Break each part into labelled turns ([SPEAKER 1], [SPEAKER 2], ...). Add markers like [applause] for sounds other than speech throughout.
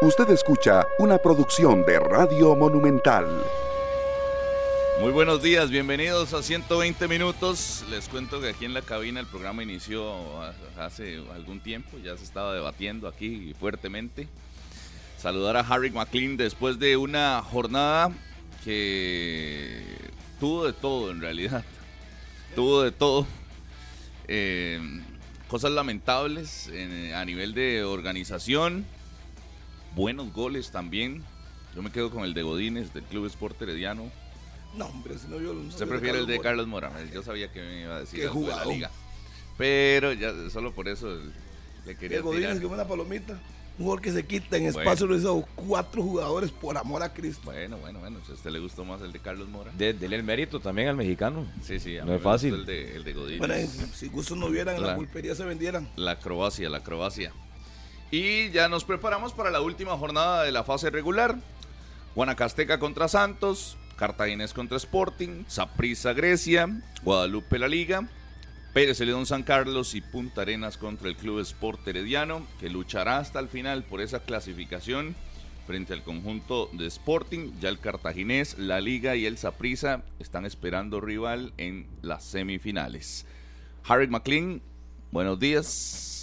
[SPEAKER 1] Usted escucha una producción de Radio Monumental.
[SPEAKER 2] Muy buenos días, bienvenidos a 120 minutos. Les cuento que aquí en la cabina el programa inició hace algún tiempo, ya se estaba debatiendo aquí fuertemente. Saludar a Harry McLean después de una jornada que tuvo de todo en realidad. Tuvo de todo. Eh, cosas lamentables a nivel de organización. Buenos goles también. Yo me quedo con el de Godínez del Club Sport Herediano
[SPEAKER 3] no, hombre, si no yo
[SPEAKER 2] Usted prefiere el de Carlos Mora. Yo sabía que me iba a decir algo de la liga. Pero ya solo por eso le quería
[SPEAKER 3] decir. que una palomita. Un gol que se quita en espacio lo hizo cuatro jugadores por amor a Cristo.
[SPEAKER 2] Bueno, bueno, bueno. Si a usted le gustó más el de Carlos Mora.
[SPEAKER 4] dele el mérito también al mexicano.
[SPEAKER 2] Sí, sí.
[SPEAKER 4] no es fácil.
[SPEAKER 2] El de, el de Godínez.
[SPEAKER 3] Bueno, si gustos no vieran, la, la pulpería se vendieran.
[SPEAKER 2] La Croacia, la Croacia. Y ya nos preparamos para la última jornada de la fase regular. Guanacasteca contra Santos, Cartaginés contra Sporting, Saprissa Grecia, Guadalupe La Liga, Pérez Celedón San Carlos y Punta Arenas contra el Club Sport Herediano, que luchará hasta el final por esa clasificación frente al conjunto de Sporting. Ya el Cartaginés, la Liga y el Saprissa están esperando rival en las semifinales. Harry McLean, buenos días.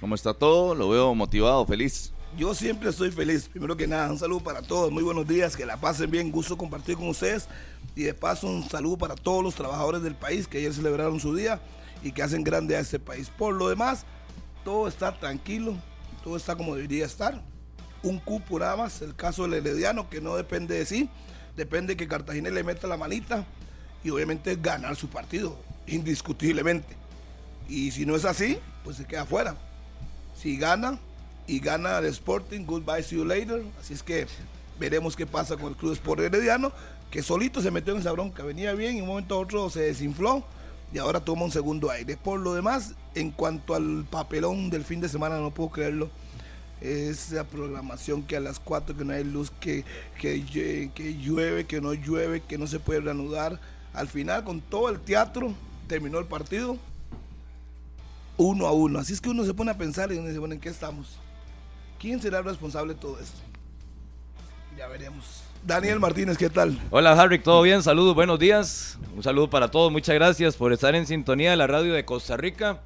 [SPEAKER 2] ¿Cómo está todo? Lo veo motivado, feliz.
[SPEAKER 3] Yo siempre estoy feliz. Primero que nada, un saludo para todos. Muy buenos días, que la pasen bien. Gusto compartir con ustedes. Y de paso, un saludo para todos los trabajadores del país que ayer celebraron su día y que hacen grande a este país. Por lo demás, todo está tranquilo, todo está como debería estar. Un cupo nada más, el caso del Herediano, que no depende de sí, depende que Cartagena le meta la manita y obviamente ganar su partido, indiscutiblemente. Y si no es así, pues se queda fuera. Si gana, y gana el Sporting, goodbye, see you later. Así es que veremos qué pasa con el Club Sport Herediano, que solito se metió en esa bronca, venía bien y un momento a otro se desinfló y ahora toma un segundo aire. Por lo demás, en cuanto al papelón del fin de semana, no puedo creerlo. Esa programación que a las 4 que no hay luz, que, que, que llueve, que no llueve, que no se puede reanudar. Al final, con todo el teatro, terminó el partido uno a uno. Así es que uno se pone a pensar y uno dice, bueno, ¿en qué estamos? ¿Quién será el responsable de todo esto? Ya veremos. Daniel Martínez, ¿qué tal?
[SPEAKER 4] Hola, Harry, ¿todo bien? Saludos, buenos días. Un saludo para todos. Muchas gracias por estar en sintonía de la radio de Costa Rica,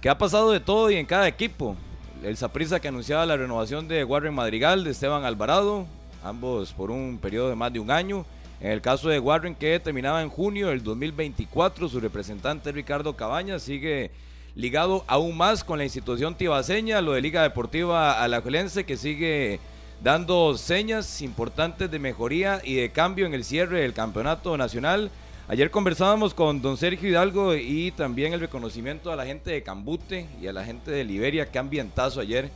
[SPEAKER 4] que ha pasado de todo y en cada equipo. El Saprisa que anunciaba la renovación de Warren Madrigal, de Esteban Alvarado, ambos por un periodo de más de un año. En el caso de Warren, que terminaba en junio del 2024, su representante Ricardo Cabañas sigue ligado aún más con la institución tibaseña, lo de Liga Deportiva Alajuelense que sigue dando señas importantes de mejoría y de cambio en el cierre del campeonato nacional. Ayer conversábamos con don Sergio Hidalgo y también el reconocimiento a la gente de Cambute y a la gente de Liberia, que ambientazo ayer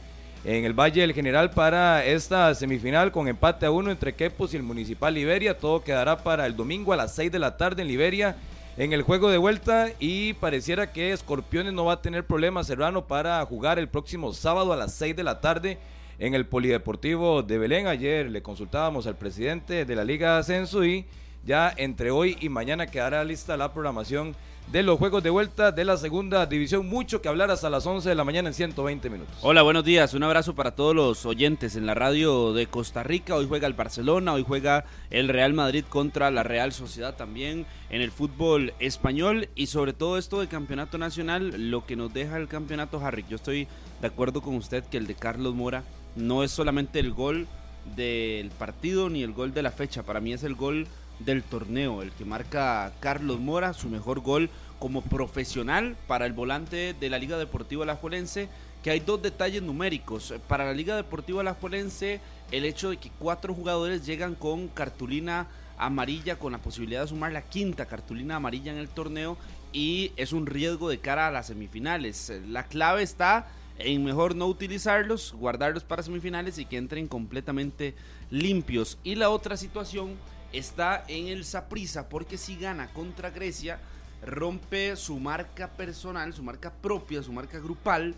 [SPEAKER 4] en el Valle del General para esta semifinal con empate a uno entre Quepos y el Municipal Liberia. Todo quedará para el domingo a las 6 de la tarde en Liberia en el juego de vuelta y pareciera que Escorpiones no va a tener problemas Serrano para jugar el próximo sábado a las 6 de la tarde en el Polideportivo de Belén. Ayer le consultábamos al presidente de la Liga de Ascenso y ya entre hoy y mañana quedará lista la programación de los juegos de vuelta de la segunda división. Mucho que hablar hasta las 11 de la mañana en 120 minutos.
[SPEAKER 5] Hola, buenos días. Un abrazo para todos los oyentes en la radio de Costa Rica. Hoy juega el Barcelona, hoy juega el Real Madrid contra la Real Sociedad también en el fútbol español y sobre todo esto de campeonato nacional, lo que nos deja el campeonato Harry. Yo estoy de acuerdo con usted que el de Carlos Mora no es solamente el gol del partido ni el gol de la fecha, para mí es el gol del torneo, el que marca Carlos Mora, su mejor gol como profesional para el volante de la Liga Deportiva Alajuelense, que hay dos detalles numéricos. Para la Liga Deportiva Alajuelense, el hecho de que cuatro jugadores llegan con cartulina amarilla con la posibilidad de sumar la quinta cartulina amarilla en el torneo y es un riesgo de cara a las semifinales. La clave está en mejor no utilizarlos, guardarlos para semifinales y que entren completamente limpios. Y la otra situación está en el Saprisa, porque si gana contra Grecia, rompe su marca personal, su marca propia, su marca grupal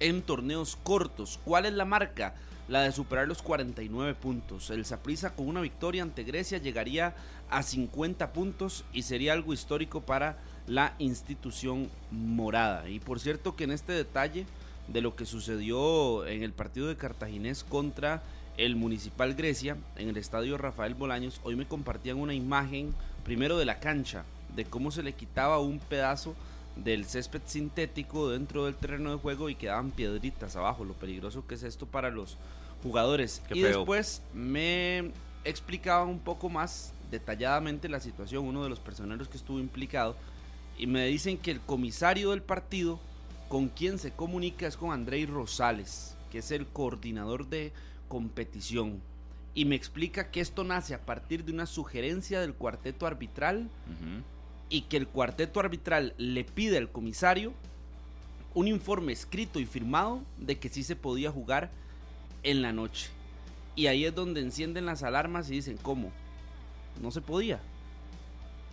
[SPEAKER 5] en torneos cortos. ¿Cuál es la marca? La de superar los 49 puntos. El Saprisa con una victoria ante Grecia llegaría a 50 puntos y sería algo histórico para la institución morada. Y por cierto que en este detalle de lo que sucedió en el partido de Cartaginés contra el Municipal Grecia en el estadio Rafael Bolaños. Hoy me compartían una imagen primero de la cancha, de cómo se le quitaba un pedazo del césped sintético dentro del terreno de juego y quedaban piedritas abajo, lo peligroso que es esto para los jugadores.
[SPEAKER 2] Qué
[SPEAKER 5] y
[SPEAKER 2] feo.
[SPEAKER 5] después me explicaba un poco más detalladamente la situación, uno de los personeros que estuvo implicado, y me dicen que el comisario del partido con quien se comunica es con Andrei Rosales, que es el coordinador de competición. Y me explica que esto nace a partir de una sugerencia del cuarteto arbitral y que el cuarteto arbitral le pide al comisario un informe escrito y firmado de que sí se podía jugar en la noche. Y ahí es donde encienden las alarmas y dicen, ¿cómo? No se podía.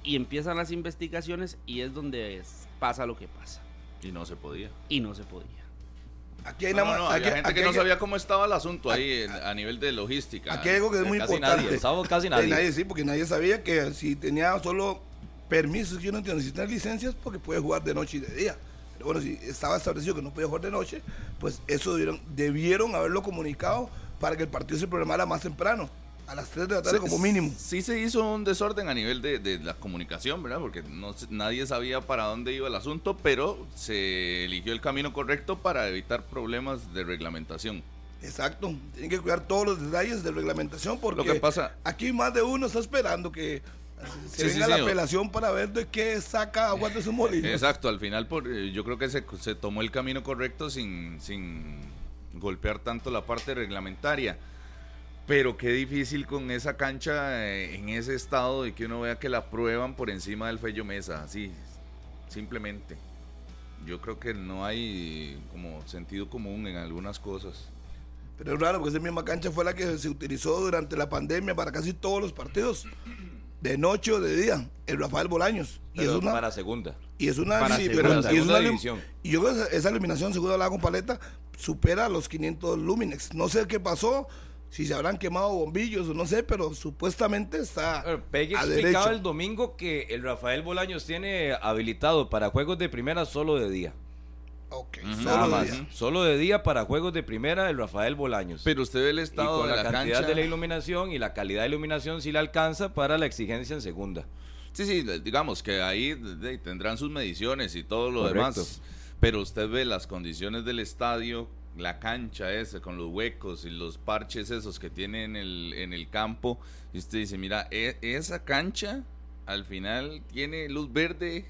[SPEAKER 5] Y empiezan las investigaciones y es donde es- pasa lo que pasa.
[SPEAKER 2] Y no se podía.
[SPEAKER 5] Y no se podía.
[SPEAKER 3] Aquí hay,
[SPEAKER 2] No, no, no, había
[SPEAKER 3] aquí-
[SPEAKER 2] gente
[SPEAKER 3] aquí
[SPEAKER 2] que no sabía cómo estaba el asunto ahí a nivel de logística.
[SPEAKER 3] Aquí hay algo que es muy
[SPEAKER 4] Casi
[SPEAKER 3] importante.
[SPEAKER 4] nadie, sábado casi
[SPEAKER 3] Eh,
[SPEAKER 4] nadie.
[SPEAKER 3] sí, porque nadie sabía que si tenía solo permisos, yo no entiendo, si tenía licencias, porque puede jugar de noche y de día. Pero bueno, si estaba establecido que no podía jugar de noche, pues eso debieron, debieron haberlo comunicado para que el partido se programara más temprano, a las 3 de la tarde como mínimo.
[SPEAKER 2] Sí se hizo un desorden a nivel de, de la comunicación, ¿verdad? Porque no, se- nadie sabía para dónde iba el asunto, pero se eligió el camino correcto para evitar problemas de reglamentación.
[SPEAKER 3] Exacto, tienen que cuidar todos los detalles de reglamentación porque
[SPEAKER 2] Lo que pasa-
[SPEAKER 3] aquí más de uno está esperando que se
[SPEAKER 2] Sí,
[SPEAKER 3] venga
[SPEAKER 2] sí,
[SPEAKER 3] la apelación para ver de qué saca agua de su molino.
[SPEAKER 2] Exacto, al final por, eh, yo creo que se, se tomó el camino correcto sin, sin golpear tanto la parte reglamentaria. Pero qué difícil con esa cancha eh, en ese estado y que uno vea que la prueban por encima del Fello Mesa, así, simplemente. Yo creo que no hay como sentido común en algunas cosas.
[SPEAKER 3] Pero es raro porque esa misma cancha fue la que se utilizó durante la pandemia para casi todos los partidos, de noche o de día, el Rafael Bolaños. Y es una,
[SPEAKER 4] para segunda.
[SPEAKER 3] y es una,
[SPEAKER 5] para
[SPEAKER 3] sí,
[SPEAKER 5] segunda,
[SPEAKER 3] pero- y es una
[SPEAKER 4] división.
[SPEAKER 3] y yo creo que esa, esa iluminación, según hablaba con Paleta, supera los 500 lúmenes. No sé qué pasó, si se habrán quemado bombillos o no sé, pero supuestamente está
[SPEAKER 4] Bueno, Peggy
[SPEAKER 3] a
[SPEAKER 4] explicaba
[SPEAKER 3] derecho.
[SPEAKER 4] el domingo que el Rafael Bolaños tiene habilitado para juegos de primera solo de día.
[SPEAKER 3] Ok, solo
[SPEAKER 4] Nada
[SPEAKER 3] de
[SPEAKER 4] más.
[SPEAKER 3] día.
[SPEAKER 4] Solo de día para juegos de primera el Rafael Bolaños.
[SPEAKER 2] Pero usted ve el
[SPEAKER 4] y
[SPEAKER 2] estado
[SPEAKER 4] con
[SPEAKER 2] de
[SPEAKER 4] la,
[SPEAKER 2] la,
[SPEAKER 4] cantidad
[SPEAKER 2] cancha.
[SPEAKER 4] de la iluminación y la calidad de iluminación sí le alcanza para la exigencia en segunda.
[SPEAKER 2] Sí, sí, digamos que ahí tendrán sus mediciones y todo lo
[SPEAKER 4] Correcto.
[SPEAKER 2] demás. Pero usted ve las condiciones del estadio, la cancha esa con los huecos y los parches esos que tiene en el, en el campo. Y usted dice, mira, e- esa cancha al final tiene luz verde,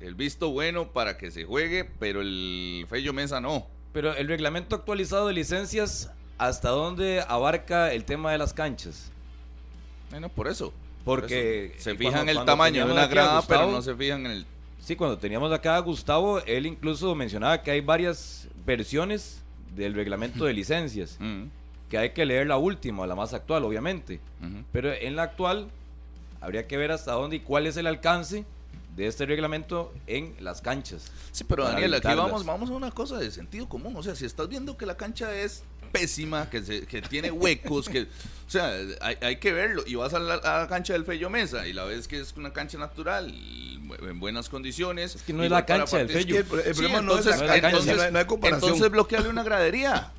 [SPEAKER 2] el visto bueno para que se juegue, pero el Fello Mesa no.
[SPEAKER 4] Pero el reglamento actualizado de licencias, ¿hasta dónde abarca el tema de las canchas?
[SPEAKER 2] Bueno, por eso.
[SPEAKER 4] Porque
[SPEAKER 2] Por eso. se fijan
[SPEAKER 4] cuando-
[SPEAKER 2] el
[SPEAKER 4] cuando
[SPEAKER 2] tamaño de una grada, pero no se fijan en el...
[SPEAKER 4] Sí, cuando teníamos acá a Gustavo, él incluso mencionaba que hay varias versiones del reglamento de licencias, que hay que leer la última, la más actual, obviamente. Pero en la actual habría que ver hasta dónde y cuál es el alcance de este reglamento en las canchas.
[SPEAKER 2] Sí, pero Daniel, aquí vamos, vamos a una cosa de sentido común. O sea, si estás viendo que la cancha es pésima, que, se- que tiene huecos, que, o sea, hay, hay que verlo. Y vas a la, a la cancha del Fello Mesa y la ves que es una cancha natural, en buenas condiciones.
[SPEAKER 4] Es que no es la cancha del
[SPEAKER 2] partidos-
[SPEAKER 3] Es que el, el
[SPEAKER 2] Sí,
[SPEAKER 3] problema no es la
[SPEAKER 2] entonces-
[SPEAKER 3] cancha,
[SPEAKER 4] entonces-
[SPEAKER 3] no hay- no hay comparación.
[SPEAKER 2] Entonces bloqueale una gradería.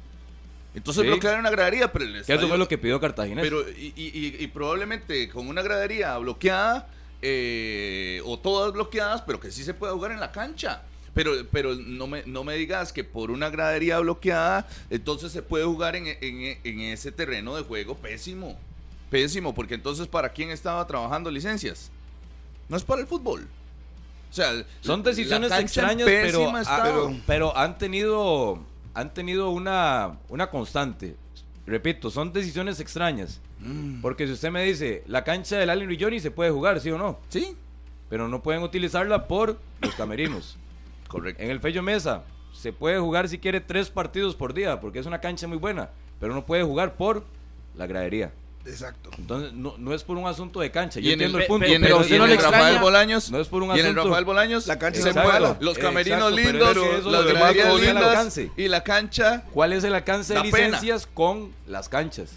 [SPEAKER 2] Entonces
[SPEAKER 4] Sí.
[SPEAKER 2] bloqueale una gradería, pero el
[SPEAKER 4] Que eso
[SPEAKER 2] estadio-
[SPEAKER 4] fue lo que pidió Cartagena.
[SPEAKER 2] pero y, y- y- y probablemente con una gradería bloqueada eh, o todas bloqueadas, pero que sí se pueda jugar en la cancha. Pero, pero no, me, no me digas que por una gradería bloqueada, entonces se puede jugar en, en- en ese terreno de juego pésimo. Pésimo, porque entonces ¿para quién estaba trabajando licencias? No es para el fútbol. O sea,
[SPEAKER 4] Son decisiones extrañas, pero, ah,
[SPEAKER 2] estado.
[SPEAKER 4] pero, han tenido han tenido una, una constante. Repito, son decisiones extrañas.
[SPEAKER 2] Mm.
[SPEAKER 4] Porque si usted me dice, la cancha del Allen Johnny se puede jugar, ¿sí o no?
[SPEAKER 2] Sí,
[SPEAKER 4] Pero no pueden utilizarla por los camerinos.
[SPEAKER 2] Correcto.
[SPEAKER 4] En el Fello Mesa se puede jugar si quiere tres partidos por día, porque es una cancha muy buena, pero no puede jugar por la gradería.
[SPEAKER 3] Exacto.
[SPEAKER 4] Entonces, no, no es por un asunto de cancha.
[SPEAKER 2] Y
[SPEAKER 4] Yo
[SPEAKER 2] en el,
[SPEAKER 4] entiendo el punto,
[SPEAKER 2] y en el-
[SPEAKER 5] pero
[SPEAKER 2] y
[SPEAKER 5] usted
[SPEAKER 2] en
[SPEAKER 5] no
[SPEAKER 2] el
[SPEAKER 5] le
[SPEAKER 2] Rafael
[SPEAKER 5] extraña-
[SPEAKER 2] Bolaños,
[SPEAKER 4] No es por un
[SPEAKER 2] y en el
[SPEAKER 4] asunto-
[SPEAKER 2] Rafael Bolaños
[SPEAKER 3] La cancha
[SPEAKER 2] se
[SPEAKER 3] vuela.
[SPEAKER 2] los camerinos lindos,
[SPEAKER 4] es
[SPEAKER 2] las
[SPEAKER 4] el
[SPEAKER 2] lindas y la cancha.
[SPEAKER 4] ¿Cuál es el alcance de
[SPEAKER 2] pena.
[SPEAKER 4] licencias con las canchas?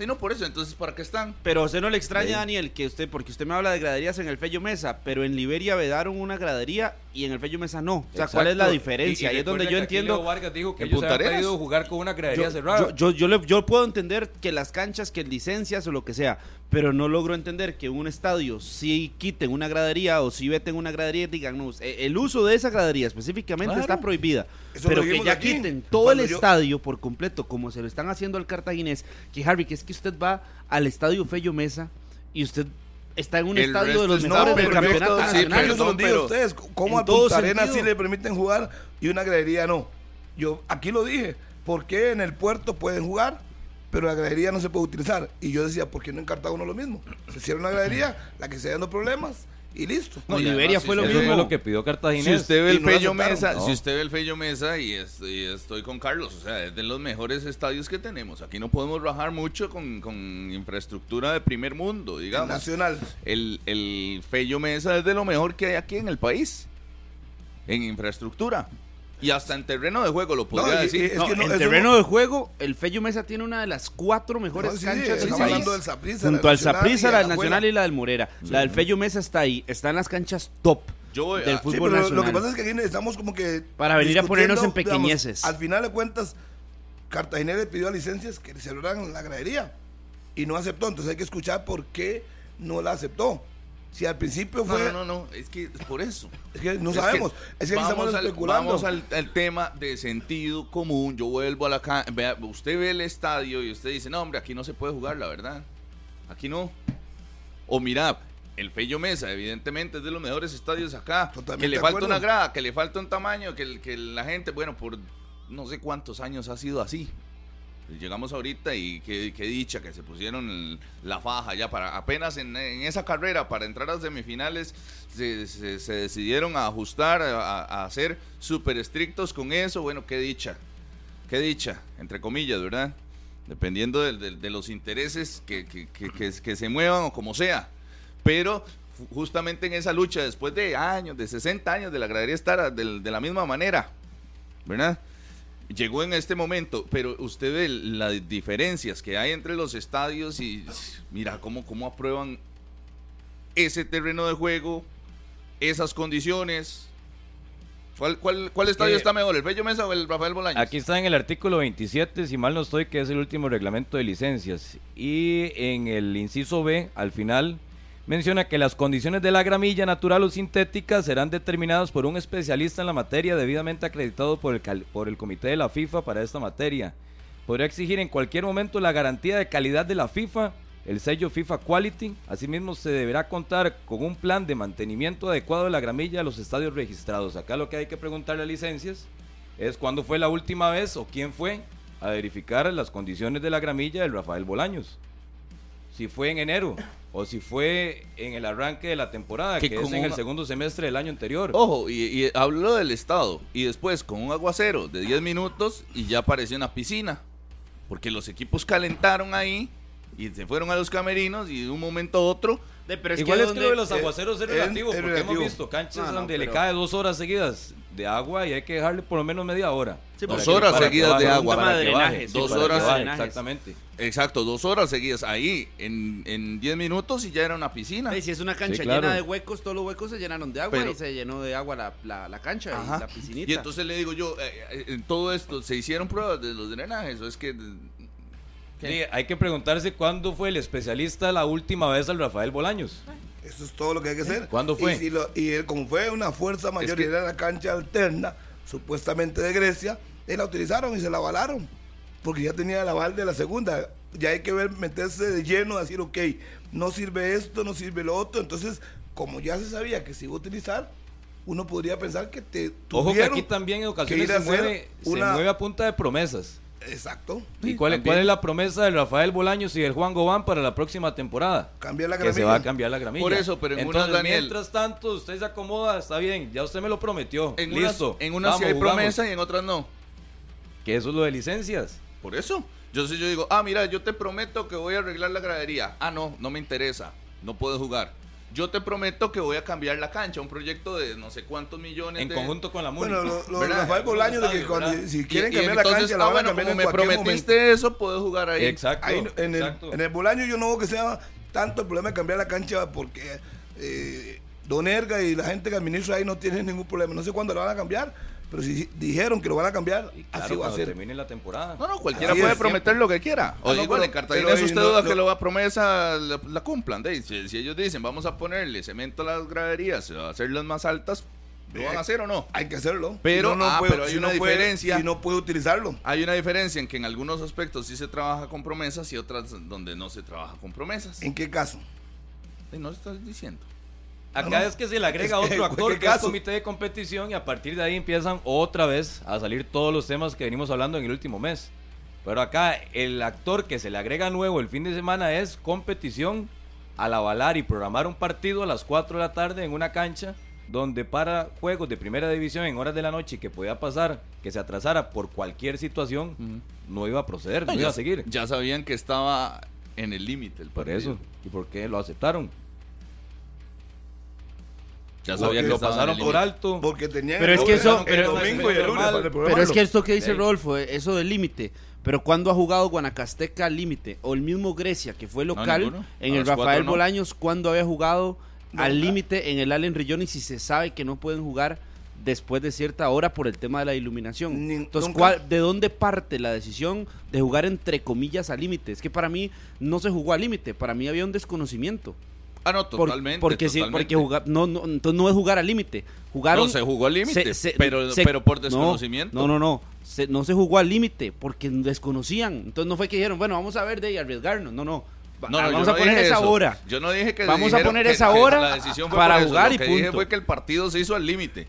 [SPEAKER 2] Y no por eso, entonces ¿para qué están?
[SPEAKER 5] Pero a usted no le extraña,
[SPEAKER 4] Sí.
[SPEAKER 5] Daniel, que usted, porque usted me habla de graderías en el Fello Mesa, pero en Liberia vedaron una gradería y en el Fello Mesa no. O sea, ¿cuál es la diferencia?
[SPEAKER 4] Y-
[SPEAKER 5] es donde yo entiendo.
[SPEAKER 4] Leo Vargas dijo que
[SPEAKER 2] en
[SPEAKER 4] ellos
[SPEAKER 2] Punta
[SPEAKER 4] habían
[SPEAKER 2] Arenas.
[SPEAKER 4] pedido jugar con una gradería
[SPEAKER 5] Yo,
[SPEAKER 4] cerrada.
[SPEAKER 5] yo, yo, yo le- yo puedo entender que las canchas, que licencias o lo que sea, pero no logro entender que un estadio si quiten una gradería o si veten una gradería y digan, no, eh, el uso de esa gradería específicamente
[SPEAKER 2] Claro.
[SPEAKER 5] está prohibida.
[SPEAKER 3] Eso
[SPEAKER 5] pero que ya
[SPEAKER 3] aquí,
[SPEAKER 5] quiten todo
[SPEAKER 3] cuando
[SPEAKER 5] el estadio por completo, como se lo están haciendo al cartaginés, que Harry, que es que usted va al estadio Fello Mesa y usted está en un
[SPEAKER 2] El
[SPEAKER 5] estadio de los mejores del campeonato
[SPEAKER 2] sí,
[SPEAKER 5] nacional.
[SPEAKER 3] se los
[SPEAKER 2] no,
[SPEAKER 3] digo a
[SPEAKER 2] pero-
[SPEAKER 3] ustedes, ¿cómo a Punta Arenas sí le permiten jugar y una gradería no? Yo aquí lo dije, ¿por qué en el puerto pueden jugar, pero la gradería no se puede utilizar? Y yo decía, ¿por qué no en Cartago no lo mismo? Se cierra una gradería, la que esté dando problemas y listo.
[SPEAKER 5] No,
[SPEAKER 2] y
[SPEAKER 5] Liberia
[SPEAKER 2] además,
[SPEAKER 5] fue
[SPEAKER 2] si
[SPEAKER 5] lo mismo.
[SPEAKER 4] fue lo que pidió Cartaginés.
[SPEAKER 2] Si usted ve el
[SPEAKER 3] no lo
[SPEAKER 2] Fello Mesa,
[SPEAKER 4] no.
[SPEAKER 2] si usted ve el Fello Mesa y, es- y estoy con Carlos, o sea, es de los mejores estadios que tenemos. Aquí no podemos rajar mucho con, con infraestructura de primer mundo,
[SPEAKER 3] El
[SPEAKER 2] digamos.
[SPEAKER 3] Nacional.
[SPEAKER 2] El, el Fello Mesa es de lo mejor que hay aquí en el país, en infraestructura. Y hasta en terreno de juego lo podría
[SPEAKER 3] No,
[SPEAKER 2] decir.
[SPEAKER 3] es
[SPEAKER 5] No,
[SPEAKER 3] que no-
[SPEAKER 5] en terreno
[SPEAKER 3] no-
[SPEAKER 5] de juego, el Fello Mesa tiene una de las cuatro mejores
[SPEAKER 3] No, sí,
[SPEAKER 5] canchas del
[SPEAKER 3] estamos
[SPEAKER 5] país.
[SPEAKER 3] hablando del Saprissa,
[SPEAKER 5] Junto
[SPEAKER 3] la
[SPEAKER 5] al Saprissa, la del Nacional y la del Morera. La del Fello Mesa está ahí, está en las canchas top
[SPEAKER 2] Yo voy
[SPEAKER 5] del
[SPEAKER 3] Sí,
[SPEAKER 5] fútbol
[SPEAKER 3] pero
[SPEAKER 5] nacional.
[SPEAKER 3] lo que pasa es que aquí estamos como que.
[SPEAKER 5] Para venir a ponernos en
[SPEAKER 3] digamos,
[SPEAKER 5] pequeñeces.
[SPEAKER 3] al final de cuentas, Cartagena le pidió a licencias que celebraran la gradería y no aceptó. Entonces hay que escuchar por qué no la aceptó. Si al principio fue.
[SPEAKER 2] no, no, no, es que es por eso.
[SPEAKER 3] Es que no
[SPEAKER 2] Es
[SPEAKER 3] sabemos. es que aquí
[SPEAKER 2] vamos
[SPEAKER 3] estamos
[SPEAKER 2] al-
[SPEAKER 3] especulando.
[SPEAKER 2] Vamos al, al tema de sentido común. Yo vuelvo a la ca- vea, Usted ve el estadio y usted dice, no, hombre, aquí no se puede jugar, la verdad. Aquí no. O mira, el Fello Mesa, evidentemente, es de los mejores estadios acá.
[SPEAKER 3] Totalmente
[SPEAKER 2] que le falta una grada, que le falta un tamaño, que, el- que la gente, bueno, por no sé cuántos años ha sido así. Llegamos ahorita y qué, dicha que se pusieron la faja ya para apenas en, esa carrera para entrar a semifinales se, decidieron a ajustar, a, ser súper estrictos con eso. Bueno, qué dicha, qué dicha, entre comillas, ¿verdad? Dependiendo de, los intereses que, que- se muevan o como sea. Pero justamente en esa lucha, después de años, de 60 años de la gradería estar de la misma manera, ¿verdad? Llegó en este momento, pero usted ve las diferencias que hay entre los estadios y mira cómo, cómo aprueban ese terreno de juego, esas condiciones. ¿Cuál, cuál, cuál estadio está mejor, el Bello Mesa o el Rafael Bolaños?
[SPEAKER 4] Aquí está en el artículo 27, si mal no estoy, que es el último reglamento de licencias. Y en el inciso B, al final, menciona que las condiciones de la gramilla natural o sintética serán determinadas por un especialista en la materia debidamente acreditado por el, por el comité de la FIFA para esta materia. Podría exigir en cualquier momento la garantía de calidad de la FIFA, el sello FIFA Quality. Asimismo, se deberá contar con un plan de mantenimiento adecuado de la gramilla a los estadios registrados. Acá lo que hay que preguntarle a licencias es cuándo fue la última vez o quién fue a verificar las condiciones de la gramilla del Rafael Bolaños. Si fue en enero o si fue en el arranque de la temporada,
[SPEAKER 2] Que
[SPEAKER 4] que, es en el segundo semestre del año anterior.
[SPEAKER 2] Ojo, y, y habló del estado. Y después con un aguacero de 10 minutos y ya apareció una piscina. Porque los equipos calentaron ahí y se fueron a los camerinos y de un momento a otro.
[SPEAKER 5] De- pero
[SPEAKER 4] Igual es que lo de los
[SPEAKER 3] eh,
[SPEAKER 4] aguaceros es
[SPEAKER 3] es-
[SPEAKER 4] relativo,
[SPEAKER 3] es
[SPEAKER 4] porque
[SPEAKER 3] relativo.
[SPEAKER 4] hemos visto canchas
[SPEAKER 5] No, no,
[SPEAKER 4] donde le cae dos horas seguidas de agua y hay que dejarle por lo menos media hora.
[SPEAKER 5] Sí,
[SPEAKER 2] Dos horas seguidas
[SPEAKER 5] que
[SPEAKER 2] de agua.
[SPEAKER 5] un tema
[SPEAKER 4] para
[SPEAKER 5] de
[SPEAKER 4] que baje,
[SPEAKER 5] drenaje, sí,
[SPEAKER 2] dos
[SPEAKER 5] para que
[SPEAKER 2] horas
[SPEAKER 5] baje.
[SPEAKER 4] Exactamente.
[SPEAKER 2] Exacto, dos horas seguidas ahí en, en 10 minutos y ya era una piscina.
[SPEAKER 5] Sí, si es una cancha
[SPEAKER 4] Sí, claro.
[SPEAKER 5] llena de huecos, todos los huecos se llenaron de agua
[SPEAKER 2] Pero-
[SPEAKER 5] y se llenó de agua la, la, la cancha
[SPEAKER 2] Ajá.
[SPEAKER 5] y la piscinita.
[SPEAKER 2] Y entonces le digo yo, eh, eh, en todo esto, ¿se hicieron pruebas de los drenajes? ¿O es que
[SPEAKER 4] Sí, hay que preguntarse cuándo fue el especialista la última vez al Rafael Bolaños.
[SPEAKER 3] Eso es todo lo que hay que hacer.
[SPEAKER 4] ¿Cuándo fue?
[SPEAKER 3] Y, si lo- y él, como fue una fuerza mayor
[SPEAKER 2] que-
[SPEAKER 3] y era la cancha alterna, supuestamente de Grecia, él la utilizaron y se la avalaron. Porque ya tenía el aval de la segunda. Ya hay que ver, meterse de lleno, decir, ok, no sirve esto, no sirve lo otro. Entonces, como ya se sabía que se iba a utilizar, uno podría pensar que te
[SPEAKER 4] Ojo que
[SPEAKER 3] tuvieron
[SPEAKER 4] aquí también en ocasiones se mueve, se
[SPEAKER 3] una-
[SPEAKER 4] mueve a punta de promesas.
[SPEAKER 3] Exacto.
[SPEAKER 4] ¿Y cuál, cuál es la promesa del Rafael Bolaños y del Juan Gobán para la próxima temporada?
[SPEAKER 3] Cambiar la
[SPEAKER 4] que se
[SPEAKER 3] gramilla.
[SPEAKER 4] va a cambiar la gramilla.
[SPEAKER 2] Por eso, pero en
[SPEAKER 4] Entonces,
[SPEAKER 2] unas, Daniel-
[SPEAKER 4] mientras tanto, usted se acomoda, está bien, ya usted me lo prometió.
[SPEAKER 2] en
[SPEAKER 4] Listo.
[SPEAKER 2] en unas sí hay
[SPEAKER 4] jugamos.
[SPEAKER 2] promesa y en otras no?
[SPEAKER 4] Que eso es lo de licencias.
[SPEAKER 2] Por eso. Yo sí yo digo, ah, mira, yo te prometo que voy a arreglar la gradería. Ah, no, no me interesa. No puedo jugar. Yo te prometo que voy a cambiar la cancha, un proyecto de no sé cuántos millones
[SPEAKER 4] En
[SPEAKER 2] de-
[SPEAKER 4] conjunto con la MUNI.
[SPEAKER 3] Bueno, lo, lo. Rafael Bolaño, de que cuando, si quieren
[SPEAKER 2] y
[SPEAKER 3] cambiar la
[SPEAKER 2] entonces,
[SPEAKER 3] cancha,
[SPEAKER 2] ah,
[SPEAKER 3] la van a
[SPEAKER 2] bueno,
[SPEAKER 3] cambiar
[SPEAKER 2] como
[SPEAKER 3] en
[SPEAKER 2] me prometiste
[SPEAKER 3] momento.
[SPEAKER 2] eso, puedo jugar ahí.
[SPEAKER 4] Exacto.
[SPEAKER 3] Ahí, en, el, en el Bolaño yo no veo que sea tanto el problema de cambiar la cancha porque eh, Don Erga y la gente que administra ahí no tienen ningún problema. No sé cuándo lo van a cambiar, pero si dijeron que lo van a cambiar,
[SPEAKER 4] Y claro,
[SPEAKER 3] así va a
[SPEAKER 4] cuando
[SPEAKER 3] ser.
[SPEAKER 4] termine la temporada.
[SPEAKER 2] No, no, cualquiera
[SPEAKER 3] Así
[SPEAKER 2] puede
[SPEAKER 3] es,
[SPEAKER 2] prometer lo que quiera. O
[SPEAKER 3] Ah, no,
[SPEAKER 2] igual,
[SPEAKER 3] pero-
[SPEAKER 2] en Cartagena,
[SPEAKER 3] ahí
[SPEAKER 2] usted
[SPEAKER 3] no-
[SPEAKER 2] duda
[SPEAKER 3] no-
[SPEAKER 2] que lo va a promesa, la, la cumplan. de, si, si ellos dicen, vamos a ponerle cemento a las graderías, a hacerlas más altas, ¿lo van a hacer o no?
[SPEAKER 3] Hay que hacerlo.
[SPEAKER 2] Pero-
[SPEAKER 3] Si no, no
[SPEAKER 2] ah,
[SPEAKER 3] puede-
[SPEAKER 2] pero hay
[SPEAKER 3] si
[SPEAKER 2] una
[SPEAKER 3] no puede-
[SPEAKER 2] diferencia.
[SPEAKER 3] si no puede utilizarlo.
[SPEAKER 2] Hay una diferencia en que en algunos aspectos sí se trabaja con promesas y otras donde no se trabaja con promesas.
[SPEAKER 3] ¿En qué caso?
[SPEAKER 2] Y no estás diciendo.
[SPEAKER 4] Acá
[SPEAKER 3] No,
[SPEAKER 4] es que se le agrega
[SPEAKER 3] Es que,
[SPEAKER 4] otro
[SPEAKER 3] ¿en
[SPEAKER 4] actor que es comité de competición y a partir de ahí empiezan otra vez a salir todos los temas que venimos hablando en el último mes. Pero acá el actor que se le agrega nuevo el fin de semana es competición al avalar y programar un partido a las 4 de la tarde en una cancha donde para juegos de primera división en horas de la noche que podía pasar, que se atrasara por cualquier situación, no iba a proceder, no, iba a seguir.
[SPEAKER 2] Ya sabían que estaba en el límite el
[SPEAKER 4] Por
[SPEAKER 2] partido.
[SPEAKER 4] eso. ¿Y por qué lo aceptaron?
[SPEAKER 2] Ya sabían que
[SPEAKER 4] lo pasaron por alto.
[SPEAKER 3] Porque tenían
[SPEAKER 5] Pero
[SPEAKER 3] el
[SPEAKER 5] es que eso-
[SPEAKER 3] el
[SPEAKER 5] pero-
[SPEAKER 3] domingo y el lunes para
[SPEAKER 5] Pero es que esto que dice. Rodolfo, eso del límite. Pero cuando ha jugado Guanacasteca al límite? O el mismo Grecia, que fue local, en el
[SPEAKER 2] cuatro
[SPEAKER 5] Rafael
[SPEAKER 2] no.
[SPEAKER 5] Bolaños, cuando había jugado
[SPEAKER 3] No,
[SPEAKER 5] al límite en el Allen Rillón y si se sabe que no pueden jugar después de cierta hora por el tema de la iluminación.
[SPEAKER 3] Ni-
[SPEAKER 5] Entonces. ¿cuál- ¿de dónde parte la decisión de jugar entre comillas al límite? Es que para mí no se jugó al límite, para mí había un desconocimiento.
[SPEAKER 2] Ah, no,
[SPEAKER 5] Por-
[SPEAKER 2] totalmente.
[SPEAKER 5] porque sí,
[SPEAKER 2] totalmente.
[SPEAKER 5] porque jugar, no, no, entonces no es jugar al límite. Jugaron
[SPEAKER 2] No, se jugó al límite, pero,
[SPEAKER 5] se-
[SPEAKER 2] pero por
[SPEAKER 5] no,
[SPEAKER 2] desconocimiento.
[SPEAKER 5] No, no, no. Se- no se jugó al límite porque desconocían. Entonces no fue que dijeron, bueno, vamos a ver de ahí arriesgarnos. No, no.
[SPEAKER 2] No,
[SPEAKER 5] vamos
[SPEAKER 2] no
[SPEAKER 5] a poner esa
[SPEAKER 2] eso.
[SPEAKER 5] hora.
[SPEAKER 2] Yo no dije que
[SPEAKER 5] Vamos a poner
[SPEAKER 2] que-
[SPEAKER 5] esa
[SPEAKER 2] que
[SPEAKER 5] hora
[SPEAKER 2] la decisión fue
[SPEAKER 5] para
[SPEAKER 2] por eso.
[SPEAKER 5] jugar
[SPEAKER 2] Lo
[SPEAKER 5] y
[SPEAKER 2] que dije fue que el partido se hizo al límite.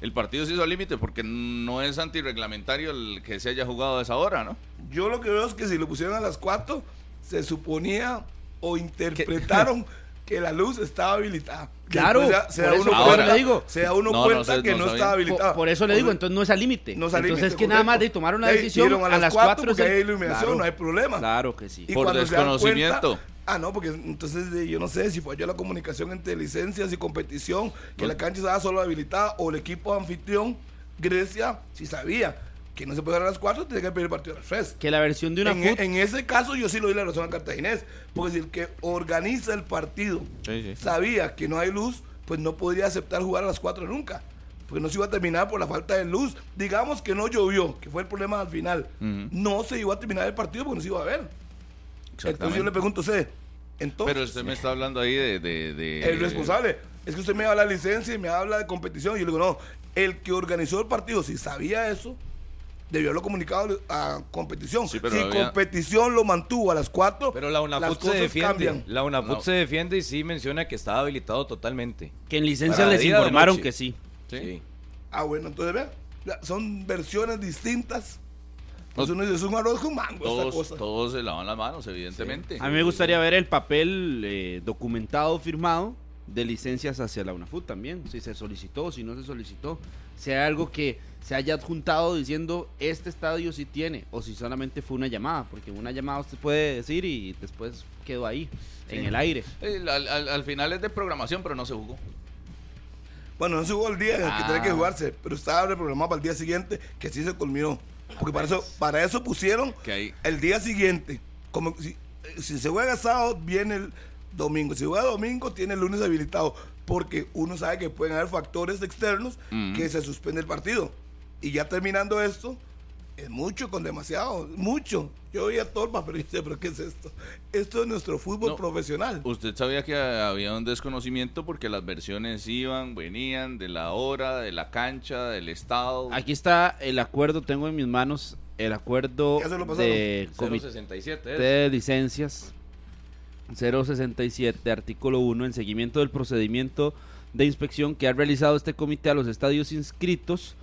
[SPEAKER 2] El partido se hizo al límite porque no es antirreglamentario el que se haya jugado a esa hora, ¿no?
[SPEAKER 3] Yo lo que veo es que si lo pusieron a las 4, se suponía o interpretaron [laughs] que la luz estaba habilitada.
[SPEAKER 5] Claro,
[SPEAKER 3] Después se, da
[SPEAKER 5] eso-
[SPEAKER 3] uno
[SPEAKER 2] eso
[SPEAKER 3] cuenta,
[SPEAKER 5] le digo.
[SPEAKER 3] se da uno
[SPEAKER 2] No, no
[SPEAKER 3] cuenta que
[SPEAKER 2] no
[SPEAKER 3] estaba
[SPEAKER 5] Por,
[SPEAKER 3] habilitada.
[SPEAKER 5] por eso le digo, entonces no es al límite.
[SPEAKER 3] No es al
[SPEAKER 5] entonces
[SPEAKER 3] límite,
[SPEAKER 5] es que nada más de tomar una decisión
[SPEAKER 3] dieron
[SPEAKER 5] a las 4
[SPEAKER 3] porque hay iluminación, no hay problema.
[SPEAKER 5] Claro que sí.
[SPEAKER 3] Y
[SPEAKER 2] Por
[SPEAKER 3] cuando se dan
[SPEAKER 2] desconocimiento.
[SPEAKER 3] cuenta- ah, no, porque entonces eh, yo no sé si fue yo la comunicación entre licencias y competición, que la cancha estaba solo habilitada, o el equipo anfitrión, Grecia, si sabía que no se puede jugar a las 4, tenía que pedir el partido a las 3.
[SPEAKER 5] Que la versión de una
[SPEAKER 3] En,
[SPEAKER 5] fut-
[SPEAKER 3] en ese caso yo sí lo doy la razón a Cartaginés, porque si el que organiza el partido
[SPEAKER 2] Sí, sí.
[SPEAKER 3] sabía que no hay luz, pues no podría aceptar jugar a las 4 nunca, porque no se iba a terminar por la falta de luz. Digamos que no llovió, que fue el problema al final. No se iba a terminar el partido porque no se iba a ver. Entonces yo le pregunto a usted, entonces,
[SPEAKER 2] Pero usted me está hablando ahí de... de, de-
[SPEAKER 3] el responsable, es que usted me habla de licencia y me habla de competición, y yo le digo, no, el que organizó el partido, si sabía eso, debió haberlo comunicado a competición.
[SPEAKER 2] Sí, pero
[SPEAKER 3] si
[SPEAKER 2] había-
[SPEAKER 3] competición lo mantuvo a las 4,
[SPEAKER 4] Pero la
[SPEAKER 3] las
[SPEAKER 4] UNAFUT se
[SPEAKER 3] cosas
[SPEAKER 4] defiende.
[SPEAKER 3] cambian.
[SPEAKER 4] La UNAFUT
[SPEAKER 2] No.
[SPEAKER 4] se defiende y sí menciona que estaba habilitado totalmente.
[SPEAKER 5] que en licencia
[SPEAKER 4] Para
[SPEAKER 5] les informaron que sí.
[SPEAKER 2] Sí.
[SPEAKER 4] Sí.
[SPEAKER 3] Ah, bueno, entonces vean, ya, son versiones distintas. Pues
[SPEAKER 2] No.
[SPEAKER 3] uno dice, es un arroz con mango esta
[SPEAKER 2] Todos,
[SPEAKER 3] cosa.
[SPEAKER 2] todos se lavan las manos, evidentemente.
[SPEAKER 5] A mí me gustaría ver el papel eh, documentado, firmado, de licencias hacia la UNAFUT también. Si se solicitó, si no se solicitó. Si hay algo que se haya adjuntado diciendo este estadio sí tiene, o si solamente fue una llamada, porque una llamada usted puede decir y después quedó ahí, en el aire.
[SPEAKER 2] El- al, al- al final es de programación, pero no se jugó.
[SPEAKER 3] Bueno, no se jugó el día en el que
[SPEAKER 2] Ah.
[SPEAKER 3] tenía que jugarse, pero estaba reprogramado para el día siguiente, que sí se culminó. Porque para eso, para eso pusieron el día siguiente. Como si, si se juega sábado, viene el domingo. Si juega domingo, tiene el lunes habilitado. Porque uno sabe que pueden haber factores externos
[SPEAKER 2] Ujú.
[SPEAKER 3] que se suspende el partido. Y ya terminando esto, es mucho con demasiado, mucho. Yo oía torpa, pero yo decía, pero ¿qué es esto? Esto es nuestro fútbol
[SPEAKER 2] No.
[SPEAKER 3] profesional.
[SPEAKER 2] Usted sabía que había un desconocimiento porque las versiones iban, venían de la hora, de la cancha, del estado.
[SPEAKER 5] Aquí está el acuerdo, tengo en mis manos el acuerdo de comité
[SPEAKER 4] 067 es.
[SPEAKER 5] de licencias 067, artículo 1, en seguimiento del procedimiento de inspección que ha realizado este comité a los estadios inscritos,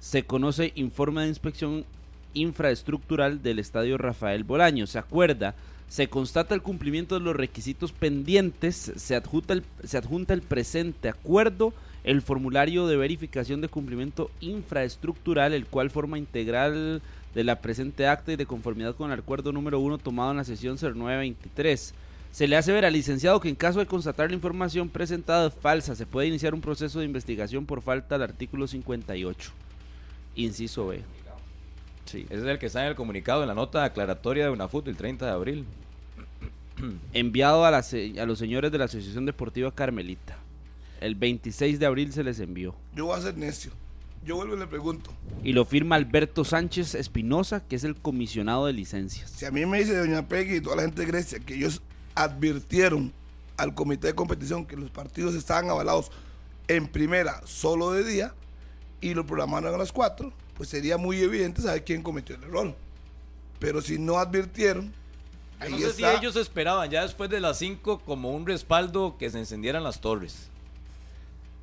[SPEAKER 5] se conoce informe de inspección infraestructural del estadio Rafael Bolaño. Se acuerda, se constata el cumplimiento de los requisitos pendientes, se adjunta el, se adjunta el presente acuerdo, el formulario de verificación de cumplimiento infraestructural, el cual forma integral de la presente acta y de conformidad con el acuerdo número 1 tomado en la sesión 0923. Se le hace ver al licenciado que en caso de constatar la información presentada falsa, se puede iniciar un proceso de investigación por falta al artículo 58. Inciso B. Sí.
[SPEAKER 4] Ese es el que está en el comunicado, en la nota aclaratoria de UNAFUT el 30 de abril. [clears throat]
[SPEAKER 5] Enviado a, la se- a los señores de la Asociación Deportiva Carmelita. El 26 de abril se les envió.
[SPEAKER 3] Yo voy a ser necio. Yo vuelvo y le pregunto.
[SPEAKER 5] Y lo firma Alberto Sánchez Espinosa, que es el comisionado de licencias.
[SPEAKER 3] Si a mí me dice Doña Peggy y toda la gente de Grecia que ellos advirtieron al comité de competición que los partidos estaban avalados en primera solo de día y lo programaron a las 4, pues sería muy evidente saber quién cometió el error. Pero si no advirtieron, ahí
[SPEAKER 4] no sé
[SPEAKER 3] está.
[SPEAKER 4] si ellos esperaban ya después de las 5 como un respaldo que se encendieran las torres.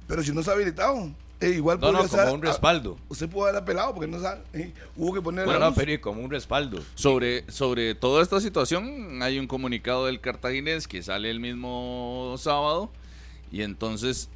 [SPEAKER 3] Pero si no está habilitado, eh, igual
[SPEAKER 4] No, no, como
[SPEAKER 3] ser-
[SPEAKER 4] un respaldo.
[SPEAKER 3] usted puede haber apelado porque no sabe. eh, hubo que poner
[SPEAKER 4] Bueno, pero y como un respaldo.
[SPEAKER 2] Sobre, sobre toda esta situación hay un comunicado del cartaginés que sale el mismo sábado y entonces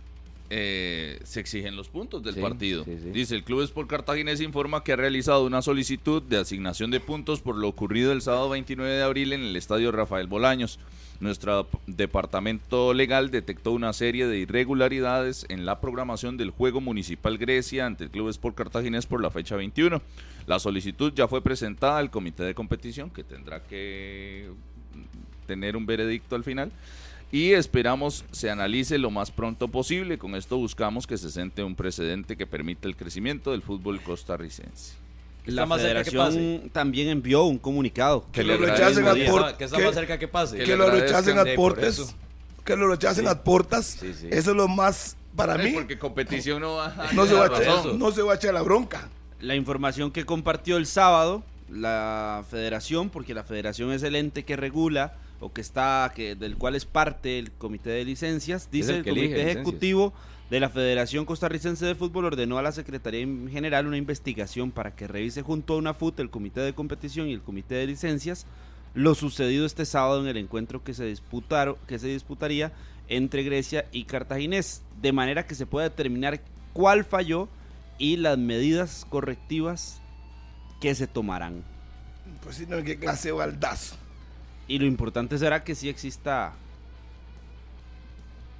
[SPEAKER 2] eh, se exigen los puntos del
[SPEAKER 4] Sí,
[SPEAKER 2] partido.
[SPEAKER 4] sí, sí.
[SPEAKER 2] Dice, el Club Sport Cartaginés informa que ha realizado una solicitud de asignación de puntos por lo ocurrido el sábado 29 de abril en el estadio Rafael Bolaños. Nuestro departamento legal detectó una serie de irregularidades en la programación del juego municipal Grecia ante el Club Sport Cartaginés por la fecha 21. La solicitud ya fue presentada al comité de competición que tendrá que tener un veredicto al final y esperamos se analice lo más pronto posible. Con esto buscamos que se sente un precedente que permita el crecimiento del fútbol costarricense.
[SPEAKER 5] La federación también envió un comunicado.
[SPEAKER 3] que lo rechacen a
[SPEAKER 2] Que
[SPEAKER 4] Que está, que
[SPEAKER 3] que-
[SPEAKER 4] más cerca que pase.
[SPEAKER 2] que
[SPEAKER 3] que
[SPEAKER 2] le
[SPEAKER 3] lo rechacen a
[SPEAKER 4] eso.
[SPEAKER 3] que lo rechacen a
[SPEAKER 4] sí.
[SPEAKER 3] eso es lo más para mí.
[SPEAKER 2] porque competición no va a
[SPEAKER 3] No se, va a no se va a echar la bronca.
[SPEAKER 5] La información que compartió el sábado la federación, porque la federación es el ente que regula o que está, que del cual es parte el comité de licencias, dice
[SPEAKER 4] el
[SPEAKER 5] comité
[SPEAKER 4] licencias.
[SPEAKER 5] ejecutivo de la Federación Costarricense de Fútbol ordenó a la Secretaría General una investigación para que revise junto a una FUT, el comité de competición y el comité de licencias, lo sucedido este sábado en el encuentro que se disputaron, que se disputaría entre Grecia y Cartaginés, de manera que se pueda determinar cuál falló y las medidas correctivas que se tomarán.
[SPEAKER 3] Pues si no, qué clase de baldazo.
[SPEAKER 5] Y lo importante será que sí exista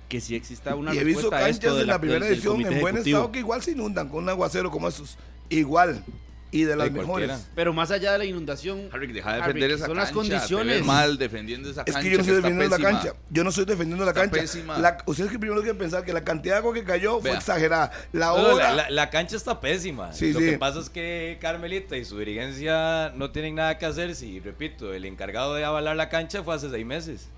[SPEAKER 5] que sí exista una
[SPEAKER 3] y he visto
[SPEAKER 5] respuesta a esto
[SPEAKER 3] canchas
[SPEAKER 5] de
[SPEAKER 3] en la,
[SPEAKER 5] del-
[SPEAKER 3] primera edición en buen
[SPEAKER 5] ejecutivo.
[SPEAKER 3] estado que igual se inundan con un aguacero como esos. Igual. Y de las mejores.
[SPEAKER 5] Pero más allá de la inundación,
[SPEAKER 2] Harry, deja de
[SPEAKER 5] Harry,
[SPEAKER 2] defender esa
[SPEAKER 5] son
[SPEAKER 2] cancha.
[SPEAKER 5] las condiciones.
[SPEAKER 2] Te ves mal defendiendo esa
[SPEAKER 3] Es
[SPEAKER 2] cancha.
[SPEAKER 3] que yo no estoy defendiendo la cancha. Yo no estoy defendiendo la
[SPEAKER 2] Está
[SPEAKER 3] cancha.
[SPEAKER 2] pésima.
[SPEAKER 3] La- ustedes que primero tienen que pensar que la cantidad de agua que cayó fue
[SPEAKER 2] Vea.
[SPEAKER 3] exagerada. La
[SPEAKER 4] No,
[SPEAKER 3] hora.
[SPEAKER 4] la, la- la cancha está pésima.
[SPEAKER 3] Sí,
[SPEAKER 4] Lo
[SPEAKER 3] sí.
[SPEAKER 4] que pasa es que Carmelita y su dirigencia no tienen nada que hacer si, repito, el encargado de avalar la cancha fue hace seis meses.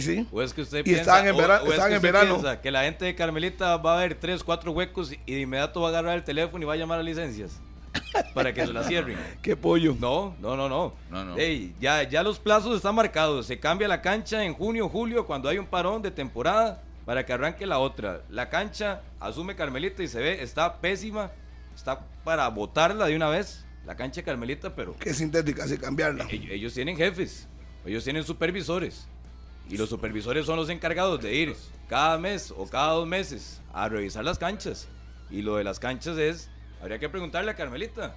[SPEAKER 3] Sí.
[SPEAKER 4] O es que usted
[SPEAKER 3] Y
[SPEAKER 4] piensa,
[SPEAKER 3] estaban en
[SPEAKER 4] o-
[SPEAKER 3] vera-
[SPEAKER 4] o es
[SPEAKER 3] estaban
[SPEAKER 4] que
[SPEAKER 3] en
[SPEAKER 4] usted
[SPEAKER 3] verano.
[SPEAKER 4] piensa que la gente de Carmelita va a ver tres, cuatro huecos y de inmediato va a agarrar el teléfono y va a llamar a licencias para que se la cierren.
[SPEAKER 3] Qué pollo.
[SPEAKER 4] No, no, no, no.
[SPEAKER 2] No, no.
[SPEAKER 4] Ey, ya, ya los plazos están marcados. Se cambia la cancha en junio, julio, cuando hay un parón de temporada para que arranque la otra. La cancha, asume Carmelita y se ve, está pésima. Está para botarla de una vez. La cancha de Carmelita, pero
[SPEAKER 3] Qué sintética, así cambiarla.
[SPEAKER 4] ellos, ellos tienen jefes. Ellos tienen supervisores. Y los supervisores son los encargados de ir cada mes o cada dos meses a revisar las canchas. Y lo de las canchas es, habría que preguntarle a Carmelita.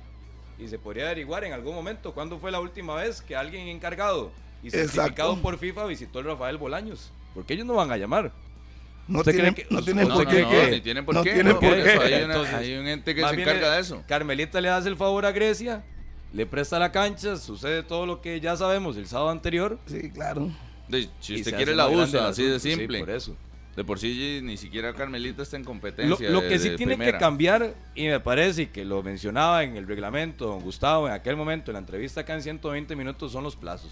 [SPEAKER 4] Y se podría averiguar en algún momento cuándo fue la última vez que alguien encargado y certificado
[SPEAKER 3] Exacto.
[SPEAKER 4] por FIFA visitó el Rafael Bolaños. Porque ellos no van a llamar.
[SPEAKER 3] No
[SPEAKER 4] ¿Usted
[SPEAKER 3] tienen,
[SPEAKER 4] cree que-
[SPEAKER 3] no tienen
[SPEAKER 2] No,
[SPEAKER 3] por qué.
[SPEAKER 2] no, tienen por qué. hay, una-
[SPEAKER 4] Entonces,
[SPEAKER 2] hay un ente que se encarga de eso.
[SPEAKER 4] Carmelita le hace el favor a Grecia, le presta la cancha, sucede todo lo que ya sabemos el sábado anterior.
[SPEAKER 3] Sí, claro.
[SPEAKER 2] De-
[SPEAKER 4] y
[SPEAKER 2] si usted
[SPEAKER 4] se
[SPEAKER 2] quiere la usa, así de
[SPEAKER 4] asunto. Sí,
[SPEAKER 2] simple.
[SPEAKER 4] por eso.
[SPEAKER 2] De por sí ni siquiera Carmelita está en competencia.
[SPEAKER 4] lo que sí
[SPEAKER 2] de
[SPEAKER 4] tiene
[SPEAKER 2] primera.
[SPEAKER 4] que cambiar, y me parece que lo mencionaba en el reglamento don Gustavo en aquel momento, en la entrevista acá en 120 minutos, son los plazos.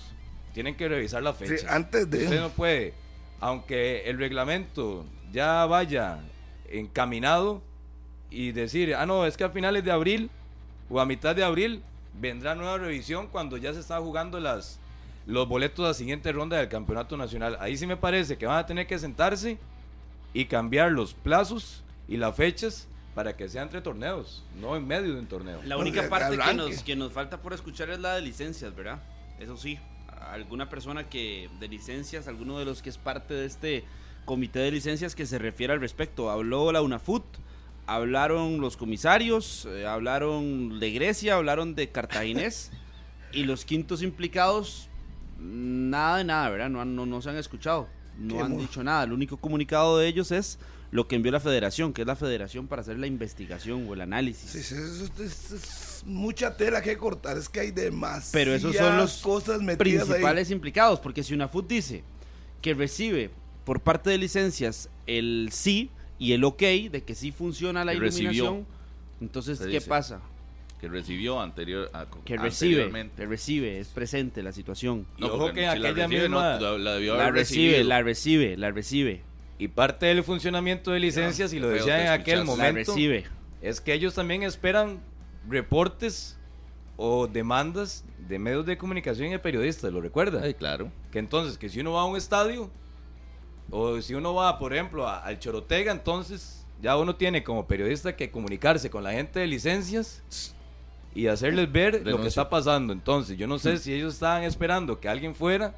[SPEAKER 4] Tienen que revisar la fecha.
[SPEAKER 3] Sí, antes de.
[SPEAKER 4] Usted no puede, aunque el reglamento ya vaya encaminado y decir, ah, no, es que a finales de abril o a mitad de abril vendrá nueva revisión cuando ya se están jugando las, los boletos a la siguiente ronda del campeonato nacional. Ahí sí me parece que van a tener que sentarse y cambiar los plazos y las fechas para que sea entre torneos, no en medio de un torneo.
[SPEAKER 5] La única
[SPEAKER 3] que
[SPEAKER 5] parte que nos, que nos falta por escuchar es la de licencias, ¿verdad? Eso sí, alguna persona que de licencias, alguno de los que es parte de este comité de licencias que se refiere al respecto. Habló la UNAFUT, hablaron los comisarios, eh, hablaron de Grecia, hablaron de Cartaginés [laughs] y los quintos implicados, nada de nada, ¿verdad? No, no, no se han escuchado, no
[SPEAKER 3] Qué
[SPEAKER 5] han dicho nada. El único comunicado de ellos es lo que envió la federación, que es la federación para hacer la investigación o el análisis.
[SPEAKER 3] Sí, sí, eso es, es mucha tela que cortar. Es que hay demasiadas
[SPEAKER 5] Pero esos son los
[SPEAKER 3] cosas ahí.
[SPEAKER 5] principales implicados, porque si una FUT dice que recibe por parte de licencias el sí, y el ok de que sí funciona la
[SPEAKER 2] recibió.
[SPEAKER 5] iluminación. Entonces, ¿qué
[SPEAKER 2] dice.
[SPEAKER 5] pasa?
[SPEAKER 2] Que recibió anterior, a-
[SPEAKER 5] Que recibe, que recibe, es presente la situación.
[SPEAKER 4] Y ojo que
[SPEAKER 2] si la
[SPEAKER 4] aquella
[SPEAKER 2] recibe, no,
[SPEAKER 4] misma-
[SPEAKER 2] la, la debió
[SPEAKER 5] La
[SPEAKER 2] haber
[SPEAKER 5] recibe,
[SPEAKER 2] recibido.
[SPEAKER 5] la recibe, la recibe,
[SPEAKER 4] Y parte del funcionamiento de licencias, y lo decía en aquel
[SPEAKER 2] escuchaste.
[SPEAKER 5] la
[SPEAKER 4] momento,
[SPEAKER 5] recibe.
[SPEAKER 4] es que ellos también esperan reportes o demandas de medios de comunicación y de periodistas, ¿lo recuerda?
[SPEAKER 2] Ay, claro.
[SPEAKER 4] Que entonces, que si uno va a un estadio, o si uno va, por ejemplo, a- al Chorotega, entonces ya uno tiene como periodista que comunicarse con la gente de licencias y hacerles ver lo que está pasando. Entonces, yo no sé si ellos estaban esperando que alguien fuera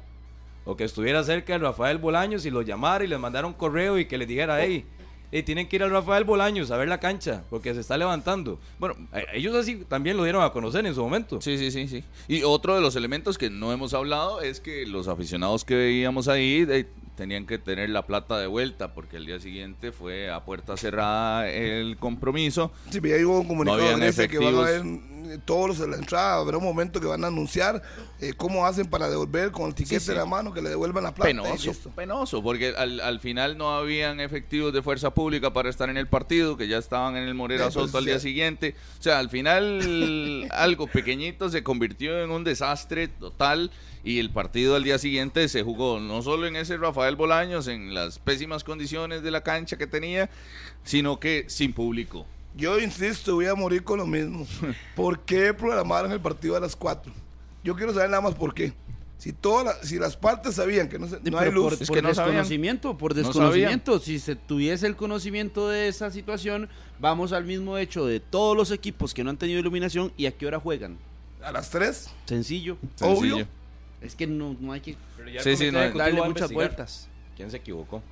[SPEAKER 4] o que estuviera cerca de Rafael Bolaños y lo llamara y les mandara un correo y que les dijera, hey, hey, tienen que ir al Rafael Bolaños a ver la cancha porque se está levantando. Bueno, a- ellos así también lo dieron a conocer en su momento.
[SPEAKER 2] Sí, sí, sí, sí. Y otro de los elementos que no hemos hablado es que los aficionados que veíamos ahí de- tenían que tener la plata de vuelta porque el día siguiente fue a puerta cerrada el compromiso.
[SPEAKER 3] Sí, pero ya hubo un comunicado
[SPEAKER 2] habían
[SPEAKER 3] de Grecia que van a todos de la entrada, habrá un momento que van a anunciar eh, cómo hacen para devolver con el tiquete
[SPEAKER 2] sí.
[SPEAKER 3] en la mano, que le devuelvan la plata.
[SPEAKER 2] Penoso, penoso, porque al, al final no habían efectivos de fuerza pública para estar en el partido, que ya estaban en el Morera
[SPEAKER 3] Eh, pues,
[SPEAKER 2] Soto al día
[SPEAKER 3] sí.
[SPEAKER 2] siguiente. O sea, al final [laughs] algo pequeñito se convirtió en un desastre total y el partido al día siguiente se jugó no solo en ese Rafael Bolaños, en las pésimas condiciones de la cancha que tenía, sino que sin público.
[SPEAKER 3] Yo insisto, voy a morir con lo mismo. [laughs] ¿Por qué programaron el partido a las 4? Yo quiero saber nada más por qué. Si, todas las- si las partes sabían que no, se- no hay luz,
[SPEAKER 5] por,
[SPEAKER 2] Es
[SPEAKER 5] por
[SPEAKER 2] que no sabían.
[SPEAKER 5] desconocimiento, por
[SPEAKER 2] No
[SPEAKER 5] desconocimiento. si se tuviese el conocimiento de esa situación, vamos al mismo hecho de todos los equipos que no han tenido iluminación y a qué hora juegan.
[SPEAKER 3] a las 3,
[SPEAKER 5] Sencillo.
[SPEAKER 3] Obvio.
[SPEAKER 5] Es que no, no hay que
[SPEAKER 4] Pero ya el
[SPEAKER 2] Sí, sí, no,
[SPEAKER 5] darle muchas vueltas.
[SPEAKER 4] ¿Quién se equivocó?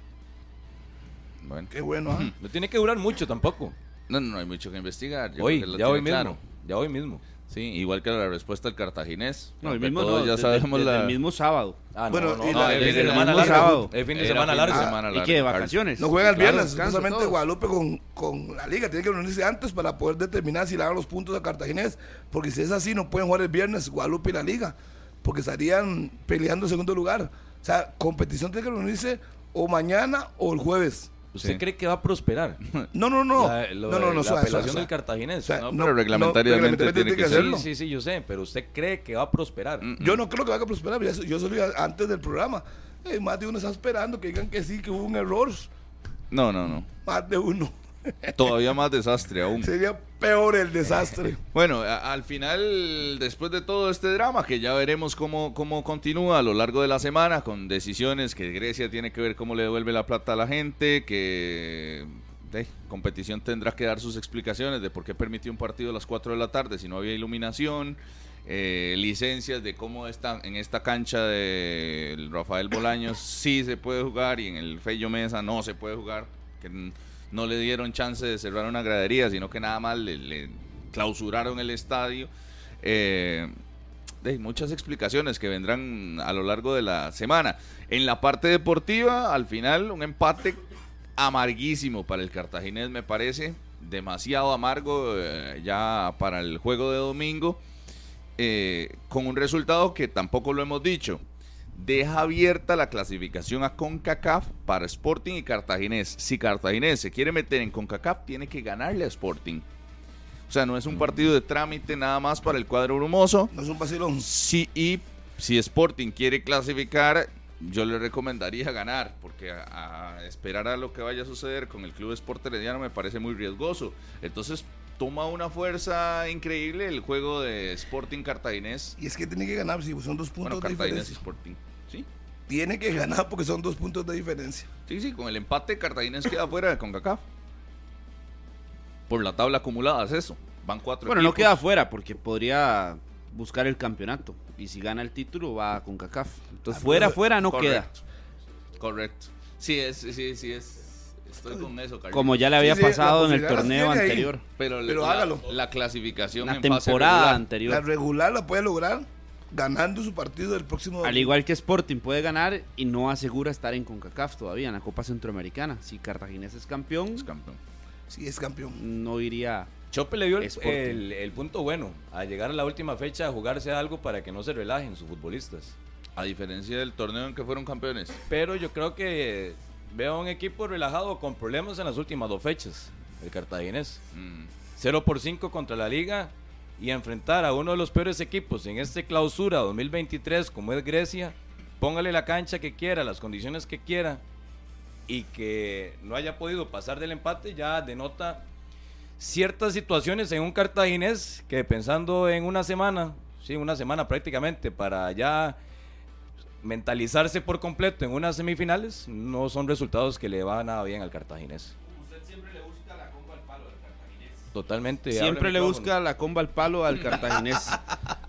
[SPEAKER 2] Bueno,
[SPEAKER 3] qué bueno, ¿ah?
[SPEAKER 4] No tiene que durar mucho tampoco.
[SPEAKER 2] no, no, no hay mucho que investigar. yo
[SPEAKER 4] hoy,
[SPEAKER 2] que
[SPEAKER 4] ya hoy
[SPEAKER 2] tiene
[SPEAKER 4] mismo.
[SPEAKER 2] claro.
[SPEAKER 4] Ya hoy mismo.
[SPEAKER 2] Sí, ya que la respuesta del cartaginés.
[SPEAKER 5] No, el mismo
[SPEAKER 2] todos
[SPEAKER 5] no,
[SPEAKER 2] ya sabemos la...
[SPEAKER 5] el mismo sábado.
[SPEAKER 4] Ah,
[SPEAKER 3] Bueno,
[SPEAKER 4] no, no,
[SPEAKER 3] y
[SPEAKER 4] no,
[SPEAKER 3] la-
[SPEAKER 4] el de
[SPEAKER 3] el
[SPEAKER 4] semana
[SPEAKER 5] mismo
[SPEAKER 4] largo.
[SPEAKER 5] sábado.
[SPEAKER 4] El fin de
[SPEAKER 2] Era
[SPEAKER 4] semana largo.
[SPEAKER 2] semana
[SPEAKER 5] ¿Y qué? ¿De vacaciones?
[SPEAKER 3] No juega el
[SPEAKER 5] Claro,
[SPEAKER 3] viernes,
[SPEAKER 5] todo.
[SPEAKER 3] Guadalupe con, con la liga. Tiene que reunirse antes para poder determinar si le dan los puntos a Cartaginés. Porque si es así, no pueden jugar el viernes Guadalupe y la liga. Porque estarían peleando en segundo lugar. O sea, competición tiene que reunirse o mañana o el jueves.
[SPEAKER 4] ¿Usted
[SPEAKER 2] Sí.
[SPEAKER 4] cree que va a prosperar? [laughs]
[SPEAKER 3] No, no, no.
[SPEAKER 4] La, lo
[SPEAKER 3] no, no, no,
[SPEAKER 4] la
[SPEAKER 3] suave,
[SPEAKER 4] apelación
[SPEAKER 3] suave,
[SPEAKER 4] del cartaginés.
[SPEAKER 3] O sea,
[SPEAKER 2] No,
[SPEAKER 3] no,
[SPEAKER 2] pero reglamentariamente
[SPEAKER 3] no,
[SPEAKER 2] tiene que ser.
[SPEAKER 4] sí,
[SPEAKER 3] hacerlo.
[SPEAKER 4] sí, sí, yo sé, pero usted cree que va a prosperar.
[SPEAKER 2] Mm,
[SPEAKER 3] Yo no creo que vaya a prosperar. Yo solo iba antes del programa. Eh, más de uno está esperando que digan que sí, que hubo un error.
[SPEAKER 2] No, no, no.
[SPEAKER 3] Más de uno.
[SPEAKER 2] Todavía más desastre aún.
[SPEAKER 3] Sería peor el desastre. [laughs]
[SPEAKER 2] Bueno, a- al final, después de todo este drama, que ya veremos cómo, cómo continúa a lo largo de la semana, con decisiones que Grecia tiene que ver cómo le devuelve la plata a la gente, que competición tendrá que dar sus explicaciones de por qué permitió un partido a las 4 de la tarde si no había iluminación, eh, licencias de cómo están en esta cancha de Rafael Bolaños sí se puede jugar y en el Fello Mesa no se puede jugar, que no le dieron chance de cerrar una gradería, sino que nada más le, clausuraron el estadio. Eh, de muchas explicaciones que vendrán a lo largo de la semana. En la parte deportiva, al final, un empate amarguísimo para el cartaginés, me parece. Demasiado amargo eh, ya para el juego de domingo. eh, con un resultado que tampoco lo hemos dicho. Deja abierta la clasificación a CONCACAF para Sporting y Cartaginés. Si Cartaginés se quiere meter en CONCACAF, tiene que ganarle a Sporting. O sea, no es un partido de trámite nada más para el cuadro brumoso.
[SPEAKER 3] No es un vacilón.
[SPEAKER 2] Sí, y si Sporting quiere clasificar, yo le recomendaría ganar, porque a, a esperar a lo que vaya a suceder con el Club Sport Herediano me parece muy riesgoso. Entonces, toma una fuerza increíble el juego de Sporting Cartaginés.
[SPEAKER 3] Y es que tiene que ganar, si son dos
[SPEAKER 2] Bueno,
[SPEAKER 3] puntos de
[SPEAKER 2] Cartaginés y
[SPEAKER 3] diferencia.
[SPEAKER 2] Sporting. Sí,
[SPEAKER 3] Tiene que ganar porque son dos puntos de diferencia.
[SPEAKER 2] sí, sí, con el empate Cartaginés queda fuera de CONCACAF. Por la tabla acumulada es eso. Van cuatro
[SPEAKER 5] Bueno, no queda afuera porque podría buscar el campeonato. Y si gana el título, va con CACAF. Entonces,
[SPEAKER 3] Ah,
[SPEAKER 5] fuera, fuera no queda.
[SPEAKER 2] Correcto. Correcto. Sí, es, sí, sí, es. Estoy con eso, Carlitos.
[SPEAKER 5] Como ya le había
[SPEAKER 3] Sí, sí, la
[SPEAKER 5] pasado en el torneo
[SPEAKER 3] ahí.
[SPEAKER 5] anterior.
[SPEAKER 2] Pero,
[SPEAKER 3] Pero
[SPEAKER 2] la,
[SPEAKER 3] hágalo.
[SPEAKER 2] La clasificación
[SPEAKER 5] La
[SPEAKER 2] en
[SPEAKER 5] temporada anterior.
[SPEAKER 3] La regular la puede lograr ganando su partido del próximo.
[SPEAKER 5] Al igual que Sporting puede ganar y no asegura estar en CONCACAF todavía en la Copa Centroamericana. Si Cartaginés es campeón,
[SPEAKER 2] Es campeón.
[SPEAKER 3] Sí, es campeón.
[SPEAKER 5] no iría.
[SPEAKER 4] Chope le dio el- el punto bueno a llegar a la última fecha a jugarse algo para que no se relajen sus futbolistas.
[SPEAKER 2] A diferencia del torneo en que fueron campeones.
[SPEAKER 4] Pero yo creo que veo un equipo relajado con problemas en las últimas dos fechas, el cartaginés.
[SPEAKER 2] Mm.
[SPEAKER 4] 0 por 5 contra la liga y enfrentar a uno de los peores equipos en este clausura 2023 como es Grecia, póngale la cancha que quiera, las condiciones que quiera y que no haya podido pasar del empate ya denota ciertas situaciones en un cartaginés que pensando en una semana, sí, una semana prácticamente para ya mentalizarse por completo en unas semifinales, no son resultados que le van nada bien al cartaginés.
[SPEAKER 5] Usted siempre le busca la comba al palo al cartaginés.
[SPEAKER 4] Totalmente.
[SPEAKER 5] Siempre le busca la comba al palo al [laughs] cartaginés.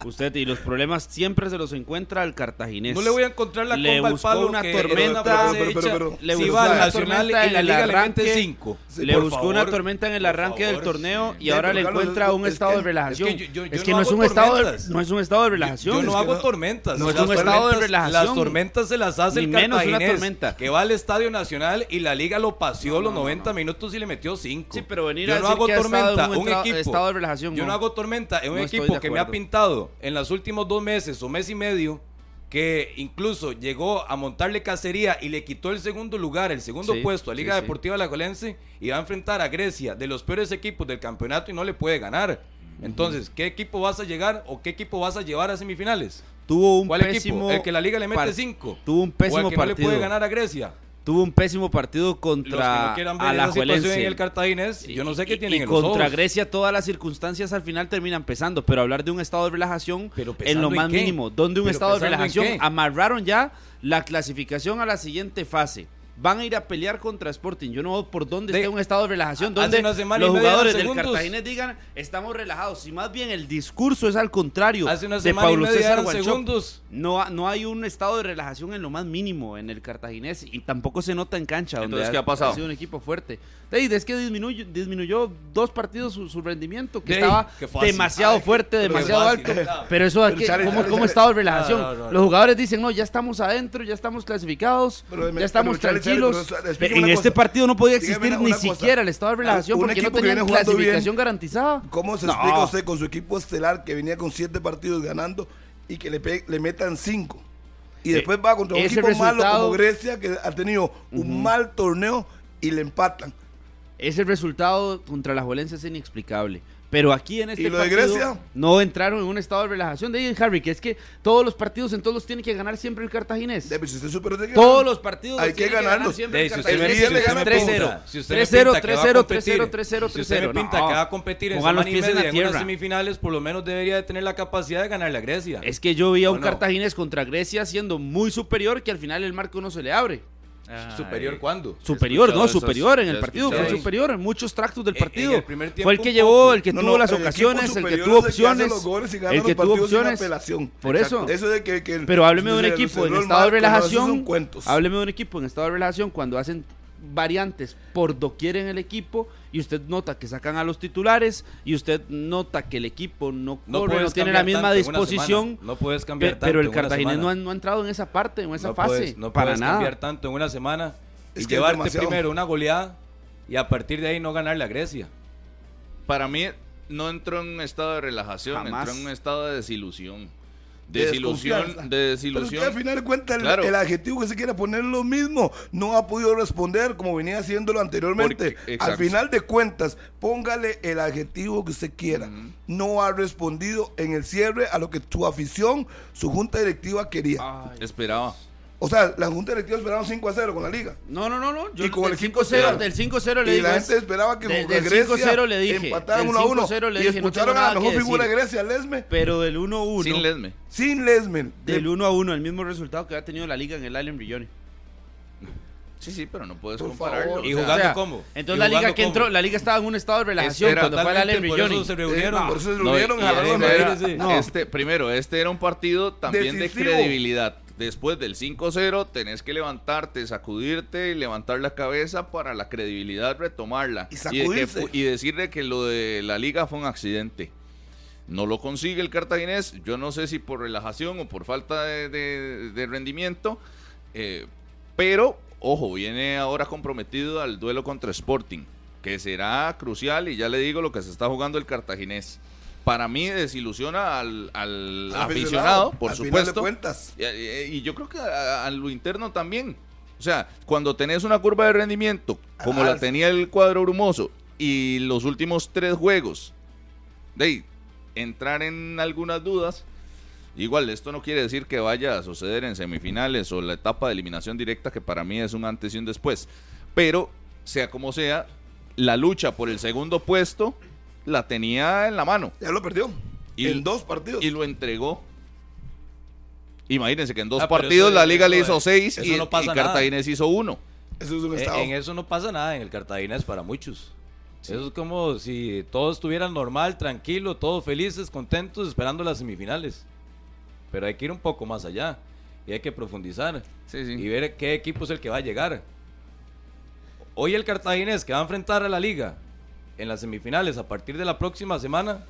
[SPEAKER 5] Usted y los problemas siempre se los encuentra al cartaginés.
[SPEAKER 4] No le voy a encontrar la
[SPEAKER 5] Le
[SPEAKER 4] comba al palo
[SPEAKER 5] una
[SPEAKER 4] que
[SPEAKER 5] tormenta.
[SPEAKER 3] Pero,
[SPEAKER 5] le
[SPEAKER 4] si
[SPEAKER 5] buscó
[SPEAKER 4] va al
[SPEAKER 5] una
[SPEAKER 4] Nacional
[SPEAKER 5] tormenta
[SPEAKER 4] y la
[SPEAKER 5] en
[SPEAKER 4] Liga
[SPEAKER 5] el
[SPEAKER 4] le mete
[SPEAKER 5] arranque.
[SPEAKER 4] 5.
[SPEAKER 3] Sí,
[SPEAKER 5] le buscó
[SPEAKER 3] favor.
[SPEAKER 5] una tormenta en el arranque del torneo
[SPEAKER 4] sí.
[SPEAKER 5] y
[SPEAKER 3] Sí,
[SPEAKER 5] ahora le encuentra
[SPEAKER 3] es-
[SPEAKER 5] un
[SPEAKER 3] es
[SPEAKER 5] estado
[SPEAKER 3] que-
[SPEAKER 5] de relajación.
[SPEAKER 4] es que yo- yo- yo
[SPEAKER 5] que
[SPEAKER 4] no
[SPEAKER 5] no es un estado no es un estado de relajación.
[SPEAKER 4] Yo no hago tormentas.
[SPEAKER 3] no es
[SPEAKER 4] Las
[SPEAKER 3] un estado de
[SPEAKER 4] tormentas-
[SPEAKER 5] relajación.
[SPEAKER 4] Las tormentas se las hace
[SPEAKER 5] Ni
[SPEAKER 4] el
[SPEAKER 5] menos una
[SPEAKER 4] cartaginés,
[SPEAKER 5] tormenta.
[SPEAKER 4] que va al Estadio Nacional y la Liga lo paseó los
[SPEAKER 5] no, no,
[SPEAKER 4] 90
[SPEAKER 5] no.
[SPEAKER 4] minutos y le metió 5.
[SPEAKER 5] Sí, pero venir
[SPEAKER 4] yo
[SPEAKER 5] a
[SPEAKER 4] no
[SPEAKER 5] decir
[SPEAKER 4] hago
[SPEAKER 5] que ha estado
[SPEAKER 4] tormenta,
[SPEAKER 5] en un estado de relajación,
[SPEAKER 4] Yo no hago tormenta en un equipo que me ha pintado en los últimos dos meses o mes y medio que incluso llegó a montarle cacería y le quitó el segundo lugar, el segundo
[SPEAKER 5] Sí,
[SPEAKER 4] puesto a
[SPEAKER 5] sí,
[SPEAKER 4] Liga
[SPEAKER 5] sí.
[SPEAKER 4] Deportiva Alajuelense y va a enfrentar a Grecia, de los peores equipos del campeonato y no le puede ganar. Entonces, ¿qué equipo vas a llegar o qué equipo vas a llevar a semifinales?
[SPEAKER 5] Tuvo un
[SPEAKER 4] ¿Cuál
[SPEAKER 5] pésimo
[SPEAKER 4] equipo? ¿El que la liga le mete 5?
[SPEAKER 5] Tuvo un
[SPEAKER 4] ¿O
[SPEAKER 5] pésimo
[SPEAKER 4] el que no le
[SPEAKER 5] partido.
[SPEAKER 4] puede ganar a Grecia?
[SPEAKER 5] Tuvo un pésimo partido
[SPEAKER 4] Los que
[SPEAKER 5] contra
[SPEAKER 4] no ver
[SPEAKER 5] Alajuelense.
[SPEAKER 4] en el Cartaginés, yo no sé qué
[SPEAKER 5] Y-
[SPEAKER 4] tienen
[SPEAKER 5] y
[SPEAKER 4] en los
[SPEAKER 5] contra
[SPEAKER 4] ojos.
[SPEAKER 5] Grecia todas las circunstancias al final terminan pesando, pero hablar de un estado de relajación
[SPEAKER 4] Pero
[SPEAKER 5] en
[SPEAKER 4] ¿pesando
[SPEAKER 5] lo más mínimo, donde un
[SPEAKER 4] Pero
[SPEAKER 5] estado de
[SPEAKER 4] ¿pesando en
[SPEAKER 5] relajación amarraron ya la clasificación a la siguiente fase. Van a ir a pelear contra Sporting. Yo no veo por dónde
[SPEAKER 4] De-
[SPEAKER 5] está un estado de relajación,
[SPEAKER 4] hace
[SPEAKER 5] donde
[SPEAKER 4] una semana y
[SPEAKER 5] los
[SPEAKER 4] media
[SPEAKER 5] jugadores del. Cartaginés digan estamos relajados. Si más bien el discurso es al contrario
[SPEAKER 4] Hace una
[SPEAKER 5] de
[SPEAKER 4] semana y
[SPEAKER 5] Paulo
[SPEAKER 4] media
[SPEAKER 5] César. No, ha- no hay un estado de relajación en lo más mínimo en el cartaginés y tampoco se nota en cancha. Donde
[SPEAKER 2] Entonces, ¿qué ha pasado?
[SPEAKER 5] sido un equipo fuerte. David, es que disminuyó, disminuyó dos partidos su, su rendimiento, que estaba demasiado
[SPEAKER 4] Ay,
[SPEAKER 5] fuerte, demasiado
[SPEAKER 4] fácil,
[SPEAKER 5] alto.
[SPEAKER 4] claro.
[SPEAKER 5] Pero eso,
[SPEAKER 3] Pero
[SPEAKER 5] aquí,
[SPEAKER 3] chale,
[SPEAKER 5] ¿cómo, cómo estado de relajación?
[SPEAKER 4] No, no, no,
[SPEAKER 5] Los jugadores dicen, no, ya estamos adentro, ya estamos clasificados,
[SPEAKER 3] Pero
[SPEAKER 5] ya estamos
[SPEAKER 3] chale,
[SPEAKER 5] tranquilos. en este partido no podía existir
[SPEAKER 3] una-
[SPEAKER 5] ni
[SPEAKER 3] una cosa.
[SPEAKER 5] siquiera el estado de relajación porque no tenían clasificación
[SPEAKER 3] bien.
[SPEAKER 5] garantizada.
[SPEAKER 3] ¿Cómo se
[SPEAKER 5] No.
[SPEAKER 3] explica usted con su equipo estelar que venía con siete partidos ganando y que le, le metan cinco? Y
[SPEAKER 5] Eh,
[SPEAKER 3] después va contra un equipo malo como Grecia que ha tenido un mal torneo y le empatan.
[SPEAKER 5] Ese resultado contra la Juelense es inexplicable. Pero aquí en este
[SPEAKER 3] ¿Y lo de
[SPEAKER 5] partido
[SPEAKER 3] Grecia?
[SPEAKER 5] no entraron en un estado de relajación. De ahí, Harry, que es que todos los partidos en todos los tiene que ganar siempre el cartaginés.
[SPEAKER 3] Debe, si usted de que
[SPEAKER 5] Todos los partidos
[SPEAKER 3] Hay que ganarlos.
[SPEAKER 5] siempre el
[SPEAKER 4] si
[SPEAKER 5] cartaginés.
[SPEAKER 3] si usted me
[SPEAKER 5] 3-0,
[SPEAKER 4] pinta- si usted me
[SPEAKER 5] 3-0,
[SPEAKER 4] pinta que va a
[SPEAKER 5] 3-0,
[SPEAKER 4] competir,
[SPEAKER 5] 3-0, 3-0,
[SPEAKER 4] si usted me
[SPEAKER 5] 3-0.
[SPEAKER 4] pinta
[SPEAKER 5] No.
[SPEAKER 4] que va a competir en semana y unas semifinales, por lo menos debería de tener la capacidad de ganarle a Grecia.
[SPEAKER 5] Es que yo vi a
[SPEAKER 4] ¿O
[SPEAKER 5] un
[SPEAKER 4] no?
[SPEAKER 5] cartaginés contra Grecia siendo muy superior que al final el marco no se le abre.
[SPEAKER 4] ¿Superior cuándo?
[SPEAKER 5] Superior, no, superior en el partido, fue superior en muchos tractos del
[SPEAKER 4] En- en
[SPEAKER 5] partido.
[SPEAKER 4] el primer tiempo
[SPEAKER 5] fue el que llevó, el que
[SPEAKER 3] No,
[SPEAKER 5] tuvo
[SPEAKER 3] no,
[SPEAKER 5] las
[SPEAKER 3] el
[SPEAKER 5] ocasiones, el que tuvo
[SPEAKER 3] que
[SPEAKER 5] opciones,
[SPEAKER 3] los goles y gana
[SPEAKER 5] el
[SPEAKER 3] los
[SPEAKER 5] que tuvo opciones.
[SPEAKER 3] apelación.
[SPEAKER 5] Por eso.
[SPEAKER 3] Eso de que, que-
[SPEAKER 5] Pero hábleme de un equipo en estado de relajación. Hábleme de un equipo en estado de relajación cuando hacen variantes por doquier en el equipo y usted nota que sacan a los titulares y usted nota que el equipo no corre, no,
[SPEAKER 4] puedes
[SPEAKER 5] tiene la
[SPEAKER 4] cambiar
[SPEAKER 5] misma disposición.
[SPEAKER 4] No puedes cambiar tanto
[SPEAKER 5] pero el
[SPEAKER 4] en una
[SPEAKER 5] cartaginés no ha, no ha entrado en esa parte, en esa
[SPEAKER 4] no
[SPEAKER 5] fase.
[SPEAKER 4] puedes, no
[SPEAKER 5] para
[SPEAKER 4] puedes
[SPEAKER 5] nada.
[SPEAKER 4] cambiar tanto en una semana
[SPEAKER 3] Es
[SPEAKER 4] y
[SPEAKER 3] que
[SPEAKER 4] llevarte
[SPEAKER 3] demasiado.
[SPEAKER 4] primero una goleada y a partir de ahí no ganarle a Grecia.
[SPEAKER 2] Para mí no entró en un estado de relajación,
[SPEAKER 5] Jamás.
[SPEAKER 2] entró en un estado de desilusión.
[SPEAKER 3] De
[SPEAKER 2] Desilusión, de
[SPEAKER 3] Pero usted al
[SPEAKER 2] desilusión.
[SPEAKER 3] final de cuentas el,
[SPEAKER 2] Claro.
[SPEAKER 3] el adjetivo que se quiere poner lo mismo. No ha podido responder como venía haciéndolo anteriormente.
[SPEAKER 2] Porque-
[SPEAKER 3] al final de cuentas, póngale el adjetivo que usted quiera. No ha respondido en el cierre a lo que su afición, su junta directiva quería.
[SPEAKER 5] Ay.
[SPEAKER 2] Esperaba.
[SPEAKER 3] O sea, la junta directiva esperaba un 5 a 0 con la liga.
[SPEAKER 5] No, no, no, no. Yo
[SPEAKER 3] Y con el equipo
[SPEAKER 5] 5-0,
[SPEAKER 3] estelar.
[SPEAKER 5] del 5-0 le
[SPEAKER 3] y
[SPEAKER 5] digo.
[SPEAKER 3] la gente esperaba que
[SPEAKER 5] del
[SPEAKER 3] Grecia
[SPEAKER 5] 5-0 le dije.
[SPEAKER 3] empataran
[SPEAKER 5] del
[SPEAKER 3] 1 a 1.
[SPEAKER 5] 5-0 le
[SPEAKER 3] y
[SPEAKER 5] dije, no
[SPEAKER 3] escucharon a la mejor figura de. Grecia, Lesme,
[SPEAKER 5] Pero del 1-1.
[SPEAKER 2] Sin Lesme.
[SPEAKER 3] sin Lesme.
[SPEAKER 5] Del 1 a 1, el mismo resultado que ha tenido la liga en el Allen Brilloni.
[SPEAKER 2] Sí, sí, pero no puedes
[SPEAKER 3] Por
[SPEAKER 2] compararlo.
[SPEAKER 3] favor.
[SPEAKER 4] Y
[SPEAKER 2] o sea,
[SPEAKER 4] jugando cómo.
[SPEAKER 5] Entonces
[SPEAKER 4] ¿Y
[SPEAKER 5] la liga que
[SPEAKER 4] cómo?
[SPEAKER 5] entró, la liga estaba en un estado de relajación cuando fue el Allen
[SPEAKER 4] por eso se reunieron.
[SPEAKER 3] Eh, por eso se reunieron
[SPEAKER 2] y
[SPEAKER 3] la
[SPEAKER 2] este
[SPEAKER 3] Loma.
[SPEAKER 2] era-
[SPEAKER 4] sí.
[SPEAKER 5] No.
[SPEAKER 2] este, primero, este era un partido también
[SPEAKER 3] Decisivo.
[SPEAKER 2] de credibilidad. Después del 5-0 tenés que levantarte, sacudirte y levantar la cabeza para la credibilidad retomarla.
[SPEAKER 3] Y
[SPEAKER 2] de que y decirle que lo de la liga fue un accidente. No lo consigue el cartaginés, yo no sé si por relajación o por falta de, de- de rendimiento, eh, pero ojo, viene ahora comprometido al duelo contra Sporting, que será crucial y ya le digo lo que se está jugando el cartaginés. Para mí desilusiona al, al aficionado, por
[SPEAKER 3] al
[SPEAKER 2] supuesto.
[SPEAKER 3] cuentas.
[SPEAKER 2] Y, y- yo creo que a, a lo interno también. O sea, cuando tenés una curva de rendimiento como la
[SPEAKER 3] alza.
[SPEAKER 2] tenía el cuadro brumoso y los últimos tres juegos, de entrar en algunas dudas, igual esto no quiere decir que vaya a suceder en semifinales o la etapa de eliminación directa, que para mí es un antes y un después. Pero, sea como sea, la lucha por el segundo puesto la tenía en la mano
[SPEAKER 3] Ya lo perdió.
[SPEAKER 2] Y-
[SPEAKER 3] en dos partidos.
[SPEAKER 2] y lo entregó. Imagínense que en dos
[SPEAKER 4] Ah,
[SPEAKER 2] partidos la liga le hizo seis
[SPEAKER 4] eso
[SPEAKER 2] y,
[SPEAKER 4] no pasa
[SPEAKER 2] y. Cartaginés hizo uno.
[SPEAKER 3] Eso es un
[SPEAKER 4] Eh,
[SPEAKER 3] estado.
[SPEAKER 4] En eso no pasa nada, en el Cartagena es para muchos. Eso es como si todo estuviera normal, tranquilo, todos felices, contentos, esperando las semifinales. Pero hay que ir un poco más allá y hay que profundizar
[SPEAKER 2] Sí, sí.
[SPEAKER 4] y ver qué equipo es el que va a llegar. Hoy el Cartaginés que va a enfrentar a la liga en las semifinales a partir de la próxima semana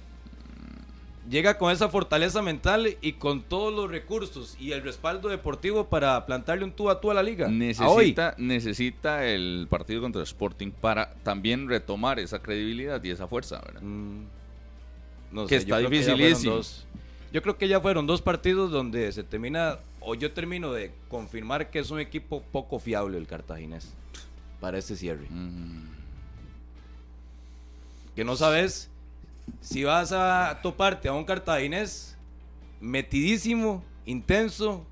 [SPEAKER 4] llega con esa fortaleza mental y con todos los recursos y el respaldo deportivo para plantarle un tú a tú a la liga.
[SPEAKER 2] Necesita, necesita el partido contra Sporting para también retomar esa credibilidad y esa fuerza, ¿verdad?
[SPEAKER 4] Mm, no
[SPEAKER 2] Que
[SPEAKER 4] sé, yo
[SPEAKER 2] está
[SPEAKER 4] creo ya fueron
[SPEAKER 2] dificilísimo.
[SPEAKER 4] dos- yo creo que ya fueron dos partidos donde se termina, o yo termino de confirmar que es un equipo poco fiable el cartaginés para este cierre.
[SPEAKER 2] Mm.
[SPEAKER 4] Que no sabes si vas a toparte a un cartaginés metidísimo, intenso,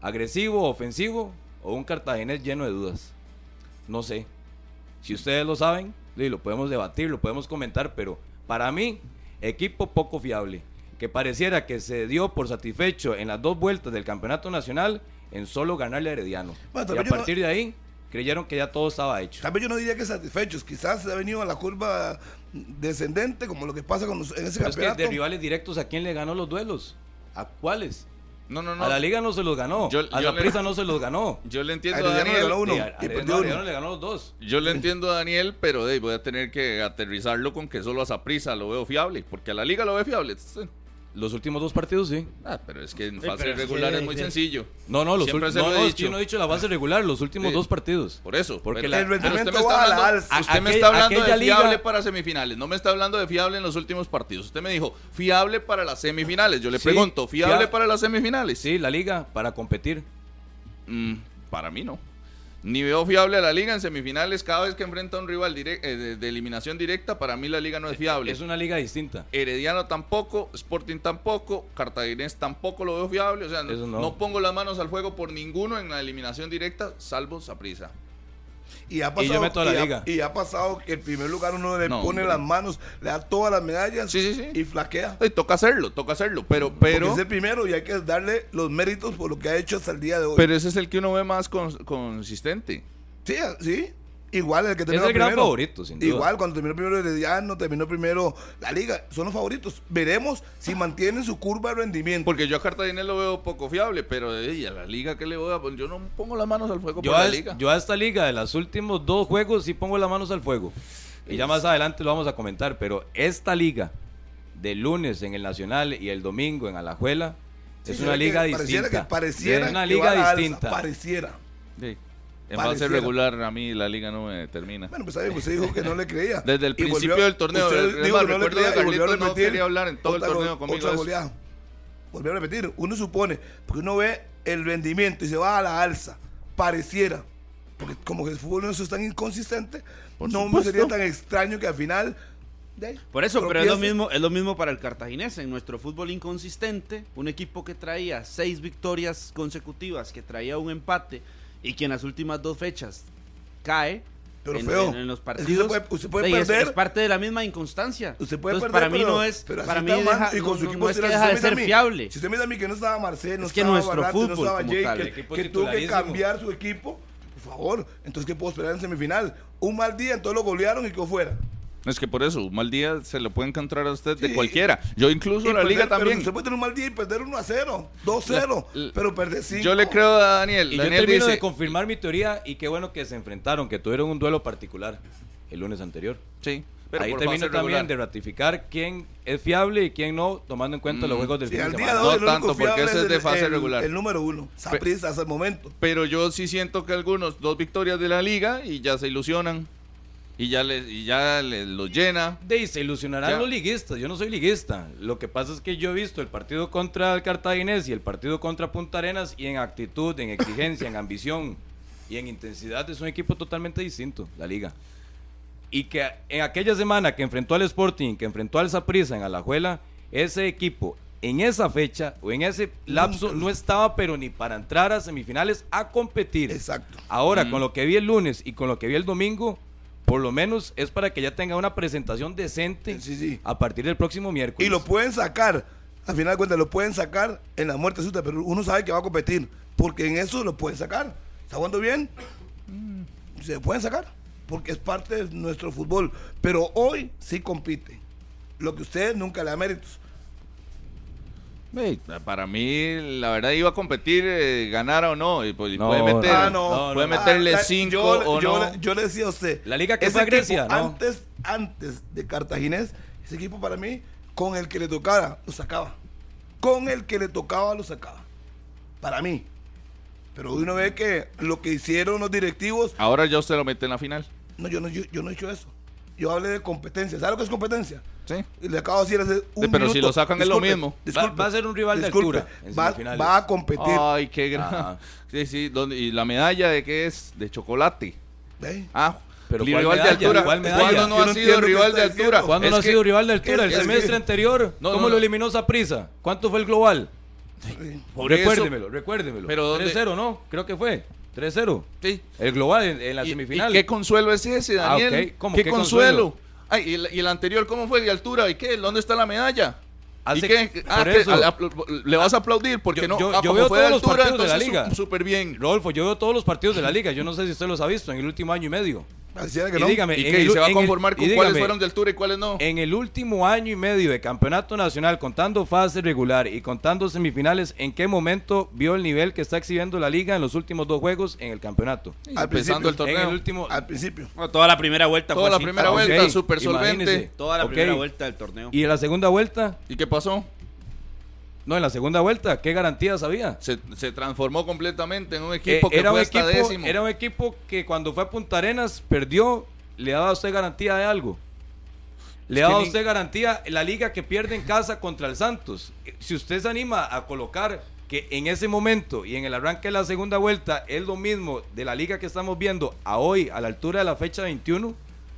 [SPEAKER 4] agresivo, ofensivo, o un cartaginés lleno de dudas. No sé. Si ustedes lo saben, lo podemos debatir, lo podemos comentar, pero para mí, equipo poco fiable, que pareciera que se dio por satisfecho en las dos vueltas del campeonato nacional en solo ganarle a Herediano.
[SPEAKER 3] Bueno,
[SPEAKER 4] y a
[SPEAKER 3] no-
[SPEAKER 4] partir de ahí, creyeron que ya todo estaba hecho.
[SPEAKER 3] Tal vez yo no diría que satisfechos. Quizás se ha venido a la curva descendente, como lo que pasa con los- en ese
[SPEAKER 4] Pero es que
[SPEAKER 3] campeonato.
[SPEAKER 4] de rivales directos, ¿a quién le ganó los duelos? ¿A cuáles?
[SPEAKER 2] No, no, no.
[SPEAKER 4] A la liga no se los ganó.
[SPEAKER 2] Yo-
[SPEAKER 4] a
[SPEAKER 2] yo
[SPEAKER 4] la
[SPEAKER 2] le-
[SPEAKER 4] prisa no se los ganó.
[SPEAKER 2] Yo le entiendo a Daniel.
[SPEAKER 3] ganó uno
[SPEAKER 4] Y a- no,
[SPEAKER 3] uno.
[SPEAKER 4] Le ganó los dos.
[SPEAKER 2] Yo le entiendo a Daniel, pero ahí voy a tener que aterrizarlo con que solo a Saprissa lo veo fiable, porque a la liga lo ve fiable.
[SPEAKER 4] Los últimos dos partidos, sí.
[SPEAKER 2] Ah, pero es que en
[SPEAKER 5] Sí,
[SPEAKER 2] fase regular es muy sencillo.
[SPEAKER 4] No, no, los últimos. No,
[SPEAKER 2] he
[SPEAKER 4] no, es que
[SPEAKER 2] dicho.
[SPEAKER 4] yo no he dicho la base regular, los últimos
[SPEAKER 2] Sí.
[SPEAKER 4] dos partidos.
[SPEAKER 2] Por eso.
[SPEAKER 4] Porque
[SPEAKER 2] pero-
[SPEAKER 4] la-
[SPEAKER 3] El rendimiento
[SPEAKER 2] pero usted me
[SPEAKER 3] a
[SPEAKER 2] está
[SPEAKER 3] la
[SPEAKER 2] hablando, usted me está hablando de
[SPEAKER 4] liga-
[SPEAKER 2] fiable para semifinales, no me está hablando de fiable en los últimos partidos. Usted me dijo fiable para las semifinales. Yo le
[SPEAKER 4] Sí,
[SPEAKER 2] pregunto, ¿fiable
[SPEAKER 4] fia-
[SPEAKER 2] para las semifinales?
[SPEAKER 4] Sí, la liga para competir.
[SPEAKER 2] Mm, para mí no. Ni veo fiable a la liga en semifinales cada vez que enfrenta a un rival direc- eh, de, de eliminación directa. Para mí la liga no es fiable.
[SPEAKER 4] Es una liga distinta.
[SPEAKER 2] Herediano tampoco, Sporting tampoco, Cartaginés tampoco lo veo fiable. O sea, no,
[SPEAKER 4] Eso no.
[SPEAKER 2] no pongo las manos al fuego por ninguno en la eliminación directa, salvo Saprisa.
[SPEAKER 3] Y ha
[SPEAKER 4] Y
[SPEAKER 3] pasado,
[SPEAKER 4] yo meto a la
[SPEAKER 3] y ha- y pasado que el primer lugar uno le
[SPEAKER 2] No,
[SPEAKER 3] pone
[SPEAKER 2] hombre.
[SPEAKER 3] las manos, le da todas las medallas
[SPEAKER 2] Sí, sí, sí.
[SPEAKER 3] y flaquea.
[SPEAKER 2] toca hacerlo, toca hacerlo, pero,
[SPEAKER 3] Porque
[SPEAKER 2] pero,
[SPEAKER 3] es el primero y hay que darle los méritos por lo que ha hecho hasta el día de hoy.
[SPEAKER 2] pero ese es el que uno ve más cons- consistente.
[SPEAKER 3] sí, sí. Igual el que
[SPEAKER 4] Es
[SPEAKER 3] terminó
[SPEAKER 4] el gran
[SPEAKER 3] primero.
[SPEAKER 4] favorito, sin duda.
[SPEAKER 3] Igual cuando terminó primero Herediano, terminó primero la liga. Son los favoritos. Veremos si mantienen su curva de rendimiento.
[SPEAKER 2] Porque yo a Cartaginés lo veo poco fiable, pero ey, a la liga que le voy a poner, yo no pongo las manos al fuego
[SPEAKER 4] Yo
[SPEAKER 2] por
[SPEAKER 4] a,
[SPEAKER 2] la
[SPEAKER 4] es-
[SPEAKER 2] liga.
[SPEAKER 4] yo a esta liga de los últimos dos juegos sí pongo las manos al fuego. Y ya más adelante lo vamos a comentar. Pero esta liga de lunes en el Nacional y el domingo en Alajuela
[SPEAKER 3] Sí,
[SPEAKER 4] es una liga
[SPEAKER 3] pareciera
[SPEAKER 4] distinta.
[SPEAKER 3] Que pareciera
[SPEAKER 4] es una liga
[SPEAKER 3] alza,
[SPEAKER 4] distinta.
[SPEAKER 3] pareciera.
[SPEAKER 2] Sí. En base
[SPEAKER 3] Pareciera.
[SPEAKER 2] regular a mí la liga no me termina.
[SPEAKER 3] Bueno, pues sabe, usted dijo que no le creía. [laughs]
[SPEAKER 2] Desde el
[SPEAKER 3] Y volvió-
[SPEAKER 2] principio del torneo,
[SPEAKER 3] usted dijo que no le creía
[SPEAKER 2] que
[SPEAKER 3] y volvió a
[SPEAKER 2] Carlitos no
[SPEAKER 3] repetir
[SPEAKER 2] quería hablar en todo el
[SPEAKER 3] otra-
[SPEAKER 2] torneo conmigo
[SPEAKER 3] otra goleada. Volvió a repetir. Uno supone, porque uno ve el rendimiento y se va a la alza. Pareciera. Porque como que el fútbol nuestro es tan inconsistente,
[SPEAKER 2] Por
[SPEAKER 3] no me
[SPEAKER 2] supuesto.
[SPEAKER 3] sería tan extraño que al final.
[SPEAKER 5] Por eso, pero es lo mismo, es lo mismo para el cartaginés. En nuestro fútbol inconsistente, un equipo que traía seis victorias consecutivas, que traía un empate y que en las últimas dos fechas cae
[SPEAKER 3] Pero
[SPEAKER 5] en,
[SPEAKER 3] feo.
[SPEAKER 5] en- en los partidos.
[SPEAKER 3] usted puede- usted puede
[SPEAKER 5] de ahí es- parte de la misma inconstancia.
[SPEAKER 3] Usted puede
[SPEAKER 5] Entonces,
[SPEAKER 3] perder,
[SPEAKER 5] para mí
[SPEAKER 3] pero-
[SPEAKER 5] no es,
[SPEAKER 3] pero
[SPEAKER 5] para mí deja-
[SPEAKER 3] y con
[SPEAKER 5] no-
[SPEAKER 3] su equipo
[SPEAKER 5] no es que deja
[SPEAKER 3] si
[SPEAKER 5] de
[SPEAKER 3] usted
[SPEAKER 5] ser
[SPEAKER 3] me dice a mí-
[SPEAKER 5] fiable.
[SPEAKER 3] Si usted me dice a mí que no estaba Marcelo, no
[SPEAKER 5] Es que
[SPEAKER 3] estaba
[SPEAKER 5] nuestro
[SPEAKER 3] Barrate, no estaba Jake,
[SPEAKER 5] tal.
[SPEAKER 3] que- que tuvo que cambiar su equipo, por favor. Entonces, ¿qué puedo esperar en semifinal? Un mal día, entonces lo golearon y quedó fuera.
[SPEAKER 2] Es que por eso, un mal día se lo puede encontrar a usted de
[SPEAKER 3] Sí.
[SPEAKER 2] cualquiera. Yo incluso
[SPEAKER 3] Y
[SPEAKER 2] la liga
[SPEAKER 3] perder- pero
[SPEAKER 2] también.
[SPEAKER 3] Usted puede tener un mal día y perder 1 a 0, 2 a 0,
[SPEAKER 2] La- la-
[SPEAKER 3] pero perder 5.
[SPEAKER 2] Yo le creo a Daniel.
[SPEAKER 4] Y yo
[SPEAKER 2] Daniel
[SPEAKER 4] termino
[SPEAKER 2] dice,
[SPEAKER 4] de confirmar mi teoría y qué bueno que se enfrentaron, que tuvieron un duelo particular el lunes anterior.
[SPEAKER 2] sí, pero
[SPEAKER 4] Ahí termino también
[SPEAKER 2] regular.
[SPEAKER 4] de ratificar quién es fiable y quién no, tomando en cuenta los
[SPEAKER 2] Mm,
[SPEAKER 4] juegos del
[SPEAKER 3] Sí,
[SPEAKER 4] fin de semana.
[SPEAKER 3] de hoy,
[SPEAKER 2] No tanto, porque ese es de fase
[SPEAKER 3] el-
[SPEAKER 2] regular.
[SPEAKER 3] El número uno, Saprissa hasta el momento.
[SPEAKER 2] Pero yo sí siento que algunos, dos victorias de la liga y ya se ilusionan. Y ya les, y ya les los llena.
[SPEAKER 4] De ahí se ilusionarán
[SPEAKER 2] Ya.
[SPEAKER 4] los liguistas. Yo no soy liguista. Lo que pasa es que yo he visto el partido contra el Cartaginés y el partido contra Punta Arenas y en actitud, en exigencia, en ambición y en intensidad es un equipo totalmente distinto, la liga. Y que en aquella semana que enfrentó al Sporting, que enfrentó al Saprissa en Alajuela, ese equipo en esa fecha o en ese lapso no estaba pero ni para entrar a semifinales a competir.
[SPEAKER 3] Exacto.
[SPEAKER 4] Ahora, con lo que vi el lunes y con lo que vi el domingo, por lo menos es para que ya tenga una presentación decente
[SPEAKER 3] Sí, sí.
[SPEAKER 4] a partir del próximo miércoles.
[SPEAKER 3] Y lo pueden sacar, al final de cuentas, lo pueden sacar en la muerte súbita, pero uno sabe que va a competir, porque en eso lo pueden sacar. ¿Está jugando bien? Se pueden sacar, porque es parte de nuestro fútbol. Pero hoy sí compite. Lo que ustedes nunca le da méritos.
[SPEAKER 2] Para mí, la verdad, iba a competir, eh, ganara o no. Y pues,
[SPEAKER 4] No,
[SPEAKER 2] puede meter,
[SPEAKER 3] Ah, no.
[SPEAKER 2] puede meterle
[SPEAKER 3] yo,
[SPEAKER 2] o
[SPEAKER 3] yo
[SPEAKER 2] no.
[SPEAKER 3] le- yo le decía a usted.
[SPEAKER 4] La liga que fue a Grecia,
[SPEAKER 3] equipo
[SPEAKER 4] ¿no?
[SPEAKER 3] Antes, antes de Cartaginés, ese equipo para mí, con el que le tocara, lo sacaba. Con el que le tocaba, lo sacaba. Para mí. Pero uno ve que lo que hicieron los directivos.
[SPEAKER 2] Ahora ya usted lo mete en la final.
[SPEAKER 3] No, yo no, yo, yo no he hecho eso. Yo hablé de competencia. ¿Sabe lo que es competencia?
[SPEAKER 2] Sí.
[SPEAKER 3] Y le acabo de decir hace un
[SPEAKER 2] pero si
[SPEAKER 3] minuto.
[SPEAKER 2] lo sacan es lo
[SPEAKER 3] Disculpe,
[SPEAKER 2] mismo.
[SPEAKER 3] disculpe,
[SPEAKER 4] Va- va a ser un rival de
[SPEAKER 3] disculpe.
[SPEAKER 4] altura en
[SPEAKER 3] Va, va a competir.
[SPEAKER 2] Ay, qué gran.
[SPEAKER 4] Ajá. [laughs]
[SPEAKER 2] Sí, sí. ¿dónde- ¿Y la medalla de qué es? De chocolate.
[SPEAKER 3] ¿Ve?
[SPEAKER 2] Ah,
[SPEAKER 4] Pero
[SPEAKER 2] rival
[SPEAKER 4] ¿cuál
[SPEAKER 2] de
[SPEAKER 4] medalla?
[SPEAKER 2] altura.
[SPEAKER 4] ¿Cuál medalla?
[SPEAKER 2] ¿Cuándo no ha sido rival de altura?
[SPEAKER 4] ¿Cuándo
[SPEAKER 2] Es
[SPEAKER 4] no ha
[SPEAKER 2] que-
[SPEAKER 4] sido rival de altura?
[SPEAKER 3] es
[SPEAKER 4] el
[SPEAKER 3] que-
[SPEAKER 4] semestre anterior.
[SPEAKER 2] No,
[SPEAKER 4] ¿Cómo
[SPEAKER 2] no,
[SPEAKER 4] lo eliminó Saprisa? ¿Cuánto fue el global? Recuérdemelo, recuérdemelo.
[SPEAKER 2] Pero ¿dónde-
[SPEAKER 4] 3-0, ¿no? Creo que fue. 3-0.
[SPEAKER 2] Sí.
[SPEAKER 4] El global en, en la
[SPEAKER 2] ¿Y-
[SPEAKER 4] semifinal.
[SPEAKER 2] ¿Y qué consuelo es ese,
[SPEAKER 4] Ah,
[SPEAKER 2] Daniel?
[SPEAKER 4] ¿Cómo?
[SPEAKER 2] ¿Qué,
[SPEAKER 4] ¿Qué
[SPEAKER 2] consuelo?
[SPEAKER 4] consuelo?
[SPEAKER 2] Ay, ¿y, el, y el anterior cómo fue de altura? ¿Y qué? ¿Dónde está la medalla? ¿Y
[SPEAKER 4] Hace-
[SPEAKER 2] qué? Ah, que apl- le vas a aplaudir porque
[SPEAKER 4] Yo-
[SPEAKER 2] no.
[SPEAKER 4] yo-
[SPEAKER 2] ah,
[SPEAKER 4] yo veo
[SPEAKER 2] fue de
[SPEAKER 4] todos los
[SPEAKER 2] altura,
[SPEAKER 4] partidos de la liga.
[SPEAKER 2] súper bien.
[SPEAKER 4] Rodolfo, yo veo todos los partidos de la liga. Yo no sé si usted los ha visto en el último año y medio.
[SPEAKER 3] Así que
[SPEAKER 4] Y
[SPEAKER 3] no.
[SPEAKER 4] dígame,
[SPEAKER 2] ¿Y
[SPEAKER 4] en
[SPEAKER 2] qué? ¿Y
[SPEAKER 4] el-
[SPEAKER 2] se va a
[SPEAKER 4] en el-
[SPEAKER 2] conformar con
[SPEAKER 4] y
[SPEAKER 2] cuáles
[SPEAKER 4] dígame,
[SPEAKER 2] fueron de altura y cuáles no?
[SPEAKER 4] En el último año y medio de campeonato nacional, contando fase regular y contando semifinales, ¿en qué momento vio el nivel que está exhibiendo la liga en los últimos dos juegos en el campeonato?
[SPEAKER 3] Al
[SPEAKER 2] Empezando el
[SPEAKER 3] principio.
[SPEAKER 2] torneo.
[SPEAKER 4] En el último.
[SPEAKER 3] Al principio.
[SPEAKER 5] Bueno, toda la primera vuelta
[SPEAKER 2] Toda
[SPEAKER 5] fue
[SPEAKER 2] la
[SPEAKER 5] así.
[SPEAKER 2] primera
[SPEAKER 4] Ah,
[SPEAKER 2] vuelta,
[SPEAKER 4] ok,
[SPEAKER 2] súper solvente.
[SPEAKER 5] Toda la
[SPEAKER 4] Ok.
[SPEAKER 5] primera vuelta del torneo.
[SPEAKER 4] Y en la segunda vuelta,
[SPEAKER 2] ¿Y qué pasó?
[SPEAKER 4] No, en la segunda vuelta, ¿qué garantías había?
[SPEAKER 2] Se, se transformó completamente en un
[SPEAKER 4] Eh,
[SPEAKER 2] equipo que
[SPEAKER 4] era,
[SPEAKER 2] fue
[SPEAKER 4] un
[SPEAKER 2] hasta
[SPEAKER 4] equipo,
[SPEAKER 2] décimo.
[SPEAKER 4] era un equipo que cuando fue a Punta Arenas perdió, le daba a usted garantía de algo. Le daba a
[SPEAKER 2] ni-
[SPEAKER 4] usted garantía la liga que pierde en casa contra el Santos. Si usted se anima a colocar que en ese momento y en el arranque de la segunda vuelta es lo mismo de la liga que estamos viendo a hoy, a la altura de la fecha 21,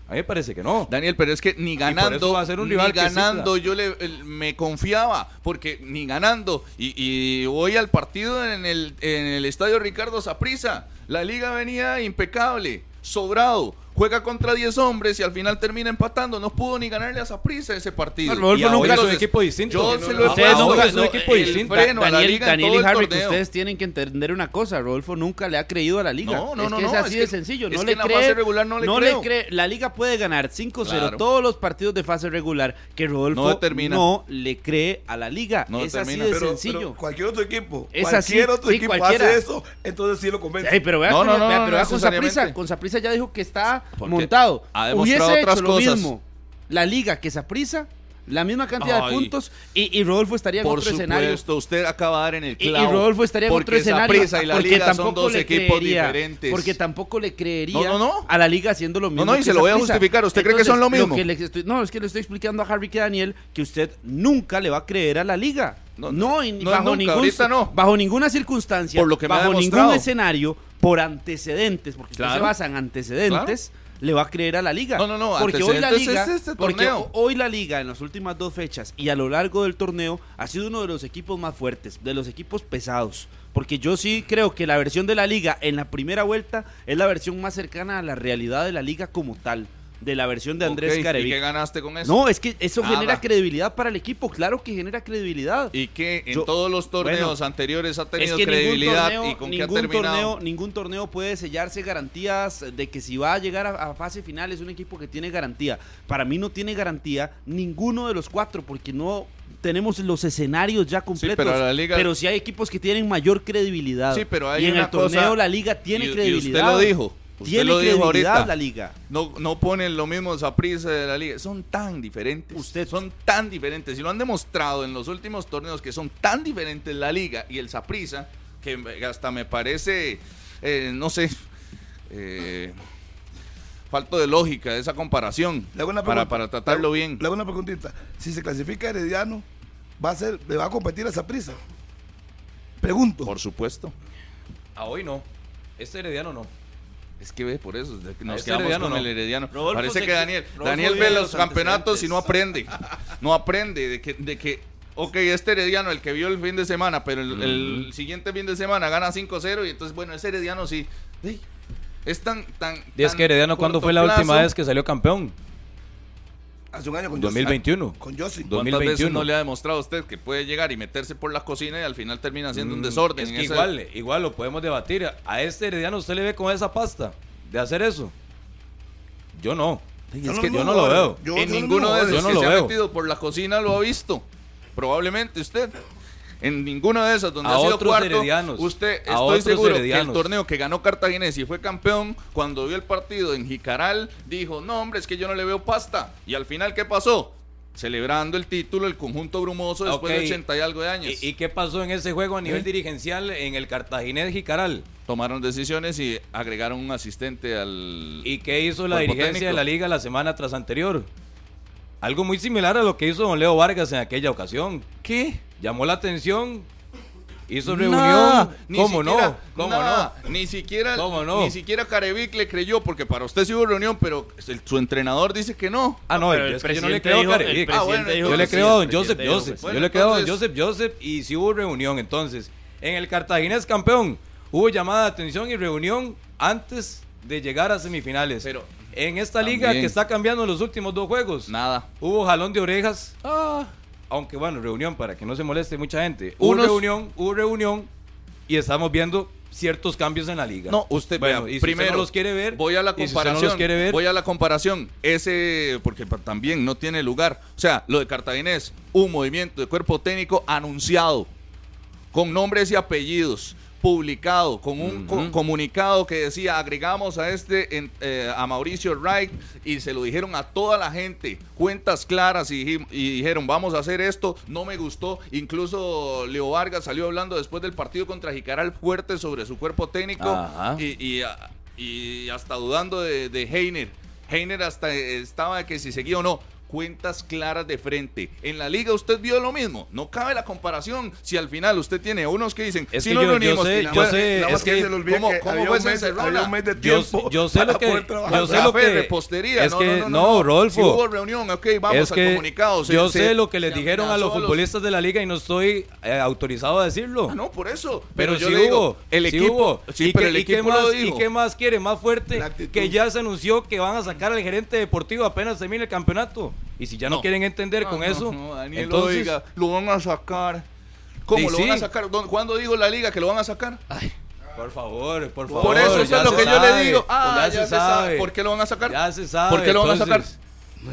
[SPEAKER 4] a mí me parece que no.
[SPEAKER 2] Daniel, pero es que ni ganando,
[SPEAKER 4] va a ser un
[SPEAKER 2] ni
[SPEAKER 4] rival que
[SPEAKER 2] ganando yo le, me confiaba, porque ni ganando, y, y voy al partido en el, en el estadio Ricardo Saprisa, la liga venía impecable, sobrado, juega contra 10 hombres y al final termina empatando, no pudo ni ganarle a Saprisa ese partido.
[SPEAKER 5] No, Rodolfo nunca-
[SPEAKER 4] es un equipo distinto.
[SPEAKER 2] Yo
[SPEAKER 4] No,
[SPEAKER 2] se
[SPEAKER 4] no,
[SPEAKER 2] lo he
[SPEAKER 4] no,
[SPEAKER 5] Ustedes
[SPEAKER 2] puesto,
[SPEAKER 5] nunca-
[SPEAKER 2] no,
[SPEAKER 5] es un
[SPEAKER 4] equipo
[SPEAKER 2] el
[SPEAKER 4] distinto.
[SPEAKER 2] freno a la
[SPEAKER 5] Daniel, Daniel
[SPEAKER 2] todo
[SPEAKER 5] y que
[SPEAKER 2] torneo.
[SPEAKER 5] ustedes tienen que entender una cosa. Rodolfo nunca le ha creído a la liga.
[SPEAKER 2] No, no,
[SPEAKER 5] es
[SPEAKER 2] no,
[SPEAKER 5] que
[SPEAKER 2] no,
[SPEAKER 5] es así
[SPEAKER 2] es
[SPEAKER 5] de
[SPEAKER 2] que-
[SPEAKER 5] sencillo.
[SPEAKER 2] es
[SPEAKER 5] No
[SPEAKER 2] que
[SPEAKER 5] le
[SPEAKER 2] en la
[SPEAKER 5] cree,
[SPEAKER 2] fase regular no le creo.
[SPEAKER 5] cree. La liga puede ganar 5-0
[SPEAKER 2] Claro.
[SPEAKER 5] todos los partidos de fase regular que Rodolfo
[SPEAKER 2] No
[SPEAKER 5] no le cree a la liga.
[SPEAKER 2] No
[SPEAKER 5] es así de
[SPEAKER 3] Pero,
[SPEAKER 5] sencillo.
[SPEAKER 3] pero cualquier otro equipo,
[SPEAKER 5] Es
[SPEAKER 3] cualquier
[SPEAKER 5] así,
[SPEAKER 3] otro
[SPEAKER 5] sí,
[SPEAKER 3] equipo
[SPEAKER 5] cualquiera.
[SPEAKER 3] hace eso, entonces sí lo convence.
[SPEAKER 5] Ey, pero vea,
[SPEAKER 2] No, no, no, no
[SPEAKER 5] pero con. Saprissa, con Saprissa ya dijo que está
[SPEAKER 2] Porque
[SPEAKER 5] montado.
[SPEAKER 2] ha demostrado
[SPEAKER 5] Hubiese
[SPEAKER 2] otras
[SPEAKER 5] hecho lo mismo la liga que Saprissa, la misma cantidad
[SPEAKER 2] Ay.
[SPEAKER 5] de puntos y, y Rodolfo estaría en
[SPEAKER 2] Por
[SPEAKER 5] otro escenario.
[SPEAKER 2] supuesto, usted acaba de dar en el
[SPEAKER 5] Y, y
[SPEAKER 2] clavo.
[SPEAKER 5] Rodolfo estaría en otro escenario.
[SPEAKER 2] Y la
[SPEAKER 5] porque
[SPEAKER 2] Liga
[SPEAKER 5] tampoco
[SPEAKER 2] son dos
[SPEAKER 5] le
[SPEAKER 2] equipos
[SPEAKER 5] creería,
[SPEAKER 2] diferentes.
[SPEAKER 5] Porque tampoco le creería
[SPEAKER 2] No, no, no.
[SPEAKER 5] a la liga haciendo lo mismo.
[SPEAKER 2] no, y
[SPEAKER 5] que
[SPEAKER 2] se lo voy a justificar. ¿Usted cree que son lo mismo?
[SPEAKER 5] estoy- no, es que le estoy explicando a Harry que Daniel que usted nunca le va a creer a la liga.
[SPEAKER 2] No,
[SPEAKER 5] No,
[SPEAKER 2] no,
[SPEAKER 5] y
[SPEAKER 2] no,
[SPEAKER 5] bajo,
[SPEAKER 2] nunca,
[SPEAKER 5] ningún,
[SPEAKER 2] ahorita no.
[SPEAKER 5] bajo ninguna circunstancia,
[SPEAKER 2] Por lo que
[SPEAKER 5] bajo ningún escenario, por antecedentes, porque usted
[SPEAKER 2] Claro.
[SPEAKER 5] se basa en antecedentes, le va a creer a la liga.
[SPEAKER 2] No, no, no,
[SPEAKER 5] Porque hoy la liga,
[SPEAKER 2] es este
[SPEAKER 5] porque hoy la liga en las últimas dos fechas y a lo largo del torneo ha sido uno de los equipos más fuertes, de los equipos pesados. Porque yo sí creo que la versión de la liga en la primera vuelta es la versión más cercana a la realidad de la liga como tal, de la versión de Andrés
[SPEAKER 2] Ok, ¿Y qué ganaste con eso?
[SPEAKER 5] No, es que eso
[SPEAKER 2] Nada.
[SPEAKER 5] genera credibilidad para el equipo, claro que genera credibilidad.
[SPEAKER 2] Y que en
[SPEAKER 5] Yo-
[SPEAKER 2] todos los torneos
[SPEAKER 5] bueno,
[SPEAKER 2] anteriores ha
[SPEAKER 5] Es
[SPEAKER 2] tenido
[SPEAKER 5] que
[SPEAKER 2] credibilidad
[SPEAKER 5] torneo,
[SPEAKER 2] y con qué ha terminado.
[SPEAKER 5] torneo, ningún torneo puede sellarse garantías de que si va a llegar a, a fase final es un equipo que tiene garantía. Para mí no tiene garantía ninguno de los cuatro porque no tenemos los escenarios ya completos.
[SPEAKER 2] pero la liga-
[SPEAKER 5] Pero sí hay equipos que tienen mayor credibilidad.
[SPEAKER 2] Sí, pero hay
[SPEAKER 5] y en
[SPEAKER 2] una
[SPEAKER 5] el torneo
[SPEAKER 2] cosa-
[SPEAKER 5] la liga tiene
[SPEAKER 2] y- y
[SPEAKER 5] credibilidad.
[SPEAKER 2] usted lo dijo. Usted
[SPEAKER 5] tiene
[SPEAKER 2] lo dijo
[SPEAKER 5] credibilidad
[SPEAKER 2] ahorita.
[SPEAKER 5] la liga.
[SPEAKER 2] No, no ponen lo mismo Saprissa de la liga. Son tan diferentes.
[SPEAKER 5] Usted-
[SPEAKER 2] Son tan diferentes. Y lo han demostrado en los últimos torneos que son tan diferentes la liga y el Saprissa que hasta me parece, eh, no sé, eh, falto de lógica esa comparación
[SPEAKER 3] Le hago una
[SPEAKER 2] para,
[SPEAKER 3] pregunta.
[SPEAKER 2] para tratarlo
[SPEAKER 3] Le-
[SPEAKER 2] bien.
[SPEAKER 3] Le hago una preguntita. Si se clasifica Herediano, va a ser, le va a competir a esa prisa. Pregunto.
[SPEAKER 2] Por supuesto.
[SPEAKER 4] A hoy no. Este Herediano no.
[SPEAKER 2] Es que ve por eso, nos
[SPEAKER 4] este
[SPEAKER 2] quedamos
[SPEAKER 4] Herediano
[SPEAKER 2] con
[SPEAKER 4] no.
[SPEAKER 2] el Herediano.
[SPEAKER 5] Rodolfo
[SPEAKER 2] Parece que Daniel,
[SPEAKER 5] Rodolfo
[SPEAKER 2] Daniel ve los
[SPEAKER 5] los
[SPEAKER 2] campeonatos y no aprende. No aprende de que, de que ok, este Herediano, el que vio el fin de semana, pero el, el siguiente fin de semana gana 5-0 y entonces, bueno, ese Herediano sí. Ey, Es tan, tan.
[SPEAKER 4] Y es
[SPEAKER 2] tan
[SPEAKER 4] que Herediano, ¿cuándo fue la
[SPEAKER 2] plazo.
[SPEAKER 4] última vez que salió campeón?
[SPEAKER 3] Hace un año con
[SPEAKER 4] 2021.
[SPEAKER 3] Yossi. Con.
[SPEAKER 4] Do-
[SPEAKER 2] ¿Cuántas veces
[SPEAKER 4] 2021?
[SPEAKER 2] no le ha demostrado a usted que puede llegar y meterse por la cocina y al final termina haciendo un
[SPEAKER 4] Mm,
[SPEAKER 2] desorden?
[SPEAKER 4] Es que
[SPEAKER 2] ese-
[SPEAKER 4] igual, igual lo podemos debatir. A este Herediano usted le ve con esa pasta de hacer eso. Yo no.
[SPEAKER 3] Yo
[SPEAKER 4] es
[SPEAKER 3] no
[SPEAKER 4] que yo no lo veo.
[SPEAKER 3] Yo-
[SPEAKER 2] en
[SPEAKER 3] yo no
[SPEAKER 2] ninguno
[SPEAKER 3] me
[SPEAKER 2] de esos
[SPEAKER 4] Yo no
[SPEAKER 2] que
[SPEAKER 4] lo
[SPEAKER 2] se ha metido por la cocina lo ha visto. Probablemente usted. En ninguno de esos donde
[SPEAKER 4] A
[SPEAKER 2] ha sido cuarto,
[SPEAKER 4] heredianos.
[SPEAKER 2] usted estoy seguro que el
[SPEAKER 4] heredianos.
[SPEAKER 2] torneo que ganó Cartaginés y fue campeón, cuando vio el partido en Jicaral, dijo, no hombre, es que yo no le veo pasta. Y al final, ¿qué pasó? Celebrando el título, el conjunto brumoso después de 80 y algo de años.
[SPEAKER 4] ¿Y, y qué pasó en ese juego a nivel
[SPEAKER 2] ¿Eh?
[SPEAKER 4] dirigencial en el Cartaginés Jicaral?
[SPEAKER 2] Tomaron decisiones y agregaron un asistente al...
[SPEAKER 4] ¿Y qué hizo la dirigencia
[SPEAKER 2] técnico.
[SPEAKER 4] de la liga la semana tras anterior? Algo muy similar a lo que hizo don Leo Vargas en aquella ocasión.
[SPEAKER 2] ¿Qué?
[SPEAKER 4] Llamó la atención, hizo reunión.
[SPEAKER 2] ni
[SPEAKER 4] ¿Cómo
[SPEAKER 2] siquiera-
[SPEAKER 4] no? ¿Cómo
[SPEAKER 2] nada, Ni siquiera,
[SPEAKER 4] ¿Cómo no?
[SPEAKER 2] ni siquiera Carevic le creyó, porque para usted sí hubo reunión, pero el- su entrenador dice que no.
[SPEAKER 4] Ah, no,
[SPEAKER 5] Pero el
[SPEAKER 4] es que yo no le creo a
[SPEAKER 5] dijo- el
[SPEAKER 4] Carevic.
[SPEAKER 2] Ah, bueno,
[SPEAKER 4] Yo le
[SPEAKER 5] sí,
[SPEAKER 4] creo a don Joseph Joseph.
[SPEAKER 2] Bueno,
[SPEAKER 4] yo le creo a don Joseph Joseph y sí hubo reunión entonces. En el Cartaginés campeón hubo llamada de atención y reunión antes de llegar a semifinales.
[SPEAKER 2] Pero
[SPEAKER 4] en esta liga que está cambiando en los últimos dos juegos,
[SPEAKER 2] Nada.
[SPEAKER 4] hubo jalón de orejas. Aunque bueno, reunión para que no se moleste mucha gente. Hubo
[SPEAKER 2] Unos-
[SPEAKER 4] reunión, hubo reunión y estamos viendo ciertos cambios en la liga.
[SPEAKER 2] No, usted
[SPEAKER 4] bueno,
[SPEAKER 2] vea,
[SPEAKER 4] y si
[SPEAKER 2] primero
[SPEAKER 4] usted no los quiere ver,
[SPEAKER 2] Voy a la
[SPEAKER 4] si
[SPEAKER 2] comparación.
[SPEAKER 4] no los quiere ver,
[SPEAKER 2] Voy a la comparación. Ese, porque también no tiene lugar. O sea, lo de Cartaginés, un movimiento de cuerpo técnico anunciado, con nombres y apellidos, publicado, con un co- comunicado que decía agregamos a este en- eh, a Mauricio Wright y se lo dijeron a toda la gente, cuentas claras y, dij- y dijeron vamos a hacer esto, no me gustó, incluso Leo Vargas salió hablando después del partido contra Jicaral fuerte sobre su cuerpo técnico
[SPEAKER 4] Ajá.
[SPEAKER 2] y, y, y hasta dudando de, de Heiner. Heiner hasta estaba de que si seguía o no. Cuentas claras de frente. En la liga usted vio lo mismo. No cabe la comparación. Si al final usted tiene unos que dicen,
[SPEAKER 4] Es
[SPEAKER 2] si
[SPEAKER 4] que
[SPEAKER 2] nos
[SPEAKER 4] yo- yo
[SPEAKER 2] reunimos,
[SPEAKER 4] sé- yo sé-
[SPEAKER 3] Nada más
[SPEAKER 4] es
[SPEAKER 3] que,
[SPEAKER 4] que-
[SPEAKER 3] se
[SPEAKER 2] ¿cómo-
[SPEAKER 3] que
[SPEAKER 2] cómo
[SPEAKER 3] había,
[SPEAKER 2] fue
[SPEAKER 3] un mes, había un mes de
[SPEAKER 4] Yo,
[SPEAKER 3] tiempo
[SPEAKER 4] yo sé
[SPEAKER 3] para
[SPEAKER 4] lo que yo sé lo que
[SPEAKER 2] repostería.
[SPEAKER 4] es
[SPEAKER 2] no,
[SPEAKER 4] que
[SPEAKER 2] no, no,
[SPEAKER 4] no,
[SPEAKER 2] no.
[SPEAKER 4] Rodolfo
[SPEAKER 2] Si hubo reunión, ok, vamos
[SPEAKER 4] es
[SPEAKER 2] al
[SPEAKER 4] que
[SPEAKER 2] comunicado. Se-
[SPEAKER 4] yo
[SPEAKER 2] se-
[SPEAKER 4] sé lo que les dijeron a los futbolistas de la liga y no estoy eh, autorizado a decirlo.
[SPEAKER 2] Ah, no, por eso.
[SPEAKER 4] Pero,
[SPEAKER 2] Pero, yo
[SPEAKER 4] sí
[SPEAKER 2] le digo,
[SPEAKER 4] hubo,
[SPEAKER 2] el
[SPEAKER 4] sí
[SPEAKER 2] equipo,
[SPEAKER 4] hubo.
[SPEAKER 2] sí,
[SPEAKER 4] ¿Y,
[SPEAKER 2] pero
[SPEAKER 4] qué,
[SPEAKER 2] el
[SPEAKER 4] y qué
[SPEAKER 2] equipo
[SPEAKER 4] más, ¿Y qué más quiere? Más fuerte que ya se anunció que van a sacar al gerente deportivo apenas termine el campeonato. Y si ya no,
[SPEAKER 2] No.
[SPEAKER 4] quieren entender
[SPEAKER 2] No,
[SPEAKER 4] con
[SPEAKER 2] no,
[SPEAKER 4] eso,
[SPEAKER 2] no, Daniel,
[SPEAKER 4] entonces
[SPEAKER 2] oiga, lo van a sacar. ¿Cómo
[SPEAKER 4] Sí,
[SPEAKER 2] lo van a sacar? ¿Dónde- ¿Cuándo dijo la liga que lo van a sacar?
[SPEAKER 4] por favor, por favor.
[SPEAKER 2] Por eso es lo que yo le digo. Ah,
[SPEAKER 4] ya, se sabe.
[SPEAKER 2] ¿Por qué lo van a sacar?
[SPEAKER 4] Ya se sabe.
[SPEAKER 2] ¿Por qué lo van a sacar?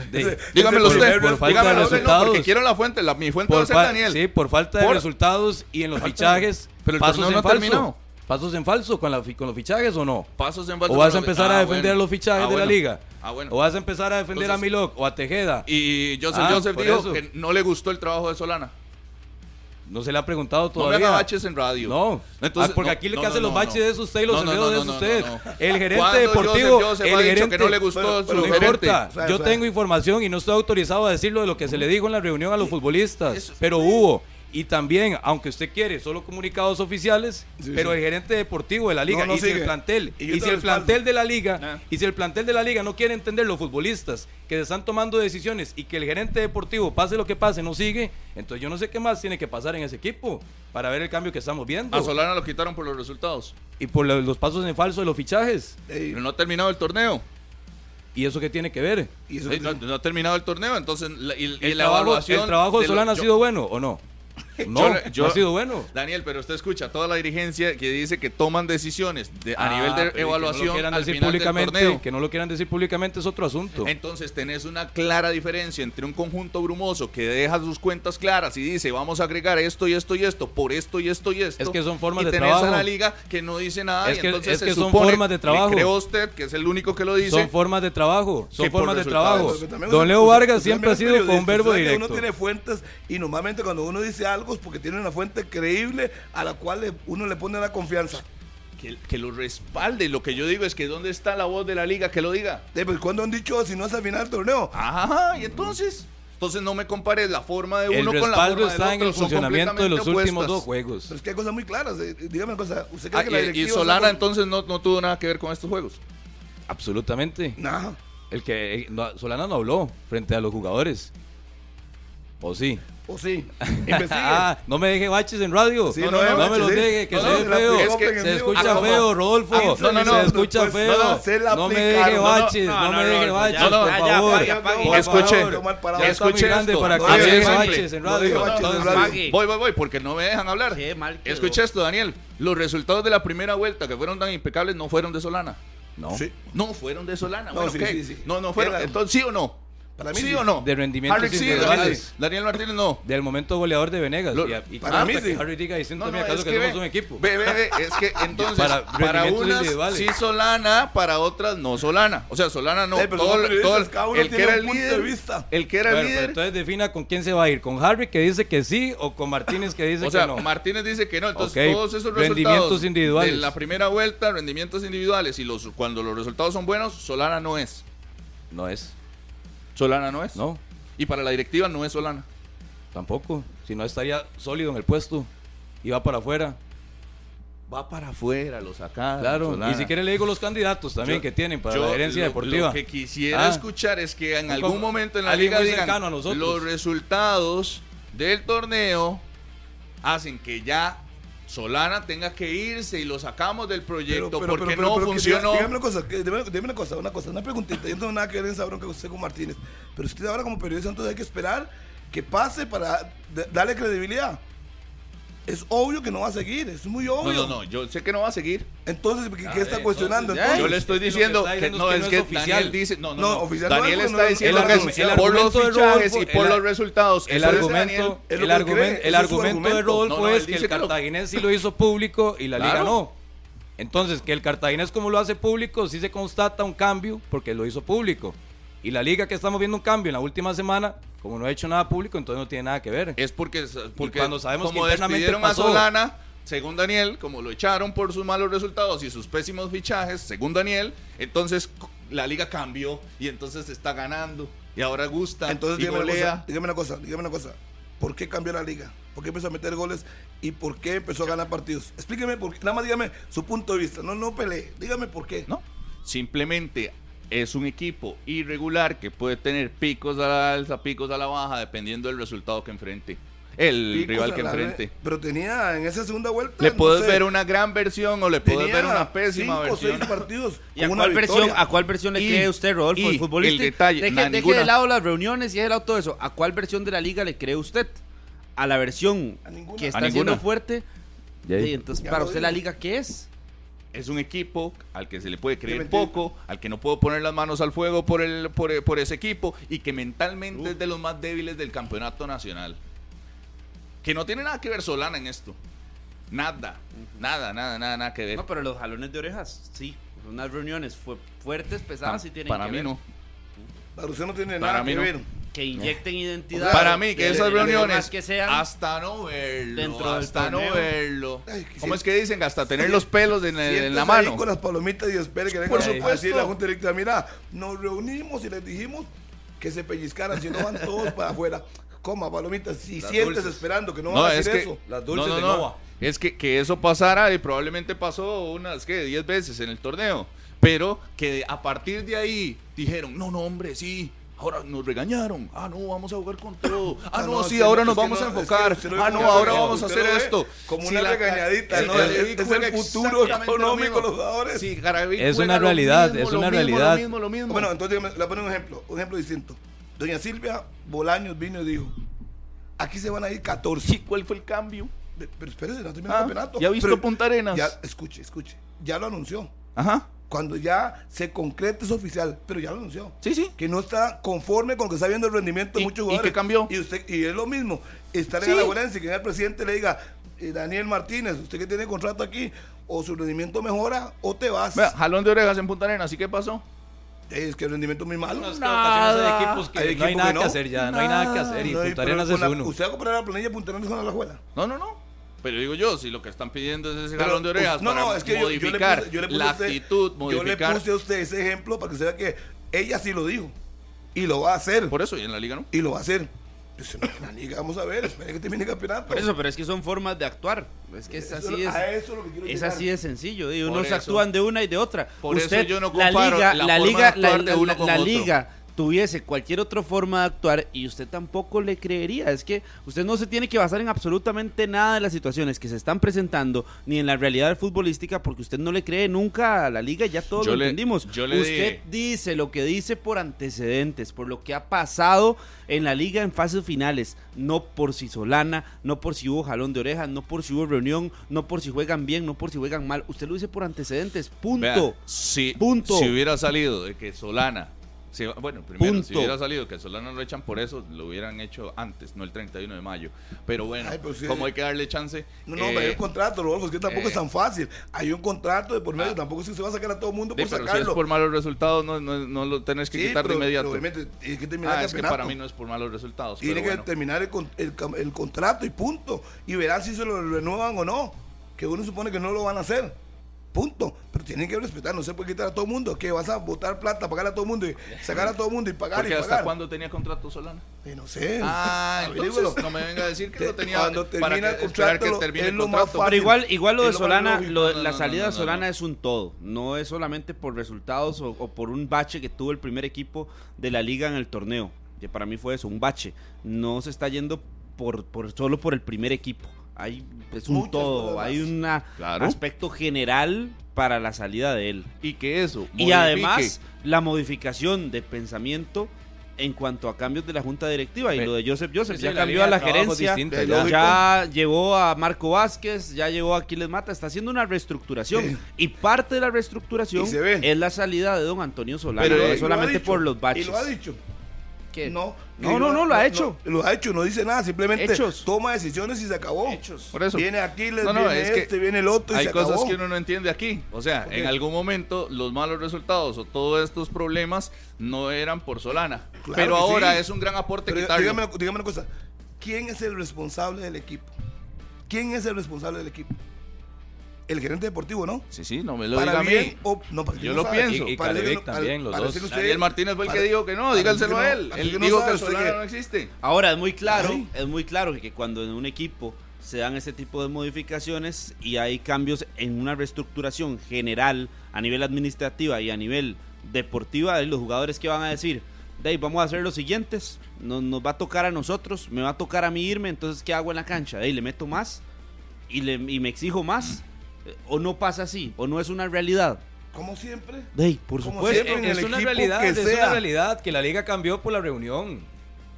[SPEAKER 4] de-
[SPEAKER 2] Dígamelo
[SPEAKER 4] por-
[SPEAKER 2] usted.
[SPEAKER 4] por falta
[SPEAKER 2] dígamelo
[SPEAKER 4] de
[SPEAKER 2] no,
[SPEAKER 4] resultados.
[SPEAKER 2] porque quiero la fuente. La, mi fuente va a
[SPEAKER 4] por,
[SPEAKER 2] ser
[SPEAKER 4] fa-
[SPEAKER 2] Daniel.
[SPEAKER 4] sí, por falta de
[SPEAKER 2] Por-
[SPEAKER 4] resultados y en los fichajes.
[SPEAKER 2] pero el torneo no ha terminado.
[SPEAKER 4] ¿Pasos en falso con, la, fi- con los fichajes o no?
[SPEAKER 2] Pasos en falso,
[SPEAKER 4] ¿O vas a empezar
[SPEAKER 2] ah,
[SPEAKER 4] a defender
[SPEAKER 2] bueno.
[SPEAKER 4] a los fichajes
[SPEAKER 2] Ah,
[SPEAKER 4] de la liga?
[SPEAKER 2] Ah, bueno.
[SPEAKER 4] ¿O vas a empezar a defender
[SPEAKER 2] Entonces-
[SPEAKER 4] a Milok o a Tejeda?
[SPEAKER 2] Y Joseph
[SPEAKER 4] Ah,
[SPEAKER 2] Joseph dijo
[SPEAKER 4] eso.
[SPEAKER 2] que no le gustó el trabajo de Solana.
[SPEAKER 4] No se le ha preguntado
[SPEAKER 2] No me
[SPEAKER 4] todavía.
[SPEAKER 2] haga baches en radio.
[SPEAKER 4] No,
[SPEAKER 2] Entonces,
[SPEAKER 4] Ah, porque
[SPEAKER 2] no,
[SPEAKER 4] aquí le
[SPEAKER 2] no,
[SPEAKER 4] que hace
[SPEAKER 2] no,
[SPEAKER 4] los
[SPEAKER 2] no,
[SPEAKER 4] baches
[SPEAKER 2] no.
[SPEAKER 4] de eso usted y los
[SPEAKER 2] No, no,
[SPEAKER 4] enredos
[SPEAKER 2] no,
[SPEAKER 4] de
[SPEAKER 2] no,
[SPEAKER 4] usted.
[SPEAKER 2] no, no.
[SPEAKER 4] El gerente
[SPEAKER 2] ¿Cuándo
[SPEAKER 4] deportivo,
[SPEAKER 2] Joseph Joseph
[SPEAKER 4] el gerente,
[SPEAKER 2] que no le gustó
[SPEAKER 3] Pero-
[SPEAKER 2] su
[SPEAKER 3] pero
[SPEAKER 4] no
[SPEAKER 2] gerente?
[SPEAKER 4] importa, yo tengo información y no estoy autorizado a decirlo de lo que se le dijo en la reunión a los futbolistas,
[SPEAKER 2] Eso-
[SPEAKER 4] pero hubo. Y también, aunque usted quiere, solo comunicados oficiales,
[SPEAKER 3] Sí,
[SPEAKER 4] pero
[SPEAKER 3] sí.
[SPEAKER 4] el gerente deportivo de la liga,
[SPEAKER 3] No, no
[SPEAKER 4] y si el plantel,
[SPEAKER 3] Y
[SPEAKER 4] si el plantel de la liga,
[SPEAKER 2] Ah.
[SPEAKER 4] y si el plantel de la liga no quiere entender los futbolistas que se están tomando decisiones y que el gerente deportivo, pase lo que pase, no sigue, entonces yo no sé qué más tiene que pasar en ese equipo para ver el cambio que estamos viendo.
[SPEAKER 2] A Solana lo quitaron por los resultados.
[SPEAKER 4] Y por lo- los pasos en falso de los fichajes.
[SPEAKER 3] Ey,
[SPEAKER 2] Pero no ha terminado el torneo.
[SPEAKER 4] ¿Y eso qué tiene que ver?
[SPEAKER 3] y eso
[SPEAKER 2] Sí,
[SPEAKER 3] que-
[SPEAKER 2] no, no ha terminado el torneo, entonces la, y, y
[SPEAKER 4] ¿El,
[SPEAKER 2] la
[SPEAKER 4] trabajo,
[SPEAKER 2] evaluación
[SPEAKER 4] el trabajo de
[SPEAKER 2] lo-
[SPEAKER 4] Solana ha sido bueno o no? No,
[SPEAKER 2] yo-
[SPEAKER 4] no ha sido bueno.
[SPEAKER 2] Daniel, pero usted escucha toda la dirigencia que dice que toman decisiones de- a
[SPEAKER 4] Ah,
[SPEAKER 2] nivel de
[SPEAKER 4] y que no lo
[SPEAKER 2] evaluación
[SPEAKER 4] quieran
[SPEAKER 2] al
[SPEAKER 4] decir
[SPEAKER 2] final del
[SPEAKER 4] públicamente,
[SPEAKER 2] torneo.
[SPEAKER 4] que no lo quieran decir públicamente es otro asunto.
[SPEAKER 2] Entonces tenés una clara diferencia entre un conjunto brumoso que deja sus cuentas claras y dice vamos a agregar esto y esto y esto por esto y esto y esto.
[SPEAKER 4] Es que son formas
[SPEAKER 2] y
[SPEAKER 4] de
[SPEAKER 2] tenés
[SPEAKER 4] trabajo.
[SPEAKER 2] a la liga que no dice nada
[SPEAKER 4] Es
[SPEAKER 2] y
[SPEAKER 4] que-
[SPEAKER 2] entonces
[SPEAKER 4] es
[SPEAKER 2] se
[SPEAKER 4] que son
[SPEAKER 2] supone-
[SPEAKER 4] formas de trabajo.
[SPEAKER 2] creo usted que es el único que lo dice.
[SPEAKER 4] son formas de trabajo, son formas de trabajo. Don Leo Vargas siempre ha sido con verbo directo.
[SPEAKER 3] Uno tiene fuentes y normalmente cuando uno dice algo es porque tiene una fuente creíble a la cual uno le pone la confianza.
[SPEAKER 2] que, que lo respalde. Lo que yo digo es que ¿dónde está la voz de la liga que lo diga?
[SPEAKER 3] Eh, pues, ¿Cuándo han dicho si no es al final del torneo?
[SPEAKER 2] Ajá, y entonces. Entonces no me compares la forma de
[SPEAKER 4] El
[SPEAKER 2] uno con la forma del
[SPEAKER 4] está en
[SPEAKER 2] otro,
[SPEAKER 4] el
[SPEAKER 2] son
[SPEAKER 4] funcionamiento de los
[SPEAKER 2] completamente
[SPEAKER 4] últimos dos
[SPEAKER 2] opuestas.
[SPEAKER 4] juegos.
[SPEAKER 3] Pero es que hay cosas muy claras. eh, dígame una cosa. ¿Usted cree
[SPEAKER 2] Ah,
[SPEAKER 3] que la
[SPEAKER 2] y- y. Solana
[SPEAKER 3] por-
[SPEAKER 2] entonces no, no tuvo nada que ver con estos juegos.
[SPEAKER 4] Absolutamente.
[SPEAKER 3] Nada.
[SPEAKER 4] El que eh, no, Solana no habló frente a los jugadores. ¿O sí?
[SPEAKER 3] ¿O sí? Investigue. [laughs]
[SPEAKER 4] Ah, no me deje baches en radio.
[SPEAKER 3] Sí,
[SPEAKER 4] no,
[SPEAKER 3] no,
[SPEAKER 4] no,
[SPEAKER 3] no,
[SPEAKER 4] me los deje, que
[SPEAKER 3] No,
[SPEAKER 4] se ve feo.
[SPEAKER 2] Es que
[SPEAKER 4] se escucha feo, Rodolfo.
[SPEAKER 2] No, no, no,
[SPEAKER 4] se escucha
[SPEAKER 3] pues,
[SPEAKER 4] feo.
[SPEAKER 3] no, se la
[SPEAKER 4] no me deje baches,
[SPEAKER 5] No,
[SPEAKER 4] no,
[SPEAKER 5] no,
[SPEAKER 4] me deje
[SPEAKER 5] no,
[SPEAKER 4] baches, por favor.
[SPEAKER 2] Escuche. escuche
[SPEAKER 4] grande
[SPEAKER 2] esto.
[SPEAKER 4] para
[SPEAKER 2] No,
[SPEAKER 4] que deje baches en radio.
[SPEAKER 2] Voy, voy, voy, porque no me dejan hablar. Escucha esto, Daniel. Los resultados de la primera vuelta que fueron tan impecables no fueron de Solana.
[SPEAKER 4] No.
[SPEAKER 3] Sí.
[SPEAKER 2] No fueron de Solana.
[SPEAKER 3] No,
[SPEAKER 2] bueno,
[SPEAKER 3] sí,
[SPEAKER 2] ¿qué?
[SPEAKER 3] sí, sí.
[SPEAKER 2] No, no fueron.
[SPEAKER 3] Era-
[SPEAKER 2] Entonces, ¿sí o no?
[SPEAKER 3] Para mí
[SPEAKER 2] ¿Sí,
[SPEAKER 3] sí.
[SPEAKER 2] o no?
[SPEAKER 4] De rendimientos
[SPEAKER 2] Harry sí,
[SPEAKER 4] individuales.
[SPEAKER 2] Daniel, Daniel Martínez no.
[SPEAKER 4] Del momento goleador de Venegas.
[SPEAKER 2] Lo-
[SPEAKER 4] y, y
[SPEAKER 3] para mí
[SPEAKER 4] que Harry diga diciendo
[SPEAKER 2] No, no,
[SPEAKER 4] acaso
[SPEAKER 2] es
[SPEAKER 4] que,
[SPEAKER 2] que
[SPEAKER 4] somos
[SPEAKER 2] ve,
[SPEAKER 4] un equipo.
[SPEAKER 2] Ve, ve, ve, es que [laughs] entonces
[SPEAKER 4] Para
[SPEAKER 2] para,
[SPEAKER 4] rendimientos
[SPEAKER 2] unas
[SPEAKER 4] individuales.
[SPEAKER 2] sí Solana, para otras no Solana. O sea, Solana no. Todo, el- todo el,
[SPEAKER 3] periodistas, cada uno
[SPEAKER 2] el que
[SPEAKER 3] tiene
[SPEAKER 2] era el
[SPEAKER 3] punto
[SPEAKER 2] líder,
[SPEAKER 3] de vista.
[SPEAKER 2] el que era
[SPEAKER 4] Bueno,
[SPEAKER 2] el líder.
[SPEAKER 4] entonces defina con quién se va a ir. ¿Con Harry que dice que sí o con Martínez que dice
[SPEAKER 2] O sea,
[SPEAKER 4] que no?
[SPEAKER 2] Martínez dice que no, entonces todos esos
[SPEAKER 4] rendimientos
[SPEAKER 2] resultados
[SPEAKER 4] individuales.
[SPEAKER 2] de la primera vuelta, rendimientos individuales y los cuando los resultados son buenos, Solana no es.
[SPEAKER 4] No es.
[SPEAKER 2] Solana no es.
[SPEAKER 4] No,
[SPEAKER 2] Y para la directiva no es Solana.
[SPEAKER 4] tampoco. Si no estaría sólido en el puesto y va para afuera.
[SPEAKER 2] Va para afuera, lo sacaron.
[SPEAKER 4] Claro.
[SPEAKER 2] Solana.
[SPEAKER 4] Y si quiere le digo los candidatos también
[SPEAKER 2] Yo-
[SPEAKER 4] que tienen para
[SPEAKER 2] yo
[SPEAKER 4] la gerencia
[SPEAKER 2] lo-
[SPEAKER 4] deportiva.
[SPEAKER 2] Lo que quisiera
[SPEAKER 4] Ah.
[SPEAKER 2] escuchar es que en algún momento en la liga digan
[SPEAKER 4] a
[SPEAKER 2] los resultados del torneo hacen que ya Solana tenga que irse y lo sacamos del proyecto porque no funcionó.
[SPEAKER 3] Dígame una cosa, dígame, una cosa, una cosa, una preguntita. Yo no tengo nada que ver en esa bronca con usted con Martínez. Pero usted ahora como periodista entonces hay que esperar que pase para darle credibilidad. Es obvio que no va a seguir, es muy
[SPEAKER 2] No,
[SPEAKER 3] obvio.
[SPEAKER 2] no, no, yo sé que no va a seguir.
[SPEAKER 3] Entonces, ¿qué, qué está cuestionando?
[SPEAKER 4] entonces?
[SPEAKER 2] Yo le estoy
[SPEAKER 4] que
[SPEAKER 2] diciendo que
[SPEAKER 4] diciendo
[SPEAKER 2] no
[SPEAKER 4] es que
[SPEAKER 2] es
[SPEAKER 4] no
[SPEAKER 2] que
[SPEAKER 4] es.
[SPEAKER 2] Daniel dice, no, no,
[SPEAKER 3] No,
[SPEAKER 2] no.
[SPEAKER 3] oficial no
[SPEAKER 2] Daniel
[SPEAKER 3] es,
[SPEAKER 2] está
[SPEAKER 3] no, no,
[SPEAKER 2] diciendo
[SPEAKER 3] el
[SPEAKER 2] que por los fichajes y por
[SPEAKER 4] el-
[SPEAKER 2] los resultados.
[SPEAKER 4] El argumento, el
[SPEAKER 3] que
[SPEAKER 4] argumento, el argumento de. Rodolfo
[SPEAKER 2] No, no,
[SPEAKER 4] es que el
[SPEAKER 2] que
[SPEAKER 4] cartaginés sí lo hizo público y la liga no. Entonces, que el cartaginés como lo hace público, sí se constata un cambio porque lo hizo público. Y la liga que estamos viendo un cambio en la última semana, como no ha hecho nada público, entonces no tiene nada que ver.
[SPEAKER 2] Es porque, porque
[SPEAKER 4] cuando sabemos
[SPEAKER 2] como
[SPEAKER 4] que internamente
[SPEAKER 2] despidieron a
[SPEAKER 4] pasó.
[SPEAKER 2] Solana, según Daniel, como lo echaron por sus malos resultados y sus pésimos fichajes, según Daniel, entonces la liga cambió y entonces está ganando y ahora gusta
[SPEAKER 3] Entonces,
[SPEAKER 2] y
[SPEAKER 3] dígame una, cosa, dígame una cosa, dígame una cosa. ¿Por qué cambió la liga? ¿Por qué empezó a meter goles? ¿Y por qué empezó a ganar partidos? Explíqueme, por qué. nada más dígame su punto de vista. No, no pelee. Dígame por qué.
[SPEAKER 2] No, simplemente es un equipo irregular que puede tener picos a la alza, picos a la baja, dependiendo del resultado que enfrente. El
[SPEAKER 3] Picos
[SPEAKER 2] rival que enfrente.
[SPEAKER 3] Pero tenía en esa segunda vuelta.
[SPEAKER 2] Le
[SPEAKER 3] no
[SPEAKER 2] puedes
[SPEAKER 3] sé,
[SPEAKER 2] ver una gran versión o le puedes ver una pésima
[SPEAKER 3] cinco
[SPEAKER 2] versión.
[SPEAKER 3] seis partidos.
[SPEAKER 5] ¿Y a cuál, versión. ¿A cuál versión le
[SPEAKER 2] Y-
[SPEAKER 5] cree usted, Rodolfo,
[SPEAKER 2] y
[SPEAKER 5] el futbolista?
[SPEAKER 2] el detalle,
[SPEAKER 5] deje,
[SPEAKER 2] nada,
[SPEAKER 5] deje
[SPEAKER 2] ninguna.
[SPEAKER 5] de lado las reuniones y deje de lado todo eso. ¿A cuál versión de la liga le cree usted? ¿A la versión
[SPEAKER 3] A
[SPEAKER 5] que está siendo fuerte? Sí, entonces,
[SPEAKER 3] Ya
[SPEAKER 5] para usted
[SPEAKER 3] digo.
[SPEAKER 5] la liga, ¿qué es?
[SPEAKER 2] Es un equipo al que se le puede creer poco, al que no puedo poner las manos al fuego por, el, por, por ese equipo y que mentalmente es de los más débiles del campeonato nacional. Que no tiene nada que ver Solana en esto. Nada, nada, nada, nada, nada que ver.
[SPEAKER 5] No, pero los jalones de orejas, sí. Unas reuniones fue, fuertes, pesadas, sí tienen
[SPEAKER 2] para
[SPEAKER 5] que
[SPEAKER 2] mí
[SPEAKER 5] ver.
[SPEAKER 2] no.
[SPEAKER 3] Para usted no tiene
[SPEAKER 2] Para
[SPEAKER 3] nada
[SPEAKER 2] mí
[SPEAKER 3] que
[SPEAKER 2] no.
[SPEAKER 3] ver.
[SPEAKER 5] Que inyecten identidad.
[SPEAKER 2] Para mí, que
[SPEAKER 5] de-
[SPEAKER 2] esas reuniones,
[SPEAKER 5] que sean,
[SPEAKER 2] hasta no verlo,
[SPEAKER 5] dentro del
[SPEAKER 2] hasta no
[SPEAKER 5] torneo.
[SPEAKER 2] verlo.
[SPEAKER 3] Ay, que
[SPEAKER 2] ¿Cómo
[SPEAKER 3] sí.
[SPEAKER 2] es que dicen? Hasta tener los pelos en, el- en la mano.
[SPEAKER 3] con las palomitas y espere que venga
[SPEAKER 2] Por
[SPEAKER 3] a
[SPEAKER 2] supuesto.
[SPEAKER 3] decir la Junta Directiva. Mira, nos reunimos y les dijimos que se pellizcaran, si no van todos para afuera. Coma palomitas, si
[SPEAKER 4] Las
[SPEAKER 3] sientes
[SPEAKER 4] dulces.
[SPEAKER 3] esperando que no,
[SPEAKER 2] No,
[SPEAKER 3] van a
[SPEAKER 2] es
[SPEAKER 3] decir
[SPEAKER 2] que,
[SPEAKER 3] eso.
[SPEAKER 4] Las dulces
[SPEAKER 2] no, no,
[SPEAKER 4] de
[SPEAKER 2] no.
[SPEAKER 4] Nova.
[SPEAKER 2] Es que, que eso pasara y probablemente pasó unas, ¿qué? 10 veces en el torneo. Pero que a partir de ahí dijeron, no, no, hombre, sí. Ahora nos regañaron. Ah, no, vamos a jugar con todo. [laughs] Ah,
[SPEAKER 3] Ah,
[SPEAKER 2] no,
[SPEAKER 3] no,
[SPEAKER 2] sí, ahora
[SPEAKER 3] no,
[SPEAKER 2] nos
[SPEAKER 3] que
[SPEAKER 2] vamos a
[SPEAKER 3] no, es que
[SPEAKER 2] enfocar. Ah, no, ahora vamos a hacer esto.
[SPEAKER 3] como una
[SPEAKER 2] la-
[SPEAKER 3] regañadita,
[SPEAKER 2] el
[SPEAKER 3] ¿no? Es el futuro económico de los jugadores.
[SPEAKER 4] Es una realidad,
[SPEAKER 2] mismo,
[SPEAKER 4] es
[SPEAKER 2] lo
[SPEAKER 4] una
[SPEAKER 2] mismo,
[SPEAKER 4] realidad.
[SPEAKER 2] Lo mismo, lo mismo.
[SPEAKER 3] Bueno, entonces le voy a poner un ejemplo, un ejemplo distinto. Doña Silvia Bolaños vino y dijo, aquí se van a ir 14.
[SPEAKER 2] Sí, ¿cuál fue el cambio?
[SPEAKER 3] Pero espérese, no termina
[SPEAKER 2] Ah,
[SPEAKER 3] el campeonato.
[SPEAKER 2] ¿ya ha visto
[SPEAKER 3] Pero-
[SPEAKER 2] Punta Arenas?
[SPEAKER 3] Ya, escuche, escuche. Ya lo anunció.
[SPEAKER 2] Ajá.
[SPEAKER 3] Cuando ya se concrete es oficial, pero ya lo anunció.
[SPEAKER 2] Sí, sí.
[SPEAKER 3] Que no está conforme con lo que está viendo el rendimiento de
[SPEAKER 2] ¿Y-
[SPEAKER 3] muchos
[SPEAKER 2] y
[SPEAKER 3] jugadores.
[SPEAKER 2] qué cambió?
[SPEAKER 3] Y usted y es lo mismo. Estar
[SPEAKER 2] Sí.
[SPEAKER 3] en la y que el presidente le diga, eh, Daniel Martínez, usted que tiene contrato aquí, o su rendimiento mejora o te vas.
[SPEAKER 2] Vea, jalón de orejas en Punta Arenas, ¿y qué pasó?
[SPEAKER 3] Es que el rendimiento es muy malo.
[SPEAKER 4] No, es que hay equipos que
[SPEAKER 3] Hay
[SPEAKER 4] no hay
[SPEAKER 3] equipos
[SPEAKER 4] nada
[SPEAKER 3] que
[SPEAKER 4] hacer ya, no hay nada que hacer y
[SPEAKER 3] No,
[SPEAKER 4] Punta Arenas es
[SPEAKER 3] la-
[SPEAKER 4] uno.
[SPEAKER 3] ¿Usted va a comprar la planilla de Punta Arenas con la juela?
[SPEAKER 2] No, no, no. Pero digo yo, si lo que están pidiendo es ese
[SPEAKER 3] Pero,
[SPEAKER 2] jalón de orejas
[SPEAKER 3] pues, no,
[SPEAKER 2] para
[SPEAKER 3] no, es que yo, yo le
[SPEAKER 2] modificar
[SPEAKER 3] puse, yo le puse
[SPEAKER 2] la
[SPEAKER 3] a usted-
[SPEAKER 2] actitud,
[SPEAKER 3] Yo
[SPEAKER 2] modificar.
[SPEAKER 3] le puse a usted ese ejemplo para que se vea que ella sí lo dijo. Y lo va a hacer.
[SPEAKER 2] Por eso, y en la liga no.
[SPEAKER 3] Y lo va a hacer. Pues, en la liga, vamos a ver, espere que termine el campeonato.
[SPEAKER 5] Por eso, pero es que son formas de actuar. Es que es
[SPEAKER 3] Eso
[SPEAKER 5] así
[SPEAKER 3] es- eso es lo que
[SPEAKER 5] Es así de sencillo. y unos
[SPEAKER 2] eso.
[SPEAKER 5] actúan de una y de otra.
[SPEAKER 2] Por eso
[SPEAKER 5] Usted,
[SPEAKER 2] yo no
[SPEAKER 5] la
[SPEAKER 2] comparo
[SPEAKER 5] liga,
[SPEAKER 2] la
[SPEAKER 5] la
[SPEAKER 2] forma de
[SPEAKER 5] liga,
[SPEAKER 2] actuar
[SPEAKER 5] la,
[SPEAKER 2] de uno
[SPEAKER 5] la-
[SPEAKER 2] con
[SPEAKER 5] la
[SPEAKER 2] otro.
[SPEAKER 5] liga tuviese cualquier otra forma de actuar y usted tampoco le creería. Es que usted no se tiene que basar en absolutamente nada de las situaciones que se están presentando ni en la realidad futbolística porque usted no le cree nunca a la liga, ya todos
[SPEAKER 2] Yo
[SPEAKER 5] lo
[SPEAKER 2] le-
[SPEAKER 5] entendimos.
[SPEAKER 2] yo le
[SPEAKER 5] usted dice lo que dice por antecedentes, por lo que ha pasado en la liga en fases finales, no por si Solana, no por si hubo jalón de orejas, no por si hubo reunión, no por si juegan bien, no por si juegan mal. Usted lo dice por antecedentes, punto.
[SPEAKER 2] Si,
[SPEAKER 5] Punto.
[SPEAKER 2] si hubiera salido de que Solana. Si- bueno, primero, si hubiera salido que Solana lo echan por eso, lo hubieran hecho antes, no el 31 de mayo. Pero bueno,
[SPEAKER 3] Ay, sí.
[SPEAKER 2] como hay que darle chance.
[SPEAKER 3] No, no,
[SPEAKER 2] eh,
[SPEAKER 3] pero hay un contrato, Rodolfo, es que tampoco
[SPEAKER 2] eh,
[SPEAKER 3] es tan fácil. Hay un contrato de por medio,
[SPEAKER 2] Ah.
[SPEAKER 3] tampoco es que se va a sacar a todo el mundo
[SPEAKER 2] sí,
[SPEAKER 3] por
[SPEAKER 2] pero si
[SPEAKER 3] sacarlo.
[SPEAKER 2] es por malos resultados, no, no, no lo tenés que
[SPEAKER 3] Sí,
[SPEAKER 2] quitar
[SPEAKER 3] pero-
[SPEAKER 2] de inmediato.
[SPEAKER 3] obviamente tiene que terminar
[SPEAKER 2] Ah,
[SPEAKER 3] el
[SPEAKER 2] es que para mí no es por malos resultados.
[SPEAKER 3] Tiene que
[SPEAKER 2] bueno.
[SPEAKER 3] terminar el, con- el el contrato y punto. Y verán si se lo renuevan o no. Que uno supone que no lo van a hacer. Punto. Pero tienen que respetar, no se puede quitar a todo el mundo. Que vas a botar plata, pagar a todo el mundo y sacar a todo el mundo y pagar
[SPEAKER 2] Porque
[SPEAKER 3] y
[SPEAKER 2] hasta
[SPEAKER 3] pagar.
[SPEAKER 2] cuándo tenía contrato Solana.
[SPEAKER 3] Y no sé.
[SPEAKER 2] Ah, [laughs] entonces no me venga a decir que lo tenía
[SPEAKER 3] cuando
[SPEAKER 2] para
[SPEAKER 3] termina
[SPEAKER 2] que,
[SPEAKER 3] el
[SPEAKER 2] esperar
[SPEAKER 3] contrato,
[SPEAKER 2] que termine
[SPEAKER 3] es
[SPEAKER 2] el
[SPEAKER 3] lo más
[SPEAKER 2] contrato.
[SPEAKER 3] fácil.
[SPEAKER 5] Pero igual, igual lo de Solana, lo de-
[SPEAKER 2] No,
[SPEAKER 5] la
[SPEAKER 2] no,
[SPEAKER 5] salida
[SPEAKER 2] no,
[SPEAKER 5] de
[SPEAKER 2] no,
[SPEAKER 5] Solana
[SPEAKER 2] no.
[SPEAKER 5] es un todo. No es solamente por resultados o, o por un bache que tuvo el primer equipo de la liga en el torneo. Que para mí fue eso, un bache. No se está yendo por, por solo por el primer equipo. Hay, es un
[SPEAKER 3] Muchas
[SPEAKER 5] todo. Hay un
[SPEAKER 2] Claro.
[SPEAKER 5] aspecto general para la salida de él.
[SPEAKER 2] Y que eso.
[SPEAKER 5] Y además, la modificación de pensamiento en cuanto a cambios de la junta directiva. Y lo de Joseph Joseph ya cambió a la gerencia.
[SPEAKER 4] distinta, ya.
[SPEAKER 5] Ya llevó a Marco Vázquez, ya llevó a Aquiles Mata, está haciendo una reestructuración.
[SPEAKER 3] Sí.
[SPEAKER 5] Y parte de la reestructuración es la salida de don Antonio Solano,
[SPEAKER 2] Pero, eh,
[SPEAKER 5] solamente por los baches.
[SPEAKER 3] Y lo ha dicho.
[SPEAKER 5] ¿Qué?
[SPEAKER 3] No,
[SPEAKER 5] No, no, no, lo ha hecho.
[SPEAKER 3] lo ha hecho, no dice nada, simplemente
[SPEAKER 5] Hechos.
[SPEAKER 3] toma decisiones y se acabó.
[SPEAKER 5] Hechos.
[SPEAKER 2] Por eso.
[SPEAKER 3] Viene Aquiles,
[SPEAKER 2] No, no,
[SPEAKER 3] viene
[SPEAKER 2] es que
[SPEAKER 3] este, viene el otro y
[SPEAKER 2] Hay
[SPEAKER 3] se
[SPEAKER 2] cosas
[SPEAKER 3] acabó.
[SPEAKER 2] que uno no entiende aquí. O sea, en algún momento los malos resultados o todos estos problemas no eran por Solana.
[SPEAKER 3] Claro
[SPEAKER 2] pero ahora
[SPEAKER 3] sí.
[SPEAKER 2] es un gran aporte
[SPEAKER 3] Pero
[SPEAKER 2] quitarlo.
[SPEAKER 3] dígame, dígame una cosa, ¿quién es el responsable del equipo? ¿Quién es el responsable del equipo? El gerente deportivo, ¿no?
[SPEAKER 2] Sí, sí, no me lo
[SPEAKER 3] para
[SPEAKER 2] diga a mí.
[SPEAKER 3] o no, para
[SPEAKER 2] Yo lo pienso.
[SPEAKER 4] Y- y también, los
[SPEAKER 3] parece
[SPEAKER 4] dos.
[SPEAKER 3] que usted-
[SPEAKER 2] Daniel Martínez fue el que dijo que no, díganselo a él. Él
[SPEAKER 3] que no
[SPEAKER 2] dijo que
[SPEAKER 3] que-
[SPEAKER 2] no existe.
[SPEAKER 5] Ahora, es muy claro, es muy claro que cuando en un equipo se dan este tipo de modificaciones y hay cambios en una reestructuración general a nivel administrativa y a nivel deportiva, los jugadores que van a decir, Dave, vamos a hacer los siguientes, nos, nos va a tocar a nosotros, me va a tocar a mí irme, entonces ¿qué hago en la cancha? Dave, le meto más y, le, y me exijo más, o no pasa así, o no es una realidad.
[SPEAKER 3] Como siempre.
[SPEAKER 5] Dave, por
[SPEAKER 3] Como
[SPEAKER 5] supuesto.
[SPEAKER 3] siempre.
[SPEAKER 4] es una realidad,
[SPEAKER 3] que
[SPEAKER 4] es
[SPEAKER 3] sea.
[SPEAKER 4] una realidad que la liga cambió por la reunión.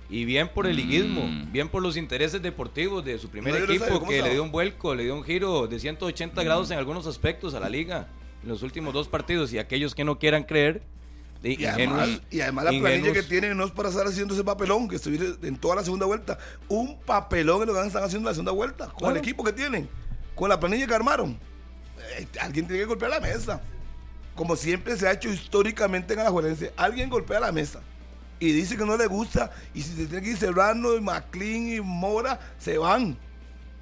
[SPEAKER 4] Y bien por el liguismo,
[SPEAKER 2] Mm.
[SPEAKER 4] bien por los intereses deportivos de su primer
[SPEAKER 3] No,
[SPEAKER 4] equipo
[SPEAKER 3] sé, ¿cómo
[SPEAKER 4] que
[SPEAKER 3] estaba?
[SPEAKER 4] le dio un vuelco, le dio un giro de 180 grados en algunos aspectos a la liga en los últimos dos partidos y aquellos que no quieran creer, de
[SPEAKER 3] Y además,
[SPEAKER 4] ingenuos-
[SPEAKER 3] y además la planilla
[SPEAKER 4] ingenuos-
[SPEAKER 3] que tienen no es para estar haciendo ese papelón que estuvieron en toda la segunda vuelta. Un papelón es lo que están haciendo en la segunda vuelta. Con
[SPEAKER 4] Claro.
[SPEAKER 3] el equipo que tienen. Con la planilla que armaron. Alguien tiene que golpear la mesa. Como siempre se ha hecho históricamente en Alajuelense. Alguien golpea la mesa. Y dice que no le gusta. Y si se tiene que ir Serrano, y McLean y Mora, se van.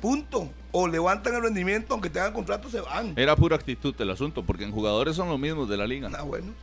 [SPEAKER 3] Punto. O levantan el rendimiento, aunque tengan contrato, se van.
[SPEAKER 2] Era pura actitud el asunto, porque en jugadores son los mismos de la liga.
[SPEAKER 3] Ah, bueno.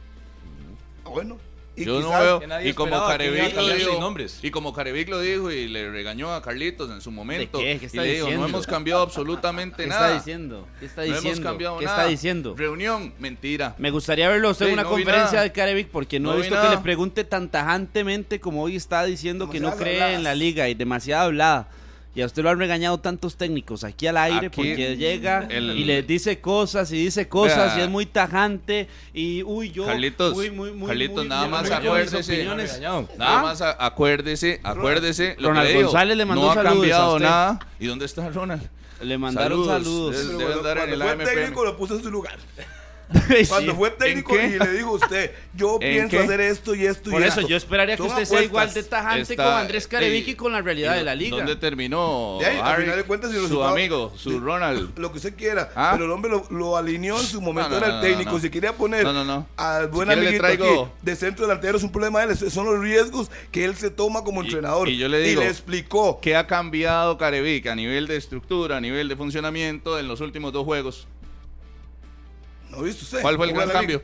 [SPEAKER 3] Ah, bueno. Y
[SPEAKER 2] Yo no veo. Y como Carevic lo dijo. Y como Carevic lo dijo y le regañó a Carlitos en su momento.
[SPEAKER 5] qué? ¿Qué
[SPEAKER 2] y
[SPEAKER 5] está
[SPEAKER 2] le dijo, no
[SPEAKER 5] diciendo?
[SPEAKER 2] hemos cambiado absolutamente [laughs]
[SPEAKER 5] ¿Qué
[SPEAKER 2] nada.
[SPEAKER 5] está diciendo? ¿Qué está
[SPEAKER 2] No hemos
[SPEAKER 5] diciendo?
[SPEAKER 2] cambiado
[SPEAKER 5] ¿Qué
[SPEAKER 2] nada.
[SPEAKER 5] está diciendo?
[SPEAKER 2] Reunión, mentira.
[SPEAKER 5] Me gustaría verlo a usted
[SPEAKER 2] Sí,
[SPEAKER 5] en una
[SPEAKER 2] no
[SPEAKER 5] conferencia de Carevic porque no,
[SPEAKER 2] No
[SPEAKER 5] he
[SPEAKER 2] vi
[SPEAKER 5] visto que le pregunte tan tajantemente como hoy está diciendo que no cree en la liga y demasiada hablada. Y a usted lo han regañado tantos técnicos aquí al aire
[SPEAKER 2] Aquí,
[SPEAKER 5] porque llega
[SPEAKER 2] el-
[SPEAKER 5] y les dice cosas y dice cosas
[SPEAKER 2] Vea.
[SPEAKER 5] y es muy tajante y uy yo
[SPEAKER 2] Carlitos,
[SPEAKER 5] muy, muy, muy,
[SPEAKER 2] Carlitos,
[SPEAKER 5] muy-
[SPEAKER 2] nada
[SPEAKER 5] muy-
[SPEAKER 2] más acuérdese. Nada
[SPEAKER 5] ¿Ah?
[SPEAKER 2] más a- acuérdese, acuérdese. Lo
[SPEAKER 5] Ronald
[SPEAKER 2] que le digo,
[SPEAKER 5] González le mandó
[SPEAKER 2] no ha
[SPEAKER 5] saludos a
[SPEAKER 2] cambiado
[SPEAKER 5] usted.
[SPEAKER 2] nada. ¿Y dónde está Ronald?
[SPEAKER 5] Le mandaron saludos.
[SPEAKER 2] Debe-
[SPEAKER 3] Pero
[SPEAKER 2] debe
[SPEAKER 3] cuando,
[SPEAKER 2] andar en
[SPEAKER 3] cuando
[SPEAKER 2] el
[SPEAKER 3] fue técnico lo puso en su lugar. [laughs] Cuando fue técnico y le dijo a usted, yo
[SPEAKER 2] ¿En
[SPEAKER 3] pienso
[SPEAKER 2] qué?
[SPEAKER 3] hacer esto y esto
[SPEAKER 5] Por
[SPEAKER 3] y
[SPEAKER 5] eso
[SPEAKER 3] esto.
[SPEAKER 5] yo esperaría que
[SPEAKER 3] Son
[SPEAKER 5] usted sea igual de tajante
[SPEAKER 2] Está-
[SPEAKER 5] con Andrés Carevic y con la realidad de la liga.
[SPEAKER 2] ¿Dónde terminó
[SPEAKER 3] De ahí, al
[SPEAKER 2] Harry?
[SPEAKER 3] final de cuentas, y el
[SPEAKER 2] su
[SPEAKER 3] resultado-
[SPEAKER 2] amigo, su
[SPEAKER 3] de-
[SPEAKER 2] Ronald? [laughs]
[SPEAKER 3] Lo que usted quiera.
[SPEAKER 2] ¿Ah?
[SPEAKER 3] Pero el hombre lo, lo alineó en su momento,
[SPEAKER 2] No, no,
[SPEAKER 3] era el técnico.
[SPEAKER 2] no, no.
[SPEAKER 3] Si quería poner
[SPEAKER 2] No, no, no.
[SPEAKER 3] al buen
[SPEAKER 2] Si le
[SPEAKER 3] amiguito
[SPEAKER 2] traigo-
[SPEAKER 3] aquí de centro delantero es un problema de él. Son los riesgos que él se toma como
[SPEAKER 2] Y-
[SPEAKER 3] entrenador.
[SPEAKER 2] y yo le digo-
[SPEAKER 3] explicó.
[SPEAKER 2] ¿Qué ha cambiado Carevic a nivel de estructura, a nivel de funcionamiento en los últimos dos juegos?
[SPEAKER 3] ¿No viste usted?
[SPEAKER 2] ¿Cuál fue el
[SPEAKER 3] ¿Cómo
[SPEAKER 2] gran cambio?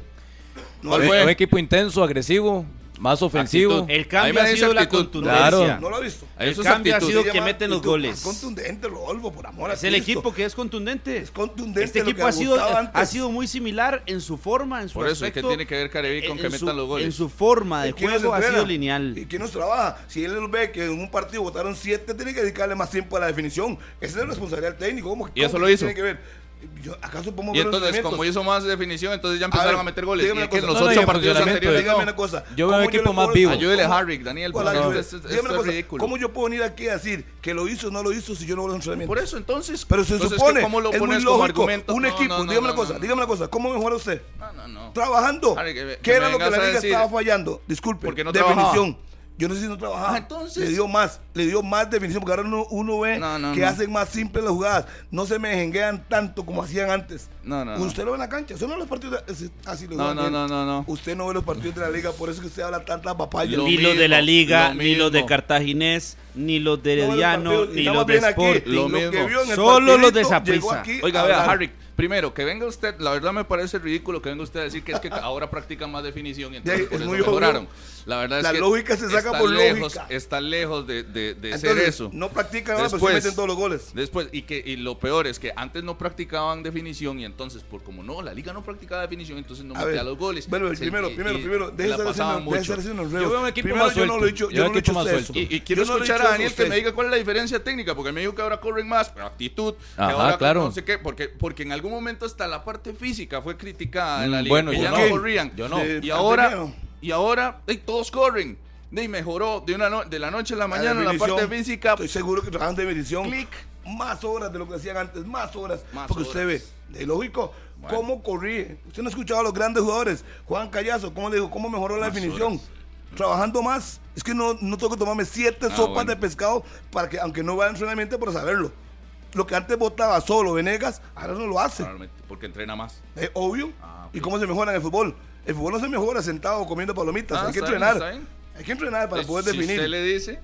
[SPEAKER 3] No,
[SPEAKER 2] ¿Cuál fue?
[SPEAKER 4] Un equipo intenso, agresivo, más ofensivo.
[SPEAKER 2] Actitud.
[SPEAKER 5] El cambio ha sido la contundencia.
[SPEAKER 4] Claro.
[SPEAKER 3] No lo ha visto.
[SPEAKER 5] El
[SPEAKER 2] Eso es
[SPEAKER 5] cambio ha sido que meten los goles.
[SPEAKER 3] Más contundente, Rodolfo, por amor a
[SPEAKER 5] Es el equipo que es contundente.
[SPEAKER 3] Es contundente
[SPEAKER 5] Este
[SPEAKER 3] lo
[SPEAKER 5] equipo ha sido,
[SPEAKER 3] antes.
[SPEAKER 5] ha sido muy similar en su forma, en su
[SPEAKER 2] Por eso, ¿y qué
[SPEAKER 5] aspecto,
[SPEAKER 2] tiene que ver Carevi con que
[SPEAKER 5] su-
[SPEAKER 2] metan los goles?
[SPEAKER 5] En su forma de
[SPEAKER 3] ¿Y quién los
[SPEAKER 5] juego ha sido lineal.
[SPEAKER 3] ¿Y quién nos trabaja? Si él ve que en un partido votaron siete, tiene que dedicarle más tiempo a la definición. Esa es la responsabilidad del técnico. ¿Cómo,
[SPEAKER 2] ¿Y eso lo hizo?
[SPEAKER 3] Tiene que ver? Yo- ¿Acaso podemos
[SPEAKER 2] Y
[SPEAKER 3] ver los
[SPEAKER 2] entonces,
[SPEAKER 3] elementos?
[SPEAKER 2] como hizo más definición, entonces ya empezaron
[SPEAKER 3] ver,
[SPEAKER 2] a, meter goles. Y
[SPEAKER 3] dígame
[SPEAKER 2] es que en
[SPEAKER 3] una
[SPEAKER 2] los
[SPEAKER 3] cosa.
[SPEAKER 4] No, no, y
[SPEAKER 2] ocho
[SPEAKER 4] en
[SPEAKER 2] partidos
[SPEAKER 4] funcionamiento,
[SPEAKER 2] anteriores
[SPEAKER 3] Dígame
[SPEAKER 2] no.
[SPEAKER 3] una cosa.
[SPEAKER 4] Yo veo
[SPEAKER 3] ¿cómo
[SPEAKER 4] un equipo más vivo.
[SPEAKER 2] Ayúdele a
[SPEAKER 3] ¿Cómo-
[SPEAKER 2] Harvick, Daniel,
[SPEAKER 3] ¿Cuál
[SPEAKER 2] porque
[SPEAKER 3] ayuda?
[SPEAKER 2] esto es-
[SPEAKER 3] Dígame
[SPEAKER 2] esto
[SPEAKER 3] una
[SPEAKER 2] es
[SPEAKER 3] cosa,
[SPEAKER 2] ridículo.
[SPEAKER 3] ¿Cómo yo puedo venir aquí a decir que lo hizo o no lo hizo si yo no voy a un entrenamiento?
[SPEAKER 2] Por eso, entonces.
[SPEAKER 3] Pero se
[SPEAKER 2] entonces,
[SPEAKER 3] supone,
[SPEAKER 2] ¿cómo lo
[SPEAKER 3] es muy
[SPEAKER 2] pones como
[SPEAKER 3] lógico,
[SPEAKER 2] argumento?
[SPEAKER 3] un
[SPEAKER 2] No,
[SPEAKER 3] equipo,
[SPEAKER 2] no, no,
[SPEAKER 3] dígame
[SPEAKER 2] no,
[SPEAKER 3] una cosa,
[SPEAKER 2] no.
[SPEAKER 3] dígame una cosa, ¿cómo mejora usted?
[SPEAKER 2] No, no, no.
[SPEAKER 3] Trabajando.
[SPEAKER 2] Que-
[SPEAKER 3] ¿Qué
[SPEAKER 2] que
[SPEAKER 3] era lo que la liga estaba fallando? Disculpe,
[SPEAKER 2] Porque no
[SPEAKER 3] definición. Yo no sé si no trabajaba.
[SPEAKER 2] Ah, entonces.
[SPEAKER 3] Le dio más, le dio más definición, porque ahora uno, uno ve
[SPEAKER 2] No, no,
[SPEAKER 3] que
[SPEAKER 2] no.
[SPEAKER 3] hacen más simples las jugadas. No se mejenguean tanto como hacían antes.
[SPEAKER 2] No, no, no.
[SPEAKER 3] Usted lo ve en la cancha, eso no ve los partidos de, así lo
[SPEAKER 2] No, no, no, no, no.
[SPEAKER 3] Usted no ve los partidos de la liga, por eso es que usted habla tanta papaya.
[SPEAKER 2] Lo
[SPEAKER 5] ni los de la Liga,
[SPEAKER 2] lo
[SPEAKER 5] ni los de. Cartaginés, ni los de Herediano, ni los de
[SPEAKER 3] aquí.
[SPEAKER 5] Sporting.
[SPEAKER 2] Lo
[SPEAKER 3] que
[SPEAKER 2] mismo.
[SPEAKER 3] vio en el
[SPEAKER 5] Solo los de
[SPEAKER 3] aquí
[SPEAKER 2] Oiga,
[SPEAKER 3] a
[SPEAKER 2] vea. Harry, primero, que venga usted, la verdad me parece ridículo que venga usted a decir que es que ahora practican más definición y entonces
[SPEAKER 3] es
[SPEAKER 2] eso
[SPEAKER 3] muy obvio.
[SPEAKER 2] La verdad es
[SPEAKER 3] La
[SPEAKER 2] que
[SPEAKER 3] lógica se saca
[SPEAKER 2] está
[SPEAKER 3] por
[SPEAKER 2] lejos,
[SPEAKER 3] lógica.
[SPEAKER 2] Está lejos de, de- de ser eso.
[SPEAKER 3] no practican ahora, pero
[SPEAKER 2] Después-
[SPEAKER 3] se meten todos los goles.
[SPEAKER 2] Después, y que y lo peor es que antes no practicaban definición y entonces, por como no, la liga no practicaba definición, entonces no
[SPEAKER 3] A
[SPEAKER 2] metía
[SPEAKER 3] ver,
[SPEAKER 2] los goles.
[SPEAKER 3] Bueno,
[SPEAKER 2] Se-
[SPEAKER 3] primero,
[SPEAKER 2] y-
[SPEAKER 3] primero,
[SPEAKER 2] y
[SPEAKER 3] primero, estar haciendo, los
[SPEAKER 4] Yo veo un equipo
[SPEAKER 3] Primero,
[SPEAKER 4] más
[SPEAKER 3] yo no lo he dicho,
[SPEAKER 4] Yo
[SPEAKER 3] yo
[SPEAKER 4] veo
[SPEAKER 3] no lo he
[SPEAKER 4] equipo
[SPEAKER 3] dicho
[SPEAKER 4] más
[SPEAKER 3] usted
[SPEAKER 4] suelto.
[SPEAKER 3] eso.
[SPEAKER 2] Y, y quiero
[SPEAKER 3] no
[SPEAKER 2] escuchar a Daniel que me diga cuál es la diferencia técnica, porque me dijo que ahora corren más, pero actitud, que
[SPEAKER 4] Ajá,
[SPEAKER 2] ahora
[SPEAKER 4] claro.
[SPEAKER 2] no sé qué, porque, porque en algún momento hasta la parte física fue criticada en la
[SPEAKER 4] Mm,
[SPEAKER 2] liga,
[SPEAKER 4] bueno,
[SPEAKER 2] que
[SPEAKER 4] yo
[SPEAKER 2] ya
[SPEAKER 4] no.
[SPEAKER 2] corrían.
[SPEAKER 4] Yo no.
[SPEAKER 2] Y
[SPEAKER 3] ah,
[SPEAKER 2] ahora,
[SPEAKER 3] primero.
[SPEAKER 2] Y ahora, ey, todos corren. Y mejoró de, una no- de la noche a la mañana la,
[SPEAKER 3] definición,
[SPEAKER 2] parte física.
[SPEAKER 3] Estoy seguro que trabajan de definición.
[SPEAKER 2] Clic.
[SPEAKER 3] Más horas de lo que hacían antes, más horas.
[SPEAKER 2] Más
[SPEAKER 3] porque usted ve,
[SPEAKER 2] horas.
[SPEAKER 3] es lógico,
[SPEAKER 2] Bueno.
[SPEAKER 3] cómo corrí. Usted no ha escuchado a los grandes jugadores. Juan Callazo, ¿cómo le dijo? ¿Cómo mejoró la
[SPEAKER 2] Más
[SPEAKER 3] definición?
[SPEAKER 2] horas.
[SPEAKER 3] Trabajando más. Es que no, no tengo que tomarme siete
[SPEAKER 2] Ah,
[SPEAKER 3] sopas
[SPEAKER 2] bueno.
[SPEAKER 3] de pescado para que, aunque no vaya entrenamiento, para saberlo. Lo que antes votaba solo Venegas, ahora no lo hace.
[SPEAKER 2] Porque entrena más.
[SPEAKER 3] Es obvio.
[SPEAKER 2] Ah, ok.
[SPEAKER 3] ¿Y cómo se mejora en el fútbol? El fútbol no se mejora sentado comiendo palomitas.
[SPEAKER 2] Ah,
[SPEAKER 3] hay que
[SPEAKER 2] está bien,
[SPEAKER 3] entrenar.
[SPEAKER 2] está bien.
[SPEAKER 3] Hay que entrenar para
[SPEAKER 2] Pues,
[SPEAKER 3] poder
[SPEAKER 2] si
[SPEAKER 3] definir.
[SPEAKER 2] usted le dice,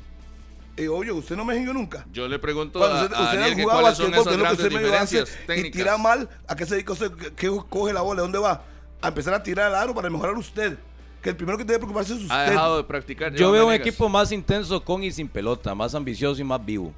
[SPEAKER 3] Eh, obvio, usted no me engañó nunca.
[SPEAKER 2] yo le pregunto
[SPEAKER 3] Cuando
[SPEAKER 2] a,
[SPEAKER 3] usted,
[SPEAKER 2] a
[SPEAKER 3] usted
[SPEAKER 2] Daniel que
[SPEAKER 3] jugaba
[SPEAKER 2] cuáles son esas
[SPEAKER 3] es lo que
[SPEAKER 2] grandes
[SPEAKER 3] usted medio hace,
[SPEAKER 2] diferencias
[SPEAKER 3] y tira mal, ¿a qué se dedica usted? ¿Qué- ¿Qué coge la bola? ¿De dónde va? A empezar a tirar al aro para mejorar usted. Que el primero que debe preocuparse es usted.
[SPEAKER 2] Ha dejado de practicar.
[SPEAKER 4] Yo veo un equipo más intenso con y sin pelota, más ambicioso y más vivo.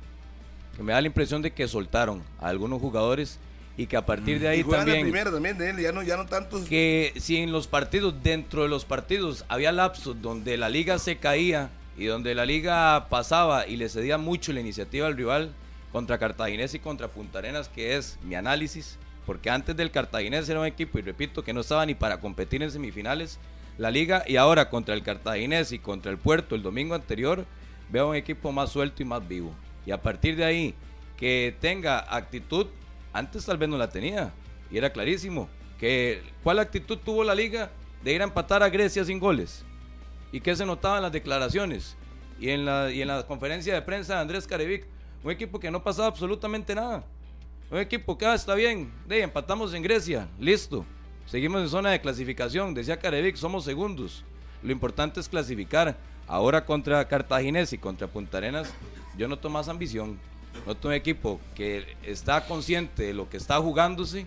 [SPEAKER 4] Que me da la impresión de que soltaron a algunos jugadores y que a partir de
[SPEAKER 3] y
[SPEAKER 4] ahí
[SPEAKER 3] la
[SPEAKER 4] también
[SPEAKER 3] primera también de él, ya no, ya no tantos.
[SPEAKER 4] que si en los partidos, dentro de los partidos, había lapsos donde la liga se caía y donde la liga pasaba y le cedía mucho la iniciativa al rival contra Cartaginés y contra Punta Arenas, que es mi análisis, porque antes del Cartaginés era un equipo, y repito, que no estaba ni para competir en semifinales, la liga, y ahora contra el Cartaginés y contra el Puerto el domingo anterior, veo un equipo más suelto y más vivo. Y a partir de ahí, que tenga actitud, antes tal vez no la tenía, y era clarísimo. Que, ¿Cuál actitud tuvo la liga de ir a empatar a Grecia sin goles? ¿Y qué se notaba en las declaraciones? Y en la, y en la conferencia de prensa de Andrés Carevic, un equipo que no pasaba absolutamente nada. Un equipo que ah, está bien, de, empatamos en Grecia, listo. Seguimos en zona de clasificación, decía Carevic, somos segundos. Lo importante es clasificar. Ahora contra Cartaginés y contra Punta Arenas, yo noto más ambición. Noto un equipo que está consciente de lo que está jugándose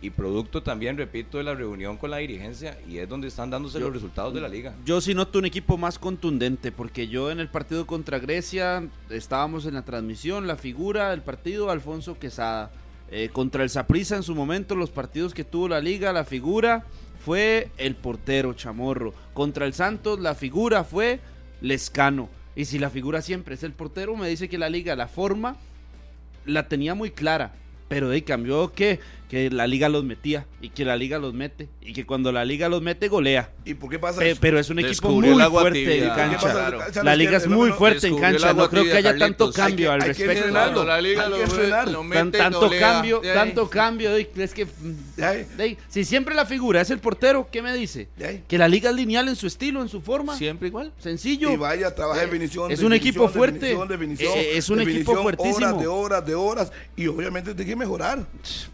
[SPEAKER 4] y producto también, repito, de la reunión con la dirigencia y es donde están dándose los resultados de la liga.
[SPEAKER 5] Yo sí noto un equipo más contundente, porque yo en el partido contra Grecia estábamos en la transmisión, la figura del partido, Alfonso Quesada. Eh, contra el Saprissa en su momento, los partidos que tuvo la liga, la figura fue el portero Chamorro. Contra el Santos, la figura fue Lescano. Y si la figura siempre es el portero, me dice que la liga, la forma, la tenía muy clara. Pero de cambió que, que la liga los metía y que la liga los mete y que cuando la liga los mete golea.
[SPEAKER 3] ¿Y por qué pasa
[SPEAKER 5] Pe-
[SPEAKER 3] eso?
[SPEAKER 5] pero es un equipo
[SPEAKER 2] Descubrió
[SPEAKER 5] muy fuerte en
[SPEAKER 3] ¿Qué
[SPEAKER 5] cancha. La liga es muy fuerte en
[SPEAKER 2] descubrió
[SPEAKER 5] cancha. No creo que haya tanto.
[SPEAKER 2] Hay
[SPEAKER 5] cambio
[SPEAKER 3] que-
[SPEAKER 5] al respecto.
[SPEAKER 3] frenarlo.
[SPEAKER 2] La liga
[SPEAKER 3] Hay
[SPEAKER 2] lo,
[SPEAKER 3] que frenarlo.
[SPEAKER 2] lo
[SPEAKER 5] Tan-
[SPEAKER 2] mete,
[SPEAKER 5] tanto
[SPEAKER 2] golea.
[SPEAKER 5] cambio,
[SPEAKER 2] De ahí.
[SPEAKER 5] tanto cambio. Es que,
[SPEAKER 3] De
[SPEAKER 5] si siempre la figura es el portero, ¿qué me dice? Que la liga es lineal en su estilo, en su forma.
[SPEAKER 2] Siempre igual.
[SPEAKER 5] Sencillo.
[SPEAKER 3] Y vaya, trabaja
[SPEAKER 5] Eh,
[SPEAKER 3] definición.
[SPEAKER 5] es un
[SPEAKER 3] definición,
[SPEAKER 5] equipo fuerte.
[SPEAKER 3] definición, definición,
[SPEAKER 5] Eh, es un equipo fuertísimo.
[SPEAKER 3] Horas de horas de horas. Y obviamente tiene que mejorar.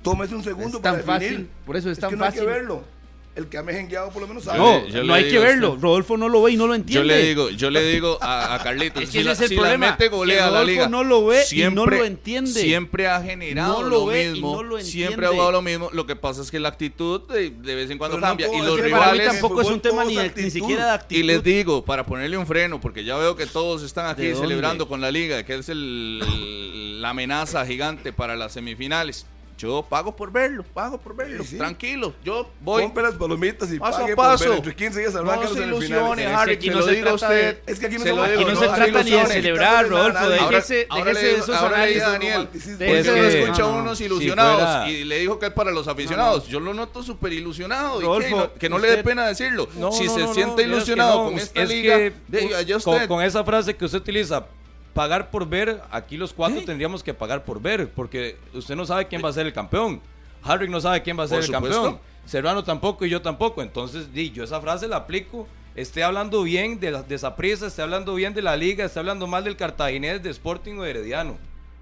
[SPEAKER 3] Tómese un segundo
[SPEAKER 5] Es
[SPEAKER 3] para
[SPEAKER 5] tan fácil, por eso es tan
[SPEAKER 3] que no hay que
[SPEAKER 5] fácil.
[SPEAKER 3] verlo. el que ha mejengueado por lo menos sabe.
[SPEAKER 5] No,
[SPEAKER 2] yo
[SPEAKER 5] no hay que verlo.
[SPEAKER 2] usted.
[SPEAKER 5] Rodolfo no lo ve y no lo entiende.
[SPEAKER 2] Yo le digo, yo le digo a, a Carlitos,
[SPEAKER 5] Es que
[SPEAKER 2] si,
[SPEAKER 5] ese
[SPEAKER 2] la,
[SPEAKER 5] es el
[SPEAKER 2] si la
[SPEAKER 5] problema,
[SPEAKER 2] mete golea
[SPEAKER 5] que
[SPEAKER 2] a la
[SPEAKER 5] Rodolfo
[SPEAKER 2] liga.
[SPEAKER 5] no lo ve y no lo entiende.
[SPEAKER 2] Siempre ha generado
[SPEAKER 5] No lo
[SPEAKER 2] lo,
[SPEAKER 5] ve y
[SPEAKER 2] mismo.
[SPEAKER 5] no lo
[SPEAKER 2] siempre ha jugado lo mismo. Lo que pasa es que la actitud de, de vez en cuando
[SPEAKER 3] Pero no
[SPEAKER 2] cambia. y los
[SPEAKER 3] que
[SPEAKER 5] Para mí
[SPEAKER 2] rivales.
[SPEAKER 5] tampoco es un tema ni, de- ni siquiera de actitud.
[SPEAKER 2] Y les digo, para ponerle un freno, porque ya veo que todos están aquí celebrando con la liga, que es el- la amenaza gigante para las semifinales. Yo pago por verlo, pago por verlo.
[SPEAKER 3] Sí, sí.
[SPEAKER 2] Tranquilo, yo voy
[SPEAKER 3] Compre las palomitas y
[SPEAKER 2] paso
[SPEAKER 3] pague
[SPEAKER 2] a
[SPEAKER 3] por
[SPEAKER 2] paso.
[SPEAKER 3] ver. Entre 15 días
[SPEAKER 2] no se
[SPEAKER 3] semifinales.
[SPEAKER 2] ilusione,
[SPEAKER 5] Es que
[SPEAKER 2] Harry,
[SPEAKER 5] aquí
[SPEAKER 2] se
[SPEAKER 5] no se
[SPEAKER 2] digo a
[SPEAKER 5] trata
[SPEAKER 2] usted.
[SPEAKER 3] es que aquí no
[SPEAKER 2] se lo digo,
[SPEAKER 5] no se trata ni de celebrar, Rodolfo. Déjese, déjese de esos análisis.
[SPEAKER 2] Daniel. ¿por
[SPEAKER 5] Es
[SPEAKER 2] se lo
[SPEAKER 5] que-
[SPEAKER 2] escucha a
[SPEAKER 5] no, no,
[SPEAKER 2] unos
[SPEAKER 4] si
[SPEAKER 2] ilusionados? Y le dijo que es para los aficionados. Yo lo noto súper ilusionado. y que no, que le dé pena decirlo. Si se siente
[SPEAKER 4] que
[SPEAKER 2] ilusionado con esta
[SPEAKER 4] es
[SPEAKER 2] liga,
[SPEAKER 4] que,
[SPEAKER 2] allá usted.
[SPEAKER 4] con esa frase que usted utiliza, pagar por ver, aquí los cuatro tendríamos que pagar por ver, porque usted no sabe quién va a ser el campeón. Harry no sabe quién va a ser el campeón. Serrano tampoco y yo tampoco. Entonces, di, yo esa frase la aplico. Esté hablando bien de, la- de Saprissa, esté hablando bien de la liga, esté hablando mal del cartaginés, de Sporting o de Herediano.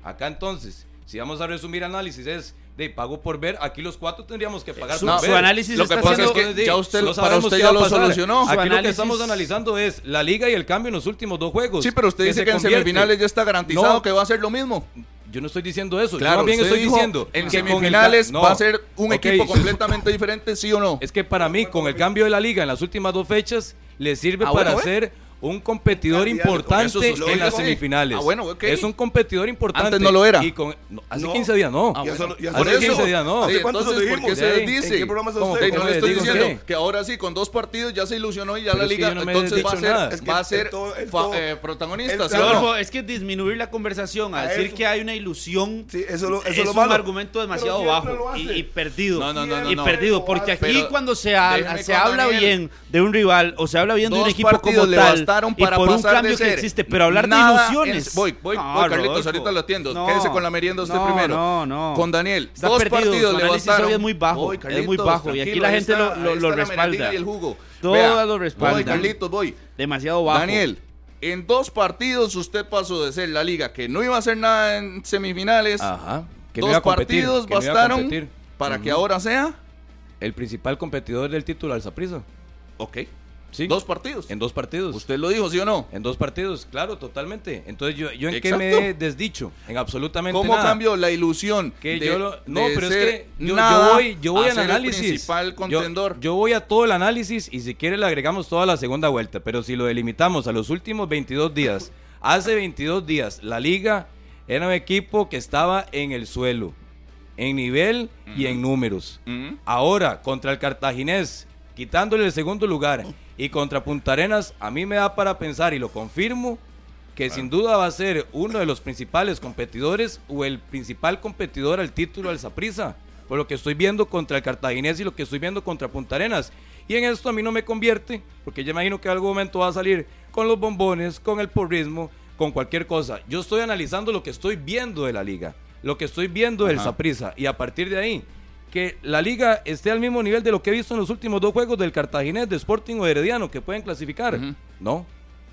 [SPEAKER 4] Acá entonces, si vamos a resumir análisis, es de pago por ver, aquí los cuatro tendríamos que pagar
[SPEAKER 5] Su-
[SPEAKER 4] por
[SPEAKER 5] su
[SPEAKER 4] ver.
[SPEAKER 5] análisis
[SPEAKER 2] Lo que
[SPEAKER 5] está
[SPEAKER 2] pasa es que ya usted, para usted ya lo solucionó.
[SPEAKER 5] Su
[SPEAKER 4] Aquí lo que estamos analizando es la liga y el cambio en los últimos dos juegos.
[SPEAKER 2] Sí, pero usted dice
[SPEAKER 4] se
[SPEAKER 2] que en semifinales ya está garantizado
[SPEAKER 4] No.
[SPEAKER 2] que va a ser lo mismo.
[SPEAKER 4] Yo no estoy diciendo eso.
[SPEAKER 2] Claro,
[SPEAKER 4] yo más bien estoy diciendo
[SPEAKER 2] en
[SPEAKER 4] que con el
[SPEAKER 2] semifinales
[SPEAKER 4] no.
[SPEAKER 2] va a ser un equipo completamente diferente, ¿sí o no?
[SPEAKER 4] Es que para mí, con el cambio de la liga en las últimas dos fechas, le sirve
[SPEAKER 2] Ah,
[SPEAKER 4] para
[SPEAKER 2] bueno,
[SPEAKER 4] ser un competidor
[SPEAKER 3] Candidato,
[SPEAKER 4] importante
[SPEAKER 2] eso
[SPEAKER 4] en las
[SPEAKER 2] digo.
[SPEAKER 4] semifinales.
[SPEAKER 2] Ah, bueno, ok.
[SPEAKER 4] Es un competidor importante.
[SPEAKER 2] Antes no lo era.
[SPEAKER 4] Y con- no, hace
[SPEAKER 3] No.
[SPEAKER 4] 15 días no.
[SPEAKER 2] Ah,
[SPEAKER 3] Ya
[SPEAKER 2] bueno.
[SPEAKER 3] solo-
[SPEAKER 4] Hace 15 días no.
[SPEAKER 3] ¿Hace
[SPEAKER 2] Sí,
[SPEAKER 3] cuánto se lo
[SPEAKER 2] entonces, ¿por qué se
[SPEAKER 4] ¿En
[SPEAKER 2] dice?
[SPEAKER 3] qué programa está
[SPEAKER 4] ¿Cómo?
[SPEAKER 3] usted?
[SPEAKER 2] No
[SPEAKER 4] ¿Cómo
[SPEAKER 2] le estoy
[SPEAKER 4] digo
[SPEAKER 2] diciendo
[SPEAKER 4] qué?
[SPEAKER 2] que ahora sí, con dos partidos ya se ilusionó y ya
[SPEAKER 4] Pero
[SPEAKER 2] la liga
[SPEAKER 4] no
[SPEAKER 2] entonces va a ser,
[SPEAKER 4] nada.
[SPEAKER 3] Es que
[SPEAKER 2] va a
[SPEAKER 3] el
[SPEAKER 2] ser
[SPEAKER 3] todo- el
[SPEAKER 2] fa-
[SPEAKER 3] todo-
[SPEAKER 2] eh, protagonista,
[SPEAKER 5] es que disminuir la conversación
[SPEAKER 3] A
[SPEAKER 5] decir
[SPEAKER 3] eso-
[SPEAKER 5] que hay una ilusión
[SPEAKER 3] Sí, eso lo- eso
[SPEAKER 5] es
[SPEAKER 3] lo
[SPEAKER 5] un
[SPEAKER 3] malo.
[SPEAKER 5] argumento demasiado bajo y, y perdido.
[SPEAKER 2] No, no, no, no,
[SPEAKER 5] y perdido, porque aquí cuando se, se habla bien de un rival o se habla bien de un equipo como
[SPEAKER 2] le bastaron
[SPEAKER 5] y
[SPEAKER 2] para
[SPEAKER 5] por un
[SPEAKER 2] pasar de
[SPEAKER 5] cambio que existe, pero hablar
[SPEAKER 2] nada
[SPEAKER 5] de ilusiones.
[SPEAKER 2] en- voy, voy,
[SPEAKER 5] No,
[SPEAKER 2] voy, Carlitos,
[SPEAKER 5] Rodolfo.
[SPEAKER 2] ahorita lo atiendo.
[SPEAKER 5] No.
[SPEAKER 2] Quédese con la merienda usted
[SPEAKER 5] No,
[SPEAKER 2] primero.
[SPEAKER 5] No, no.
[SPEAKER 2] Con Daniel,
[SPEAKER 5] Está
[SPEAKER 2] dos
[SPEAKER 5] perdido,
[SPEAKER 2] partidos le bastaron.
[SPEAKER 5] es muy bajo,
[SPEAKER 2] Voy,
[SPEAKER 5] es muy bajo, y aquí la gente
[SPEAKER 2] está,
[SPEAKER 5] lo- lo- respalda.
[SPEAKER 2] y el jugo.
[SPEAKER 5] Todas
[SPEAKER 2] Vea,
[SPEAKER 5] lo respaldan.
[SPEAKER 2] Voy, Carlitos, voy.
[SPEAKER 5] Demasiado bajo.
[SPEAKER 2] Daniel, en dos partidos usted pasó de ser la liga que no iba a hacer nada en semifinales.
[SPEAKER 4] Ajá. Que
[SPEAKER 2] dos
[SPEAKER 4] iba a competir,
[SPEAKER 2] partidos
[SPEAKER 4] que no iba a
[SPEAKER 2] bastaron para que ahora sea.
[SPEAKER 4] El principal competidor del título al Saprissa.
[SPEAKER 2] Ok.
[SPEAKER 4] Sí.
[SPEAKER 2] Dos partidos.
[SPEAKER 4] En dos partidos.
[SPEAKER 2] Usted lo dijo, ¿sí o no?
[SPEAKER 4] En dos partidos, claro, totalmente. Entonces, ¿yo, yo en qué me he desdicho? En absolutamente
[SPEAKER 2] ¿Cómo
[SPEAKER 4] nada.
[SPEAKER 2] cambió la ilusión?
[SPEAKER 4] Que
[SPEAKER 2] de-
[SPEAKER 4] yo lo- no,
[SPEAKER 2] de
[SPEAKER 4] pero es que yo, voy, yo voy al análisis.
[SPEAKER 2] principal
[SPEAKER 4] Yo-
[SPEAKER 2] contendor.
[SPEAKER 4] Yo, voy a todo el análisis y si quiere le agregamos toda la segunda vuelta. Pero si lo delimitamos a los últimos 22 días, [laughs] hace 22 días la liga era un equipo que estaba en el suelo, en nivel y en números. Ahora, contra el cartaginés, quitándole el segundo lugar, [laughs] y contra Punta Arenas, a mí me da para pensar, y lo confirmo, que sin duda va a ser uno de los principales competidores o el principal competidor al título al Saprissa, por lo que estoy viendo contra el cartaginés y lo que estoy viendo contra Punta Arenas. Y en esto a mí no me convierte, porque yo imagino que en algún momento va a salir con los bombones, con el porrismo, con cualquier cosa. Yo estoy analizando lo que estoy viendo de la liga, lo que estoy viendo del
[SPEAKER 2] Ajá.
[SPEAKER 4] Saprissa, y a partir de ahí, que la liga esté al mismo nivel de lo que he visto en los últimos dos juegos del Cartaginés, de Sporting o de Herediano, que pueden clasificar. No,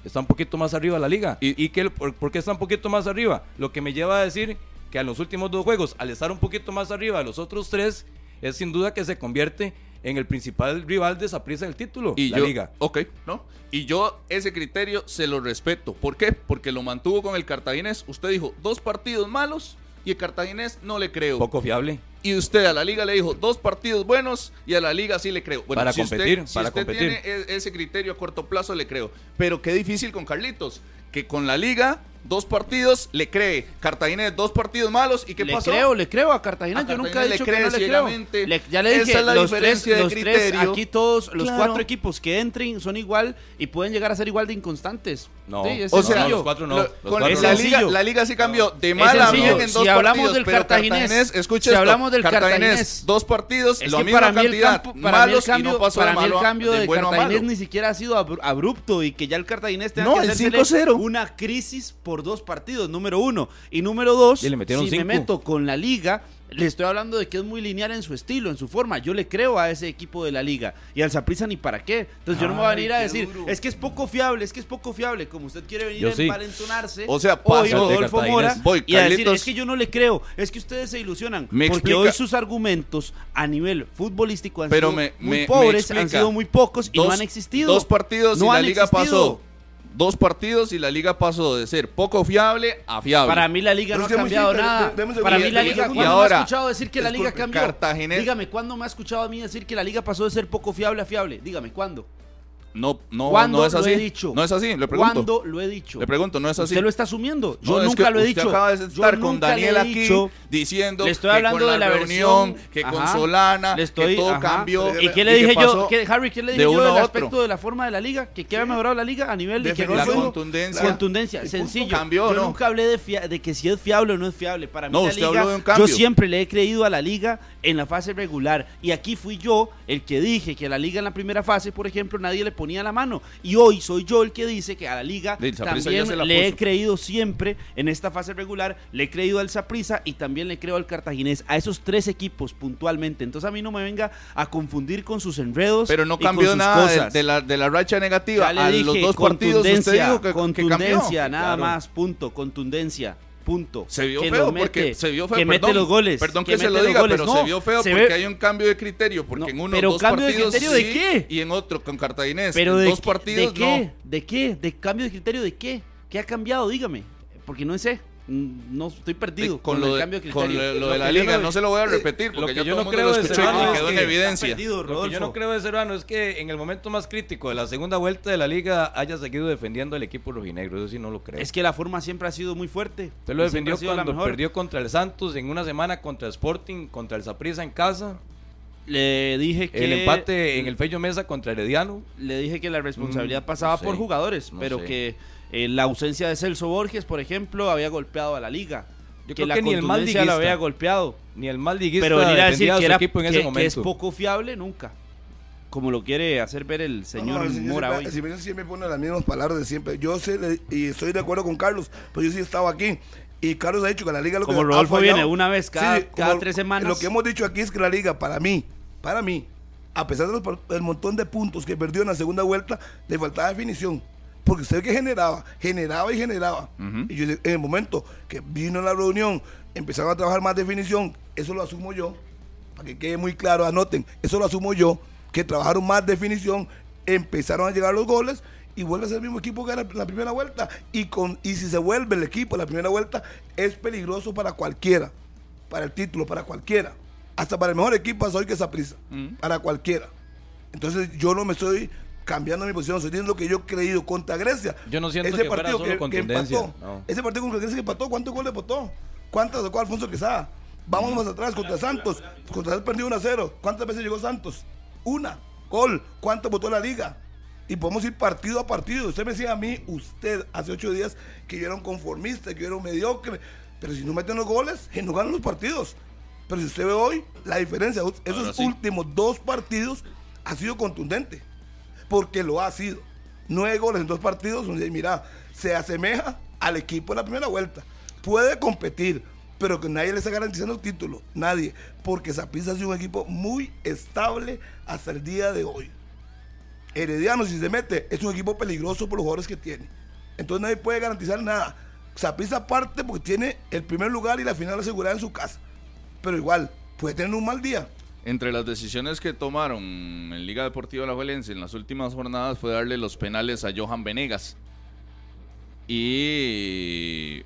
[SPEAKER 4] está un poquito más arriba la liga.
[SPEAKER 2] Y-
[SPEAKER 4] ¿Y, que, por, por qué está un poquito más arriba? Lo que me lleva a decir que en los últimos dos juegos, al estar un poquito más arriba de los otros tres, es sin duda que se convierte en el principal rival de Saprissa del título,
[SPEAKER 2] Y
[SPEAKER 4] la
[SPEAKER 2] yo,
[SPEAKER 4] liga.
[SPEAKER 2] Ok, ¿no? Y yo ese criterio se lo respeto. ¿Por qué? Porque lo mantuvo con el cartaginés. Usted dijo, dos partidos malos y el cartaginés no le creo.
[SPEAKER 4] Poco fiable.
[SPEAKER 2] Y usted a la liga le dijo, dos partidos buenos y a la liga sí le creo. Bueno,
[SPEAKER 4] Para
[SPEAKER 2] si usted-
[SPEAKER 4] competir,
[SPEAKER 2] si
[SPEAKER 4] para
[SPEAKER 2] usted
[SPEAKER 4] competir.
[SPEAKER 2] tiene e- ese criterio a corto plazo, le creo. Pero qué difícil con Carlitos, que con la liga, dos partidos le cree. Cartaginés, dos partidos malos. ¿Y qué
[SPEAKER 5] le
[SPEAKER 2] pasó?
[SPEAKER 5] creo, le creo a Cartagena.
[SPEAKER 2] A
[SPEAKER 5] Yo nunca he dicho
[SPEAKER 2] le
[SPEAKER 5] que no le creo. Le- ya le
[SPEAKER 2] Esa
[SPEAKER 5] dije,
[SPEAKER 2] es la
[SPEAKER 5] los, tres,
[SPEAKER 2] diferencia de
[SPEAKER 5] los tres,
[SPEAKER 2] criterio.
[SPEAKER 5] aquí todos, los
[SPEAKER 2] Claro.
[SPEAKER 5] cuatro equipos que entren son igual y pueden llegar a ser igual de inconstantes.
[SPEAKER 4] No.
[SPEAKER 5] Sí, es
[SPEAKER 2] O sea,
[SPEAKER 4] los cuatro no.
[SPEAKER 2] Lo-
[SPEAKER 4] los
[SPEAKER 2] con
[SPEAKER 4] cuatro
[SPEAKER 5] es
[SPEAKER 2] la, liga, la liga sí cambió de mal a bien en dos
[SPEAKER 5] Si hablamos
[SPEAKER 2] partidos.
[SPEAKER 5] del
[SPEAKER 2] pero
[SPEAKER 5] Cartaginés, si
[SPEAKER 2] esto,
[SPEAKER 5] hablamos del
[SPEAKER 2] Cartaginés,
[SPEAKER 5] Cartaginés,
[SPEAKER 2] dos partidos,
[SPEAKER 5] Es
[SPEAKER 2] la
[SPEAKER 5] que
[SPEAKER 2] misma
[SPEAKER 5] para mí el
[SPEAKER 2] cantidad,
[SPEAKER 5] campo, para mí el
[SPEAKER 2] malos
[SPEAKER 5] cambio,
[SPEAKER 2] y no pasó
[SPEAKER 5] para
[SPEAKER 2] de
[SPEAKER 5] mí el cambio
[SPEAKER 2] de
[SPEAKER 5] de,
[SPEAKER 2] bueno
[SPEAKER 5] Cartaginés ni siquiera ha sido abru- abrupto y que ya el Cartaginés tenga
[SPEAKER 2] No,
[SPEAKER 5] que
[SPEAKER 2] 5-0.
[SPEAKER 5] una crisis por dos partidos, número uno. Y número dos,
[SPEAKER 4] Y le metieron
[SPEAKER 5] si me meto con la liga, Le estoy hablando de que es muy lineal en su estilo, en su forma. Yo le creo a ese equipo de la liga. Y al Zaprisa ni para qué. Entonces yo no me voy a venir a decir,
[SPEAKER 3] duro.
[SPEAKER 5] es que es poco fiable, es que es poco fiable. Como usted quiere venir
[SPEAKER 4] Yo
[SPEAKER 5] a
[SPEAKER 4] sí.
[SPEAKER 5] envalentonarse.
[SPEAKER 2] O sea,
[SPEAKER 5] hoy. Rodolfo. Mora,
[SPEAKER 2] Voy,
[SPEAKER 5] y a decir, es que yo no le creo. Es que ustedes se ilusionan.
[SPEAKER 2] Me
[SPEAKER 5] porque
[SPEAKER 2] explica-
[SPEAKER 5] hoy sus argumentos a nivel futbolístico han
[SPEAKER 2] Pero
[SPEAKER 5] sido
[SPEAKER 2] me-
[SPEAKER 5] muy
[SPEAKER 2] me-
[SPEAKER 5] pobres,
[SPEAKER 2] me
[SPEAKER 5] han sido muy pocos y
[SPEAKER 2] Dos-
[SPEAKER 5] no han existido.
[SPEAKER 2] Dos partidos
[SPEAKER 5] No
[SPEAKER 2] y la liga
[SPEAKER 5] existido.
[SPEAKER 2] pasó. Dos partidos y la liga pasó de ser poco fiable a fiable.
[SPEAKER 5] Para mí la liga
[SPEAKER 3] Pero
[SPEAKER 5] no ha cambiado nada. Para mí la liga. ¿cuándo
[SPEAKER 2] Y
[SPEAKER 5] me ha
[SPEAKER 2] ahora,
[SPEAKER 5] escuchado decir que la liga cambió? Dígame, ¿cuándo me ha escuchado a mí decir que la liga pasó de ser poco fiable a fiable? Dígame, ¿cuándo?
[SPEAKER 2] No, no,
[SPEAKER 5] ¿Cuándo
[SPEAKER 2] no es así.
[SPEAKER 5] lo he dicho?
[SPEAKER 2] No es así, le pregunto.
[SPEAKER 5] ¿Cuándo lo he dicho?
[SPEAKER 2] Le pregunto, no es así.
[SPEAKER 5] Usted lo está asumiendo. Yo
[SPEAKER 2] No, es
[SPEAKER 5] nunca
[SPEAKER 2] que
[SPEAKER 5] lo he
[SPEAKER 2] usted
[SPEAKER 5] dicho.
[SPEAKER 2] acaba de
[SPEAKER 5] Yo
[SPEAKER 2] estar con
[SPEAKER 5] le he
[SPEAKER 2] Daniel aquí
[SPEAKER 5] dicho.
[SPEAKER 2] diciendo
[SPEAKER 5] Le estoy
[SPEAKER 2] que
[SPEAKER 5] hablando
[SPEAKER 2] con
[SPEAKER 5] de la
[SPEAKER 2] reunión,
[SPEAKER 5] versión,
[SPEAKER 2] que con
[SPEAKER 5] ajá.
[SPEAKER 2] Solana,
[SPEAKER 5] Le estoy-
[SPEAKER 2] que todo
[SPEAKER 5] ajá.
[SPEAKER 2] cambió.
[SPEAKER 5] ¿Y qué le
[SPEAKER 2] que
[SPEAKER 5] dije yo? ¿Qué, Harry, ¿qué le
[SPEAKER 2] de
[SPEAKER 5] dije yo
[SPEAKER 2] uno
[SPEAKER 5] del
[SPEAKER 2] a
[SPEAKER 5] aspecto
[SPEAKER 2] otro.
[SPEAKER 5] de la forma de la liga? ¿Que, que ha mejorado la liga a nivel de que
[SPEAKER 3] Definición.
[SPEAKER 2] La contundencia.
[SPEAKER 5] Contundencia, sencillo.
[SPEAKER 2] Cambió,
[SPEAKER 5] yo
[SPEAKER 2] ¿no?
[SPEAKER 5] nunca hablé de, de que si es fiable o no es fiable. Para mí
[SPEAKER 2] No,
[SPEAKER 5] la liga,
[SPEAKER 2] de
[SPEAKER 5] yo siempre le he creído a la liga en la fase regular. Y aquí fui yo el que dije que a la liga en la primera fase, por ejemplo, nadie le ponía la mano. Y hoy soy yo el que dice que a la liga también
[SPEAKER 2] se la
[SPEAKER 5] le he creído siempre en esta fase regular. Le he creído al Saprissa y también le creo al Cartaginés. A esos tres equipos puntualmente. Entonces a mí no me venga a confundir con sus enredos.
[SPEAKER 2] Pero no cambió nada de, la, de la racha negativa.
[SPEAKER 5] Ya le
[SPEAKER 2] a
[SPEAKER 5] dije,
[SPEAKER 2] los dos partidos usted
[SPEAKER 5] contundencia,
[SPEAKER 2] dijo que, que
[SPEAKER 5] contundencia,
[SPEAKER 2] cambió.
[SPEAKER 5] nada
[SPEAKER 2] Claro.
[SPEAKER 5] más, punto, contundencia, punto.
[SPEAKER 2] Se vio
[SPEAKER 5] Que
[SPEAKER 2] feo
[SPEAKER 5] mete,
[SPEAKER 2] porque se vio feo.
[SPEAKER 5] que
[SPEAKER 2] perdón,
[SPEAKER 5] mete los goles,
[SPEAKER 2] Perdón que,
[SPEAKER 5] que
[SPEAKER 2] se lo diga,
[SPEAKER 5] goles.
[SPEAKER 2] pero
[SPEAKER 5] No,
[SPEAKER 2] se vio feo
[SPEAKER 5] se
[SPEAKER 2] porque
[SPEAKER 5] ve-
[SPEAKER 2] hay un cambio de criterio. Porque
[SPEAKER 5] No,
[SPEAKER 2] en uno
[SPEAKER 5] pero
[SPEAKER 2] dos
[SPEAKER 5] ¿cambio de
[SPEAKER 2] partidos
[SPEAKER 5] criterio de
[SPEAKER 2] sí,
[SPEAKER 5] qué?
[SPEAKER 2] y en otro con Cartaginés.
[SPEAKER 5] Pero
[SPEAKER 2] en
[SPEAKER 5] de,
[SPEAKER 2] dos partidos
[SPEAKER 5] ¿de qué?
[SPEAKER 2] no.
[SPEAKER 5] ¿De qué? ¿De cambio de criterio de qué? ¿Qué ha cambiado? Dígame. Porque no sé. Mm, No estoy perdido con,
[SPEAKER 2] con, lo
[SPEAKER 5] el
[SPEAKER 2] de,
[SPEAKER 5] cambio de
[SPEAKER 2] con lo, lo de la
[SPEAKER 4] que
[SPEAKER 2] liga,
[SPEAKER 4] no-
[SPEAKER 2] no se lo voy a repetir
[SPEAKER 4] lo
[SPEAKER 2] porque
[SPEAKER 4] que yo no creo
[SPEAKER 2] lo
[SPEAKER 4] de Serrano es
[SPEAKER 2] quedó en
[SPEAKER 4] que
[SPEAKER 2] evidencia.
[SPEAKER 5] perdido,
[SPEAKER 4] Lo que yo
[SPEAKER 5] Rodolfo.
[SPEAKER 4] no creo de Serrano es que en el momento más crítico de la segunda vuelta de la liga haya seguido defendiendo al equipo rojinegro. Eso sí no lo creo.
[SPEAKER 5] Es que la forma siempre ha sido muy fuerte.
[SPEAKER 4] Usted lo defendió cuando
[SPEAKER 5] mejor.
[SPEAKER 4] perdió contra el Santos en una semana contra el Sporting, contra el Saprissa en casa,
[SPEAKER 5] Le dije que
[SPEAKER 4] el empate en el Fello Mesa contra Herediano.
[SPEAKER 5] le dije que la responsabilidad
[SPEAKER 4] Mm,
[SPEAKER 5] pasaba
[SPEAKER 4] no sé,
[SPEAKER 5] por jugadores,
[SPEAKER 4] no
[SPEAKER 5] pero
[SPEAKER 4] sé.
[SPEAKER 5] que eh, la ausencia de Celso Borges, por ejemplo, había golpeado a la liga.
[SPEAKER 4] Yo
[SPEAKER 5] que
[SPEAKER 4] creo
[SPEAKER 5] la
[SPEAKER 4] que ni el mal liguista.
[SPEAKER 5] había golpeado.
[SPEAKER 4] Ni el mal
[SPEAKER 5] Pero venir a decir que, era,
[SPEAKER 4] equipo en
[SPEAKER 5] que-
[SPEAKER 4] ese
[SPEAKER 5] que
[SPEAKER 4] momento.
[SPEAKER 5] es poco fiable, nunca. Como lo quiere hacer ver el señor
[SPEAKER 3] No, no, señor
[SPEAKER 5] Mora
[SPEAKER 3] siempre,
[SPEAKER 5] hoy.
[SPEAKER 3] el señor siempre pone las mismas palabras de siempre. Yo sé le- y estoy de acuerdo con Carlos, pero yo sí he estado aquí. Y Carlos ha dicho que la liga lo que
[SPEAKER 5] Como
[SPEAKER 3] ha
[SPEAKER 5] Rodolfo
[SPEAKER 3] fallado-
[SPEAKER 5] viene una vez cada- cada
[SPEAKER 3] como
[SPEAKER 5] tres semanas.
[SPEAKER 3] Lo que hemos dicho aquí es que la liga, para mí, para mí, a pesar del montón de puntos que perdió en la segunda vuelta, le faltaba definición. Porque usted que generaba, generaba y generaba. Y yo, en el momento que vino la reunión, empezaron a trabajar más definición, eso lo asumo yo, para que quede muy claro, anoten, eso lo asumo yo, que trabajaron más definición, empezaron a llegar los goles y vuelve a ser el mismo equipo que era la primera vuelta. Y, con, y si se vuelve el equipo la primera vuelta, es peligroso para cualquiera, para el título, para cualquiera. Hasta para el mejor equipo soy que esa prisa, para cualquiera. Entonces yo no me estoy cambiando mi posición, estoy diciendo lo que yo he creído contra Grecia.
[SPEAKER 4] Yo no siento que fuera solo contundencia,
[SPEAKER 3] empató,
[SPEAKER 4] no.
[SPEAKER 3] ese partido contra Grecia que empató, ¿cuántos goles votó? ¿Cuántas sacó Alfonso Quesada? Vamos más atrás contra Santos. Contra él perdió 1 a 0. ¿Cuántas veces llegó Santos? Una. Gol. ¿Cuánto votó la liga? Y podemos ir partido a partido. Usted me decía a mí, usted, hace ocho días, que yo era un conformista, que yo era un mediocre. Pero si no meten los goles, no ganan los partidos. Pero si usted ve hoy, la diferencia, esos
[SPEAKER 2] sí.
[SPEAKER 3] últimos dos partidos ha sido contundente. Porque lo ha sido. Nueve goles en dos partidos, mira, se asemeja al equipo de la primera vuelta. Puede competir, pero que nadie le está garantizando el título. Nadie. Porque Zapisa ha sido un equipo muy estable hasta el día de hoy. Herediano, si se mete, es un equipo peligroso por los jugadores que tiene. Entonces nadie puede garantizar nada. Zapisa parte porque tiene el primer lugar y la final asegurada en su casa. Pero igual, puede tener un mal día.
[SPEAKER 2] Entre las decisiones que tomaron en Liga Deportiva La Juelense en las últimas jornadas fue darle los penales a Johan Venegas. Y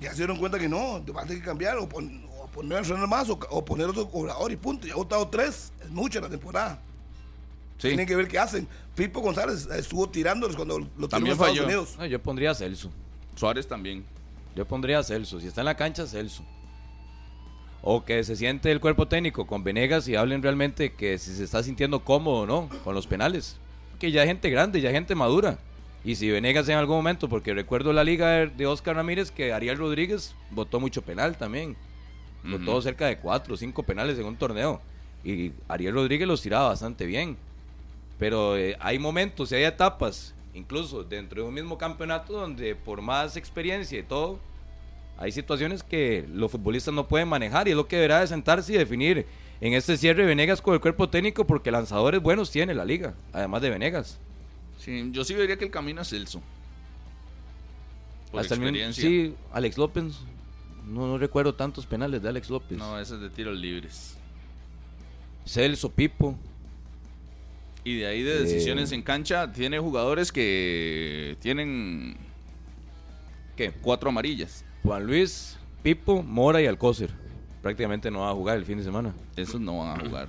[SPEAKER 3] Ya se dieron cuenta que no, te va a tener que cambiar o, pon- o poner a frenar más o, o poner otro cobrador y punto. Ya ha votado tres, es mucho en la temporada.
[SPEAKER 2] sí,
[SPEAKER 3] Tienen que ver qué hacen. Pipo González estuvo tirándoles cuando lo tiró en Estados. Unidos.
[SPEAKER 4] No, yo pondría a Celso.
[SPEAKER 2] Suárez también.
[SPEAKER 4] Yo pondría a Celso. Si está en la cancha, Celso. O que se siente el cuerpo técnico con Venegas y hablen realmente que si se está sintiendo cómodo o no con los penales. Que ya hay gente grande, ya hay gente madura. Y si Venegas en algún momento, porque recuerdo la liga de- Oscar Ramírez que Ariel Rodríguez votó mucho penal también. Votó cerca de cuatro o cinco penales en un torneo. Y Ariel Rodríguez los tiraba bastante bien. Pero eh, hay momentos y hay etapas, incluso dentro de un mismo campeonato, donde por más experiencia y todo, Hay situaciones que los futbolistas no pueden manejar y es lo que deberá de sentarse y definir en este cierre Venegas con el cuerpo técnico porque lanzadores buenos tiene la liga, además de Venegas.
[SPEAKER 2] Sí, yo sí diría que el camino es Celso. Por
[SPEAKER 4] Hasta el min-
[SPEAKER 2] experiencia.
[SPEAKER 4] sí, Alex López. No, no recuerdo tantos penales de Alex López.
[SPEAKER 2] No, ese es de tiros libres.
[SPEAKER 4] Celso, Pipo.
[SPEAKER 2] Y de ahí de decisiones en cancha, tiene jugadores que tienen
[SPEAKER 4] ¿Qué?
[SPEAKER 2] cuatro amarillas.
[SPEAKER 4] Juan Luis, Pipo, Mora y Alcócer. Prácticamente no va a jugar el fin de semana.
[SPEAKER 2] Esos no van a jugar.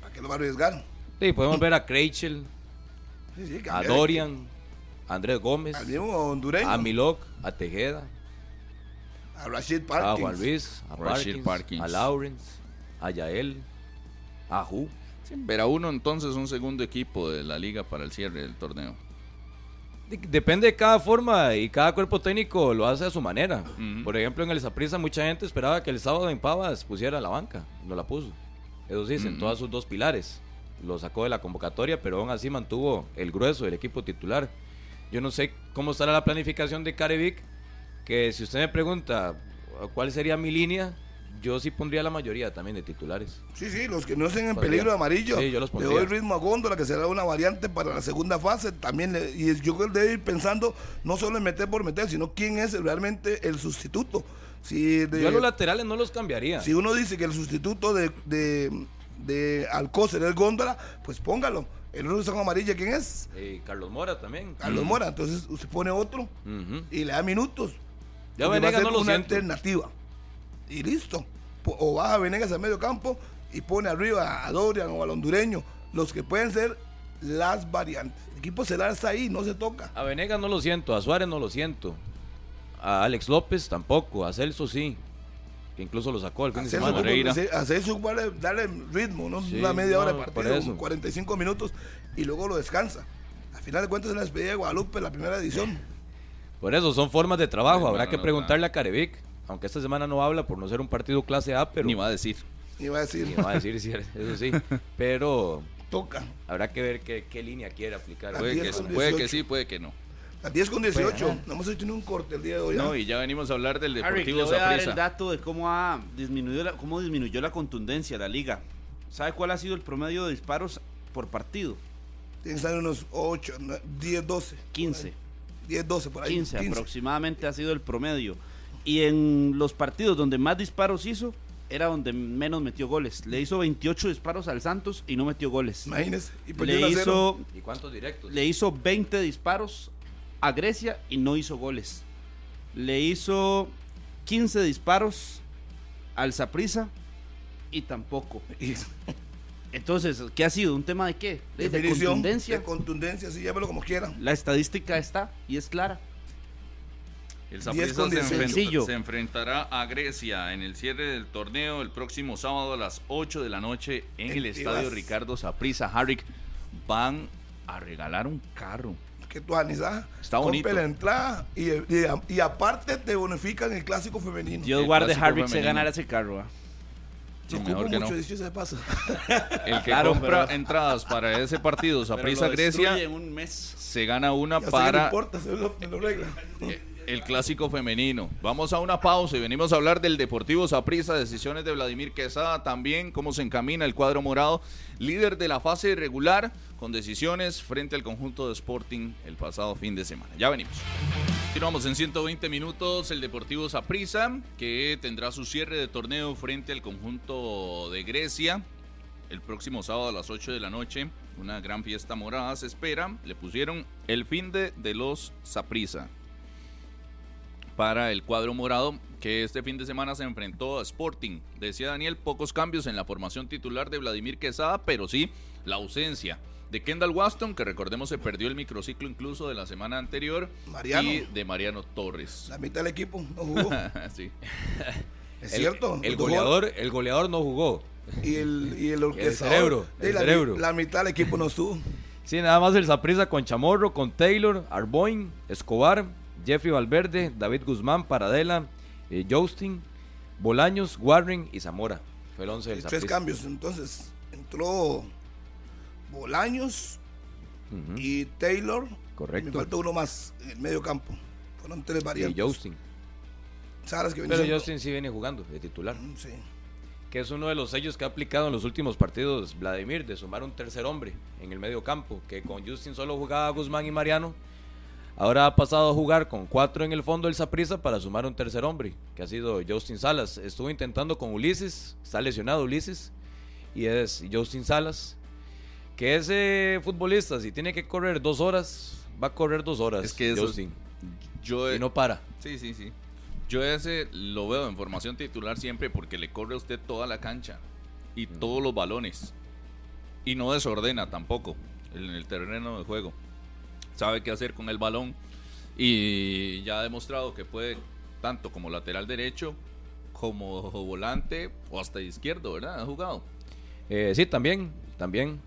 [SPEAKER 3] ¿Para qué lo va a arriesgar?
[SPEAKER 4] Sí, podemos ver a
[SPEAKER 3] Sí, sí,
[SPEAKER 4] a. Dorian, a Andrés Gómez,
[SPEAKER 3] Al mismo hondureño.
[SPEAKER 4] a Milok, a Tejeda,
[SPEAKER 3] A Rashid Parkins.
[SPEAKER 4] a Juan Luis, a
[SPEAKER 2] Rashid
[SPEAKER 4] Parkins,
[SPEAKER 2] Parkins.
[SPEAKER 4] a Lawrence, a Yael, a Ju.
[SPEAKER 2] Sí, verá uno entonces un segundo equipo de la liga para el cierre del torneo.
[SPEAKER 4] De- Depende de cada forma y cada cuerpo técnico lo hace a su manera.
[SPEAKER 2] Ujú.
[SPEAKER 4] Por ejemplo, en el Saprissa mucha gente esperaba que el sábado en Pavas pusiera la banca. No la puso. Eso sí, en
[SPEAKER 2] Ujú.
[SPEAKER 4] todas sus dos pilares. Lo sacó de la convocatoria, pero aún así mantuvo el grueso del equipo titular. Yo no sé cómo estará la planificación de Carevic, que si usted me pregunta cuál sería mi línea, yo sí pondría la mayoría también de titulares.
[SPEAKER 3] Sí, sí, los que no estén en peligro de amarillo.
[SPEAKER 4] Sí, yo los
[SPEAKER 3] le
[SPEAKER 4] pondría.
[SPEAKER 3] doy ritmo a Góndola, que será una variante para la segunda fase. También, le- y yo creo que debe ir pensando no solo en meter por meter, sino quién es realmente el sustituto. Si, de-
[SPEAKER 4] Yo a los laterales no los cambiaría.
[SPEAKER 3] si uno dice que el sustituto de, de, de Alcócer es Góndola, pues póngalo. El otro son amarilla, ¿quién es?
[SPEAKER 4] Eh, Carlos Mora también.
[SPEAKER 3] Carlos Mora. Entonces usted pone otro y le da minutos.
[SPEAKER 4] Ya Venegas no lo
[SPEAKER 3] una
[SPEAKER 4] siento.
[SPEAKER 3] alternativa. Y listo. O baja Venegas al medio campo y pone arriba a Dorian o al hondureño. Los que pueden ser las variantes. El equipo celar está ahí, no se toca.
[SPEAKER 4] A Venegas no lo siento, a Suárez no lo siento. A Alex López tampoco, a Celso sí. Que incluso lo sacó el fin de
[SPEAKER 3] Hacer
[SPEAKER 4] semana.
[SPEAKER 2] Moreira.
[SPEAKER 3] hacer su darle, darle ritmo, ¿no?
[SPEAKER 4] Sí,
[SPEAKER 3] una media hora de partido,
[SPEAKER 4] eso.
[SPEAKER 3] 45 minutos y luego lo descansa. Al final de cuentas es la despedida de Guadalupe, la primera edición.
[SPEAKER 4] Por eso son formas de trabajo. Habrá
[SPEAKER 2] no,
[SPEAKER 4] que
[SPEAKER 2] no,
[SPEAKER 4] preguntarle a Carevic. Aunque esta semana no habla por no ser un partido clase A, pero.
[SPEAKER 2] Ni va a decir.
[SPEAKER 3] Iba a decir,
[SPEAKER 4] Ni va a decir, eso sí. Pero
[SPEAKER 3] toca.
[SPEAKER 4] habrá que ver qué, qué línea quiere aplicar.
[SPEAKER 2] Puede que,
[SPEAKER 3] 10 con
[SPEAKER 2] puede que
[SPEAKER 3] 18.
[SPEAKER 2] sí, puede que no.
[SPEAKER 3] Las 10 con 18.
[SPEAKER 4] Bueno.
[SPEAKER 3] No hemos hecho ni un corte el día de hoy.
[SPEAKER 2] No,
[SPEAKER 3] ¿ah?
[SPEAKER 2] y ya venimos a hablar del
[SPEAKER 5] Harry,
[SPEAKER 2] Deportivo
[SPEAKER 5] voy a dar el dato de cómo, ha disminuido la, cómo disminuyó la contundencia de la liga. ¿Sabe cuál ha sido el promedio de disparos por partido?
[SPEAKER 3] Tienen que estar unos 8, 10, 12.
[SPEAKER 5] 15.
[SPEAKER 3] 10, 12 por ahí.
[SPEAKER 5] 15, aproximadamente ha sido el promedio. Y en los partidos donde más disparos hizo, era donde menos metió goles. Le hizo 28 disparos al Santos y no metió goles.
[SPEAKER 3] Imagínense. Y
[SPEAKER 5] Le hizo,
[SPEAKER 4] ¿Y cuántos directos?
[SPEAKER 5] le hizo 20 disparos a Grecia y no hizo goles. Le hizo 15 disparos al Saprissa y tampoco. Entonces, ¿qué ha sido? ¿Un tema de qué? De, de contundencia.
[SPEAKER 3] De contundencia, sí, llámelo como quiera.
[SPEAKER 5] La estadística está y es clara.
[SPEAKER 2] El
[SPEAKER 3] 10
[SPEAKER 2] Saprissa
[SPEAKER 3] con
[SPEAKER 2] se,
[SPEAKER 3] 18.
[SPEAKER 2] enfrenta-
[SPEAKER 5] Sencillo.
[SPEAKER 2] se enfrentará a Grecia en el cierre del torneo el próximo sábado a las 8 de la noche en
[SPEAKER 3] En
[SPEAKER 2] el estadio. Ricardo Saprissa. Harrick van a regalar un carro.
[SPEAKER 3] Que tú anizás.
[SPEAKER 2] Está bonito.
[SPEAKER 3] La entrada y, y- y aparte te bonifican el clásico femenino.
[SPEAKER 5] Dios
[SPEAKER 2] El
[SPEAKER 5] guarde Harvick se ganara ese carro. ¿ah?
[SPEAKER 2] Sí, mejor que
[SPEAKER 3] mucho,
[SPEAKER 2] no.
[SPEAKER 3] dicho sea de paso. [laughs]
[SPEAKER 2] El que
[SPEAKER 5] Claro,
[SPEAKER 2] compra
[SPEAKER 5] pero-
[SPEAKER 2] entradas para ese partido, [laughs] Saprissa Grecia,
[SPEAKER 5] en un mes.
[SPEAKER 2] se gana una para
[SPEAKER 3] importa, se lo, me lo arregla. [laughs]
[SPEAKER 2] el clásico femenino. Vamos a una pausa y venimos a hablar del Deportivo Saprissa, decisiones de Vladimir Quesada también, cómo se encamina el cuadro morado, líder de la fase regular, con decisiones frente al conjunto de Sporting el pasado fin de semana. Ya venimos. Continuamos en 120 minutos el Deportivo Saprissa, que tendrá su cierre de torneo frente al conjunto de Grecia el próximo sábado a las 8 de la noche. Una gran fiesta morada se espera. Le pusieron el fin de, de los Saprissa para el cuadro morado que este fin de semana se enfrentó a Sporting. Decía Daniel, pocos cambios en la formación titular de Vladimir Quesada, pero sí la ausencia de Kendall Waston, que recordemos se perdió el microciclo incluso de la semana anterior,
[SPEAKER 3] Mariano.
[SPEAKER 2] y de Mariano Torres.
[SPEAKER 3] La mitad del equipo no jugó. [laughs]
[SPEAKER 2] sí.
[SPEAKER 3] Es
[SPEAKER 4] El-
[SPEAKER 3] cierto.
[SPEAKER 4] El, goleador, el goleador no jugó.
[SPEAKER 3] Y el, y el orquestador.
[SPEAKER 4] cerebro, el
[SPEAKER 3] la,
[SPEAKER 4] cerebro.
[SPEAKER 3] la mitad del equipo no estuvo.
[SPEAKER 4] Sí, nada más el Saprissa con Chamorro, con Taylor, Arboin, Escobar, Jeffrey Valverde, David Guzmán, Paradela, eh, Justin, Bolaños, Warren y Zamora. Fue el 11 del
[SPEAKER 3] Tres cambios. Entonces, entró Bolaños y Taylor.
[SPEAKER 4] Correcto.
[SPEAKER 3] Me falta uno más en el medio campo. Fueron tres
[SPEAKER 4] Y
[SPEAKER 3] variantes.
[SPEAKER 4] Justin.
[SPEAKER 3] Salas que
[SPEAKER 4] Pero
[SPEAKER 3] siendo-
[SPEAKER 4] Justin sí viene jugando de titular.
[SPEAKER 3] Mm, Sí.
[SPEAKER 4] que es uno de los sellos que ha aplicado en los últimos partidos Vladimir, de sumar un tercer hombre en el medio campo, que con Justin solo jugaba Guzmán y Mariano. Ahora ha pasado a jugar con cuatro en el fondo del Saprissa para sumar un tercer hombre, que ha sido Justin Salas. Estuvo intentando con Ulises, está lesionado Ulises, y es Justin Salas. Que ese futbolista, si tiene que correr dos horas, va a correr dos horas.
[SPEAKER 2] Es que eso-
[SPEAKER 4] Justin.
[SPEAKER 2] Yo,
[SPEAKER 4] Y no para.
[SPEAKER 2] Sí, sí, sí. Yo ese lo veo en formación titular siempre porque le corre a usted toda la cancha y todos los balones. Y no desordena tampoco en el terreno de juego. Sabe qué hacer con el balón y ya ha demostrado que puede tanto como lateral derecho como volante o hasta izquierdo, ¿verdad? Ha jugado.
[SPEAKER 4] Eh, sí, también, también.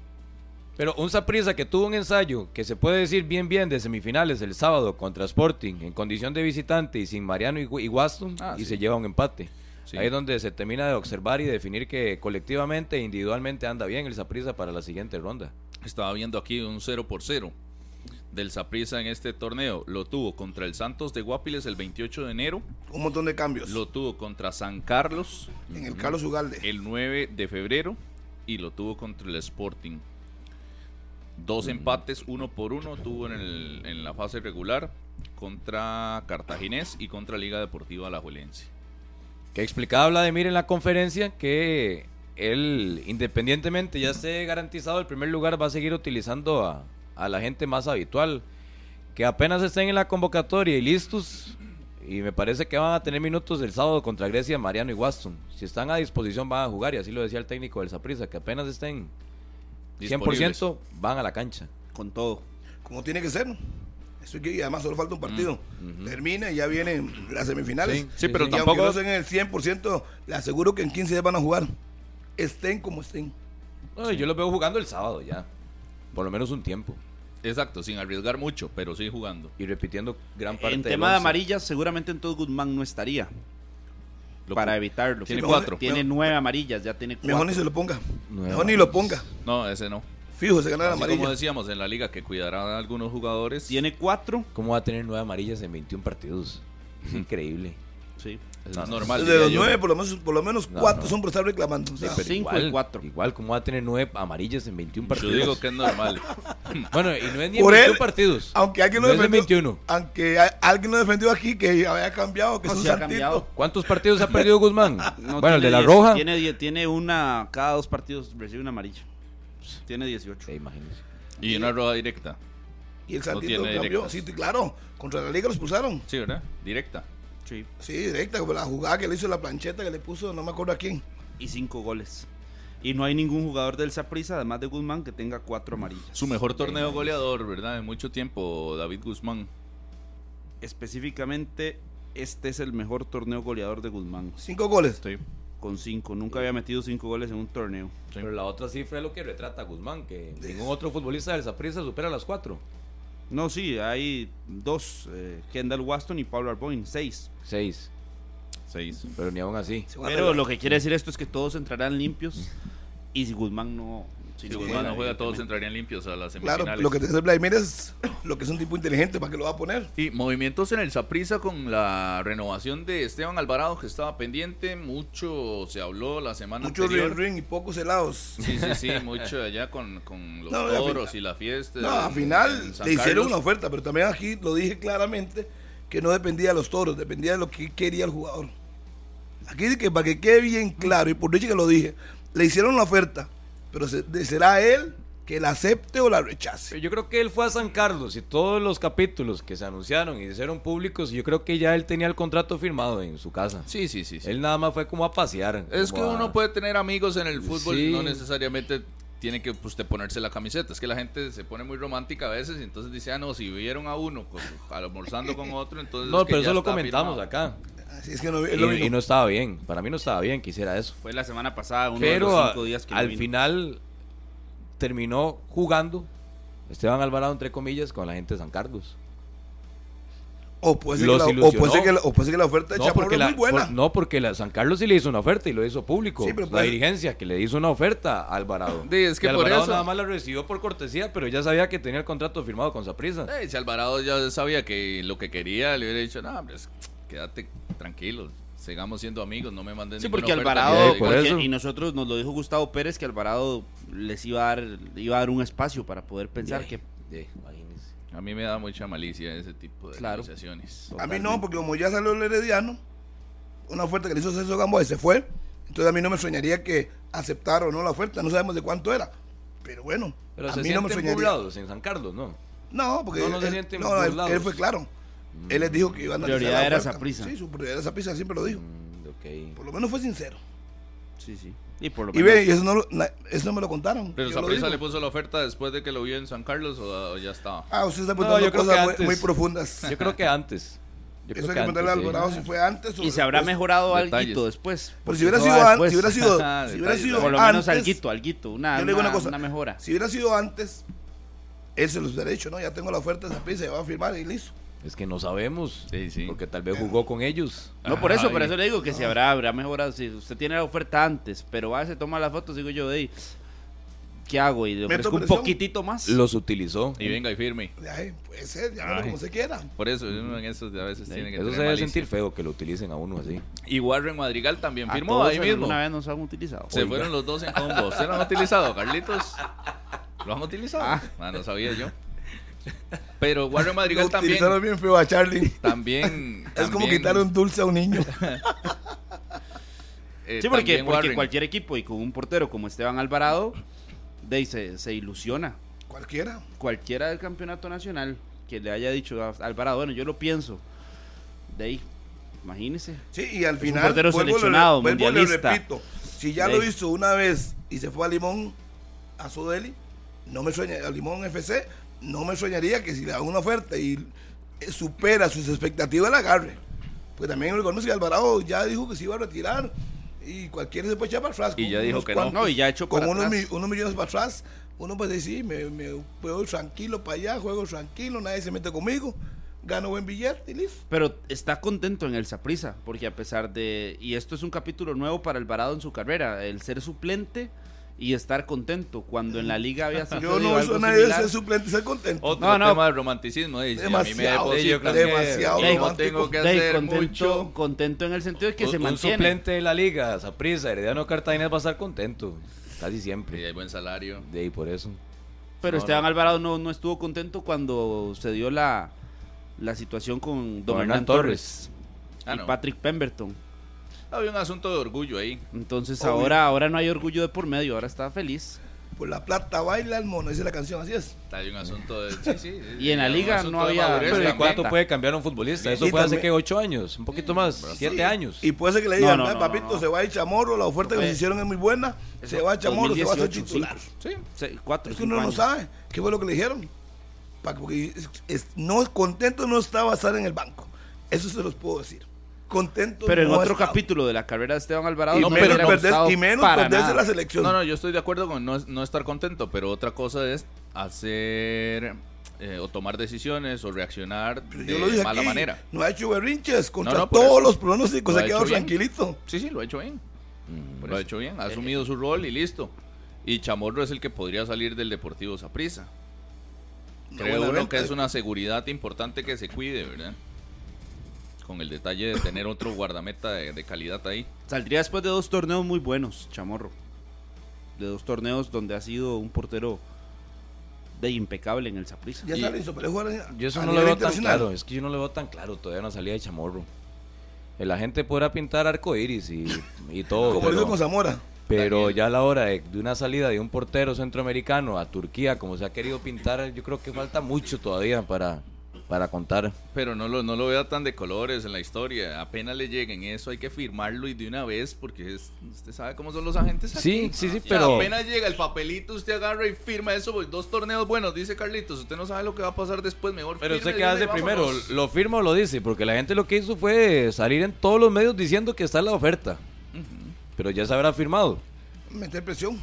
[SPEAKER 4] Pero un Saprissa que tuvo un ensayo que se puede decir bien bien de semifinales el sábado contra Sporting en condición de visitante y sin Mariano y, Waston
[SPEAKER 2] Ah,
[SPEAKER 4] y
[SPEAKER 2] sí.
[SPEAKER 4] se lleva un empate.
[SPEAKER 2] Sí.
[SPEAKER 4] Ahí es donde se termina de observar y definir que colectivamente e individualmente anda bien el Saprissa para la siguiente ronda.
[SPEAKER 2] Estaba viendo aquí un 0 por 0 del Saprissa en este torneo. Lo tuvo contra el Santos de Guapiles el 28 de enero.
[SPEAKER 3] Un montón de cambios.
[SPEAKER 2] Lo tuvo contra San Carlos
[SPEAKER 3] en el Carlos Ugalde.
[SPEAKER 2] el 9 de febrero y lo tuvo contra el Sporting. Dos empates, uno por uno, tuvo en, el- en la fase regular contra Cartaginés y contra Liga Deportiva Alajuelense.
[SPEAKER 4] Que explicaba Vladimir en la conferencia que él, independientemente ya esté garantizado el primer lugar, va a seguir utilizando a, a la gente más habitual. Que apenas estén en la convocatoria y listos, y me parece que van a tener minutos el sábado contra Grecia, Mariano y Waston. Si están a disposición van a jugar, y así lo decía el técnico del Saprissa, que apenas estén 100% van a la cancha.
[SPEAKER 5] Con todo.
[SPEAKER 3] Como tiene que ser. Eso es que y además solo falta un partido. Termina y ya vienen las semifinales.
[SPEAKER 4] Sí,
[SPEAKER 2] Sí, pero
[SPEAKER 3] Y
[SPEAKER 2] tampoco-
[SPEAKER 3] aunque no estén en el 100%, le aseguro que en 15 días van a jugar. Estén como estén.
[SPEAKER 4] No, Yo los veo jugando el sábado ya, por lo menos un tiempo,
[SPEAKER 2] Exacto, sin arriesgar mucho, pero sí jugando.
[SPEAKER 4] y repitiendo gran parte
[SPEAKER 5] En
[SPEAKER 4] del
[SPEAKER 5] tema de
[SPEAKER 4] once.
[SPEAKER 5] amarillas, seguramente entonces Guzmán no estaría.
[SPEAKER 2] Lo
[SPEAKER 5] para evitarlo.
[SPEAKER 2] Tiene
[SPEAKER 3] mejor-
[SPEAKER 2] cuatro.
[SPEAKER 5] Tiene nueve amarillas, ya tiene cuatro.
[SPEAKER 3] Mejor ni se lo ponga.
[SPEAKER 4] Nueve
[SPEAKER 3] Mejor ni lo ponga.
[SPEAKER 2] No, ese no.
[SPEAKER 3] Fijo, se gana la
[SPEAKER 2] Así
[SPEAKER 3] amarilla.
[SPEAKER 2] como decíamos en la liga que cuidará a algunos jugadores.
[SPEAKER 5] Tiene cuatro.
[SPEAKER 4] ¿Cómo va a tener nueve amarillas en 21 partidos? Es [laughs] increíble.
[SPEAKER 5] Sí.
[SPEAKER 2] Es
[SPEAKER 4] No, no,
[SPEAKER 2] normal.
[SPEAKER 3] de los
[SPEAKER 2] yo.
[SPEAKER 3] nueve, por lo menos, por lo menos
[SPEAKER 4] No,
[SPEAKER 3] cuatro
[SPEAKER 4] no.
[SPEAKER 3] son por estar reclamando. O sea,
[SPEAKER 4] Pero
[SPEAKER 5] Cinco
[SPEAKER 4] igual,
[SPEAKER 5] y cuatro.
[SPEAKER 4] Igual, ¿cómo va a tener nueve amarillas en 21
[SPEAKER 2] Yo
[SPEAKER 4] partidos?
[SPEAKER 2] digo que es normal. [laughs]
[SPEAKER 4] Bueno, y no es ni en
[SPEAKER 3] Por
[SPEAKER 4] 21
[SPEAKER 3] él,
[SPEAKER 4] partidos.
[SPEAKER 3] aunque alguien lo
[SPEAKER 4] no es en
[SPEAKER 3] defendió,
[SPEAKER 4] 21.
[SPEAKER 3] aunque alguien lo defendió aquí que había cambiado, que
[SPEAKER 5] No,
[SPEAKER 3] es un
[SPEAKER 5] sí ha cambiado.
[SPEAKER 4] ¿Cuántos partidos ha perdido [laughs] Guzmán?
[SPEAKER 5] No,
[SPEAKER 4] bueno, el de la
[SPEAKER 5] diez-
[SPEAKER 4] roja.
[SPEAKER 5] Tiene, tiene una, cada dos partidos recibe una amarilla. Tiene 18.
[SPEAKER 4] Sí, imagínense.
[SPEAKER 2] Y una rueda directa.
[SPEAKER 3] Y el
[SPEAKER 2] No
[SPEAKER 3] santito
[SPEAKER 2] tiene
[SPEAKER 3] cambió.
[SPEAKER 2] directas.
[SPEAKER 3] Sí, claro. Contra la liga lo expulsaron.
[SPEAKER 2] Sí, ¿verdad? Directa.
[SPEAKER 5] Sí.
[SPEAKER 3] Sí, directa, como la jugada que le hizo la plancheta que le puso, no me acuerdo a quién.
[SPEAKER 5] Y cinco goles. Y no hay ningún jugador del Saprissa, además de Guzmán, que tenga cuatro amarillas.
[SPEAKER 2] Su mejor torneo goleador, ¿verdad? En mucho tiempo, David Guzmán.
[SPEAKER 5] Específicamente, este es el mejor torneo goleador de Guzmán.
[SPEAKER 3] Cinco goles.
[SPEAKER 2] Sí.
[SPEAKER 5] Con cinco. Nunca había metido cinco goles en un torneo.
[SPEAKER 4] Pero la otra cifra es lo que retrata a Guzmán, que ningún otro futbolista del Saprissa supera las cuatro.
[SPEAKER 5] No, sí, hay dos. eh, Kendall Waston y Pablo Arboin, seis.
[SPEAKER 4] Seis.
[SPEAKER 2] Seis.
[SPEAKER 4] Pero ni aún así.
[SPEAKER 5] Pero lo que quiere decir esto es que todos entrarán limpios. Y si Guzmán no. Si
[SPEAKER 2] Si
[SPEAKER 5] no
[SPEAKER 2] Guzmán no juega, todos entrarían limpios a las
[SPEAKER 3] Claro,
[SPEAKER 2] semifinales.
[SPEAKER 3] lo que te dice Vladimir es lo que es un tipo inteligente, ¿para que lo va a poner?
[SPEAKER 2] Y movimientos en el Saprissa con la renovación de Esteban Alvarado, que estaba pendiente. Mucho se habló la semana
[SPEAKER 3] Mucho
[SPEAKER 2] anterior.
[SPEAKER 3] ring ring y pocos helados.
[SPEAKER 2] Sí, sí, sí, [laughs] mucho allá con, con los
[SPEAKER 3] No,
[SPEAKER 2] toros y la fiesta.
[SPEAKER 3] No, al final le hicieron
[SPEAKER 2] Carlos.
[SPEAKER 3] una oferta, pero también aquí lo dije claramente que no dependía de los toros, dependía de lo que quería el jugador. Aquí dice que para que quede bien claro, y por dicho que lo dije, le hicieron la oferta, pero se- de- será él que la acepte o la rechace.
[SPEAKER 4] Pero yo creo que él fue a San Carlos y todos los capítulos que se anunciaron y se hicieron públicos, yo creo que ya él tenía el contrato firmado en su casa.
[SPEAKER 2] Sí, sí, sí. sí.
[SPEAKER 4] Él nada más fue como a pasear.
[SPEAKER 2] Es que
[SPEAKER 4] a-
[SPEAKER 2] uno puede tener amigos en el fútbol
[SPEAKER 4] Sí.
[SPEAKER 2] y no necesariamente tiene que pues, usted ponerse la camiseta. Es que la gente se pone muy romántica a veces y entonces dice, ah, no, si vieron a uno con- almorzando con otro, entonces...
[SPEAKER 4] No,
[SPEAKER 2] es que
[SPEAKER 4] pero
[SPEAKER 2] ya
[SPEAKER 4] eso lo comentamos
[SPEAKER 2] firmado.
[SPEAKER 4] acá.
[SPEAKER 3] Es que no,
[SPEAKER 4] Y,
[SPEAKER 3] no
[SPEAKER 4] y no estaba bien. Para mí no estaba bien que hiciera eso.
[SPEAKER 5] Fue la semana pasada, uno de
[SPEAKER 4] Pero
[SPEAKER 5] los
[SPEAKER 4] a-
[SPEAKER 5] cinco días que
[SPEAKER 4] al
[SPEAKER 5] vino.
[SPEAKER 4] final terminó jugando Esteban Alvarado, entre comillas, con la gente de San Carlos.
[SPEAKER 3] o, puede ser
[SPEAKER 4] los
[SPEAKER 3] que la, o, puede ser que la, o puede ser que la oferta de
[SPEAKER 4] No
[SPEAKER 3] Chamorro es
[SPEAKER 4] la,
[SPEAKER 3] muy buena.
[SPEAKER 4] por- no, porque la San Carlos sí le hizo una oferta y lo hizo público.
[SPEAKER 3] Sí, pero
[SPEAKER 4] la dirigencia que le hizo una oferta a Alvarado.
[SPEAKER 2] Sí, es que
[SPEAKER 4] Y
[SPEAKER 2] por
[SPEAKER 4] Alvarado
[SPEAKER 2] eso-
[SPEAKER 4] nada más la recibió por cortesía, pero ya sabía que tenía el contrato firmado con Saprissa.
[SPEAKER 2] Eh, si Alvarado ya sabía que lo que quería, le hubiera dicho, no, hombre, es- quédate tranquilos. Sigamos siendo amigos, no me manden
[SPEAKER 5] Sí, porque Alvarado,
[SPEAKER 2] ni-
[SPEAKER 4] por
[SPEAKER 5] porque- y nosotros nos lo dijo Gustavo Pérez que Alvarado les iba a dar, iba a dar un espacio para poder pensar que
[SPEAKER 4] imagínese.
[SPEAKER 2] A mí me da mucha malicia ese tipo de
[SPEAKER 5] Claro.
[SPEAKER 2] negociaciones.
[SPEAKER 3] A mí no, porque como ya salió el Herediano, una oferta que le hizo César Gamboa y se fue, entonces a mí no me extrañaría que aceptara o no la oferta, no sabemos de cuánto era. Pero bueno,
[SPEAKER 4] Pero
[SPEAKER 3] a
[SPEAKER 4] se
[SPEAKER 3] mí no me
[SPEAKER 4] burlados en San Carlos, ¿no?
[SPEAKER 3] No, porque
[SPEAKER 4] No, no se
[SPEAKER 3] él,
[SPEAKER 4] sienten
[SPEAKER 3] no, él-
[SPEAKER 4] burlados.
[SPEAKER 3] él fue claro. Él les dijo que iban a analizar
[SPEAKER 5] Prioridad
[SPEAKER 3] la
[SPEAKER 5] era. Saprissa.
[SPEAKER 3] Sí, su prioridad era Saprissa, siempre lo dijo.
[SPEAKER 4] Mm, ok.
[SPEAKER 3] Por lo menos fue sincero.
[SPEAKER 5] sí, sí. Y por lo
[SPEAKER 3] Y
[SPEAKER 5] menos
[SPEAKER 3] ve, y eso no, lo- na- eso no me lo contaron.
[SPEAKER 2] Pero
[SPEAKER 3] digo.
[SPEAKER 2] le puso la oferta después de que lo vio en San Carlos o, o ya estaba.
[SPEAKER 3] Ah, usted está
[SPEAKER 4] No, creo que
[SPEAKER 3] cosas muy, muy profundas.
[SPEAKER 4] Yo creo que antes. Yo
[SPEAKER 3] Eso
[SPEAKER 4] creo
[SPEAKER 3] hay
[SPEAKER 4] que
[SPEAKER 3] preguntarle a
[SPEAKER 4] antes, sí.
[SPEAKER 3] Alvarado si fue antes o
[SPEAKER 5] y se habrá mejorado algo después.
[SPEAKER 3] Pero
[SPEAKER 5] porque
[SPEAKER 3] si hubiera
[SPEAKER 5] eso
[SPEAKER 3] sido antes,
[SPEAKER 5] después.
[SPEAKER 3] si hubiera sido, [laughs] si hubiera sido
[SPEAKER 5] por lo menos
[SPEAKER 3] antes,
[SPEAKER 5] alguito, alguito, una,
[SPEAKER 3] yo le digo
[SPEAKER 5] una,
[SPEAKER 3] una cosa,
[SPEAKER 5] una mejora.
[SPEAKER 3] Si hubiera sido antes, él se los hubiera dicho, ¿no? Ya tengo la oferta de Saprissa, se va a firmar y listo.
[SPEAKER 4] Es que no sabemos.
[SPEAKER 2] Sí, sí.
[SPEAKER 4] Porque tal vez jugó con ellos.
[SPEAKER 5] No, por eso,
[SPEAKER 2] Ay.
[SPEAKER 5] por eso le digo que si habrá, habrá mejorado. Si usted tiene la oferta antes, pero va, se toma las fotos, digo yo, de ¿qué hago? Y le ofrezco un poquitito más.
[SPEAKER 4] Los utilizó.
[SPEAKER 2] Y venga y firme.
[SPEAKER 3] Ay, puede ser, llámalo
[SPEAKER 2] Ay.
[SPEAKER 3] como se quiera.
[SPEAKER 2] Por eso, uno en esos a veces tiene que
[SPEAKER 4] Eso
[SPEAKER 2] tener
[SPEAKER 4] se debe
[SPEAKER 2] malicia.
[SPEAKER 4] sentir feo que lo utilicen a uno así.
[SPEAKER 2] Y Warren Madrigal también
[SPEAKER 5] A
[SPEAKER 2] firmó
[SPEAKER 5] todos
[SPEAKER 2] ahí mismo.
[SPEAKER 5] Una vez nos han utilizado.
[SPEAKER 2] Se
[SPEAKER 5] Oiga.
[SPEAKER 2] fueron los dos en combo. ¿Usted lo han utilizado, Carlitos? ¿Lo han utilizado?
[SPEAKER 5] Ah.
[SPEAKER 2] Ah, no sabía yo. Pero Warren
[SPEAKER 3] Lo
[SPEAKER 2] Madrigal también.
[SPEAKER 3] utilizaron bien feo a Charlie.
[SPEAKER 2] También. [laughs]
[SPEAKER 3] Es como quitar un dulce a un niño. [laughs]
[SPEAKER 2] eh,
[SPEAKER 5] Sí, porque, cualquier equipo y con un portero como Esteban Alvarado, de se, se ilusiona.
[SPEAKER 3] Cualquiera.
[SPEAKER 5] Cualquiera del campeonato nacional que le haya dicho a Alvarado, bueno, yo lo pienso. De ahí, imagínese.
[SPEAKER 3] Sí, y al final.
[SPEAKER 5] portero
[SPEAKER 3] vuelvo,
[SPEAKER 5] seleccionado,
[SPEAKER 3] le, vuelvo, le
[SPEAKER 5] mundialista.
[SPEAKER 3] repito. Si ya lo hizo una vez y se fue a Limón, a Sudeli, no me sueña, a Limón FC, no me soñaría que si le da una oferta y eh, supera sus expectativas, la agarre. Pues también reconoce que Alvarado ya dijo que se iba a retirar y cualquiera se puede echar para atrás.
[SPEAKER 2] Y
[SPEAKER 3] con
[SPEAKER 2] ya dijo
[SPEAKER 3] unos
[SPEAKER 2] que no.
[SPEAKER 3] cuantos-
[SPEAKER 5] No, y ya ha hecho
[SPEAKER 3] Con
[SPEAKER 5] para
[SPEAKER 3] unos,
[SPEAKER 5] atrás.
[SPEAKER 3] mi- unos millones para atrás, uno puede decir, sí, me, me juego tranquilo para allá, juego tranquilo, nadie se mete conmigo, gano buen billete y listo.
[SPEAKER 5] Pero está contento en el Saprisa, porque a pesar de. Y esto es un capítulo nuevo para Alvarado en su carrera, el ser suplente y estar contento, cuando en la liga había [laughs]
[SPEAKER 3] Yo no uso nadie de ser suplente, ser contento.
[SPEAKER 2] Otro
[SPEAKER 5] No, no.
[SPEAKER 2] tema de romanticismo. dice, a mí me
[SPEAKER 3] Demasiado,
[SPEAKER 4] yo creo que-
[SPEAKER 3] demasiado
[SPEAKER 5] Ey,
[SPEAKER 2] no tengo que
[SPEAKER 5] De ahí,
[SPEAKER 2] hacer
[SPEAKER 5] contento,
[SPEAKER 2] mucho.
[SPEAKER 5] contento en el sentido de que
[SPEAKER 4] un,
[SPEAKER 5] se
[SPEAKER 4] un
[SPEAKER 5] mantiene.
[SPEAKER 4] suplente de la liga, Saprissa, Herediano Cartagena va a estar contento. Casi
[SPEAKER 2] Y
[SPEAKER 4] siempre.
[SPEAKER 2] hay buen salario.
[SPEAKER 4] De ahí por eso.
[SPEAKER 5] Pero
[SPEAKER 2] No,
[SPEAKER 5] Esteban
[SPEAKER 2] no.
[SPEAKER 5] Alvarado no, no estuvo contento cuando se dio la, la situación con Don Hernán
[SPEAKER 4] Hernán
[SPEAKER 5] Torres,
[SPEAKER 2] Ah,
[SPEAKER 5] y
[SPEAKER 2] no.
[SPEAKER 5] Patrick Pemberton.
[SPEAKER 2] Había un asunto de orgullo ahí.
[SPEAKER 5] Entonces
[SPEAKER 3] Obvio.
[SPEAKER 5] ahora, ahora no hay orgullo de por medio, ahora está feliz.
[SPEAKER 3] Por la plata baila el mono, dice la canción, así es.
[SPEAKER 2] Hay un asunto de. Sí, sí. [laughs]
[SPEAKER 5] Y en la liga no había- Pero
[SPEAKER 4] Pero ¿y
[SPEAKER 2] también.
[SPEAKER 4] cuánto puede cambiar un futbolista? Eso
[SPEAKER 3] Y
[SPEAKER 4] fue hace que ocho años, un poquito más, siete
[SPEAKER 3] Sí,
[SPEAKER 4] años.
[SPEAKER 3] Y puede ser que le digan,
[SPEAKER 5] No, no,
[SPEAKER 3] "Ah,
[SPEAKER 5] no,
[SPEAKER 3] papito,
[SPEAKER 5] no, no.
[SPEAKER 3] se va a ir Chamorro, la oferta que nos hicieron es muy buena, se va a Chamorro, se va a hacer
[SPEAKER 5] 2018,
[SPEAKER 3] titular.
[SPEAKER 2] Sí.
[SPEAKER 5] Se- cuatro,
[SPEAKER 3] Es que uno no sabe qué fue lo que le dijeron. Porque es- es- no, contento no estaba estar en el banco. Eso se los puedo decir. Contento
[SPEAKER 5] Pero en
[SPEAKER 3] no
[SPEAKER 5] otro
[SPEAKER 3] estaba.
[SPEAKER 5] capítulo de la carrera de Esteban Alvarado
[SPEAKER 3] Y
[SPEAKER 5] no me
[SPEAKER 3] menos,
[SPEAKER 5] hubiera
[SPEAKER 3] perder- y menos perderse la selección.
[SPEAKER 2] No, no, yo estoy de acuerdo con no, no estar contento, pero otra cosa es hacer eh, o tomar decisiones o reaccionar
[SPEAKER 3] Pero
[SPEAKER 2] de
[SPEAKER 3] yo lo dije
[SPEAKER 2] mala
[SPEAKER 3] aquí,
[SPEAKER 2] manera.
[SPEAKER 3] No ha hecho berrinches contra
[SPEAKER 2] No, no, por
[SPEAKER 3] todos
[SPEAKER 2] eso.
[SPEAKER 3] los pronósticos,
[SPEAKER 2] Lo
[SPEAKER 3] se
[SPEAKER 2] ha
[SPEAKER 3] quedado tranquilito.
[SPEAKER 2] Sí, sí, lo ha hecho bien.
[SPEAKER 4] por
[SPEAKER 2] Lo ha hecho bien, ha asumido su rol y listo. Y Chamorro es el que podría salir del Deportivo Saprissa. Creo uno que es una seguridad importante que se cuide, ¿verdad? Con el detalle de tener otro guardameta de, de calidad ahí.
[SPEAKER 5] Saldría después de dos torneos muy buenos, Chamorro. De dos torneos donde ha sido un portero de impecable en el Saprissa.
[SPEAKER 3] Ya está listo, pero es jugar a-
[SPEAKER 4] Yo eso
[SPEAKER 3] a
[SPEAKER 4] no lo veo tan claro, es que yo no lo veo tan claro todavía no salía de chamorro. La gente podrá pintar arco iris y, y todo,
[SPEAKER 3] Como lo hizo
[SPEAKER 4] pero,
[SPEAKER 3] con Zamora.
[SPEAKER 4] pero
[SPEAKER 2] Daniel.
[SPEAKER 4] ya a la hora de, de una salida de un portero centroamericano a Turquía, como se ha querido pintar, yo creo que falta mucho todavía para, para contar.
[SPEAKER 2] Pero no lo, no lo vea tan de colores en la historia. Apenas le lleguen eso, hay que firmarlo y de una vez, porque es- usted sabe cómo son los agentes aquí.
[SPEAKER 4] Sí, sí, sí, pero-
[SPEAKER 2] apenas llega el papelito, usted agarra y firma eso. pues, Dos torneos buenos, dice Carlitos. Usted no sabe lo que va a pasar después, mejor
[SPEAKER 4] Pero usted qué hace primero. ¿lo firma o lo dice? Porque la gente lo que hizo fue salir en todos los medios diciendo que está la oferta. Pero ya se habrá firmado.
[SPEAKER 3] Meter presión.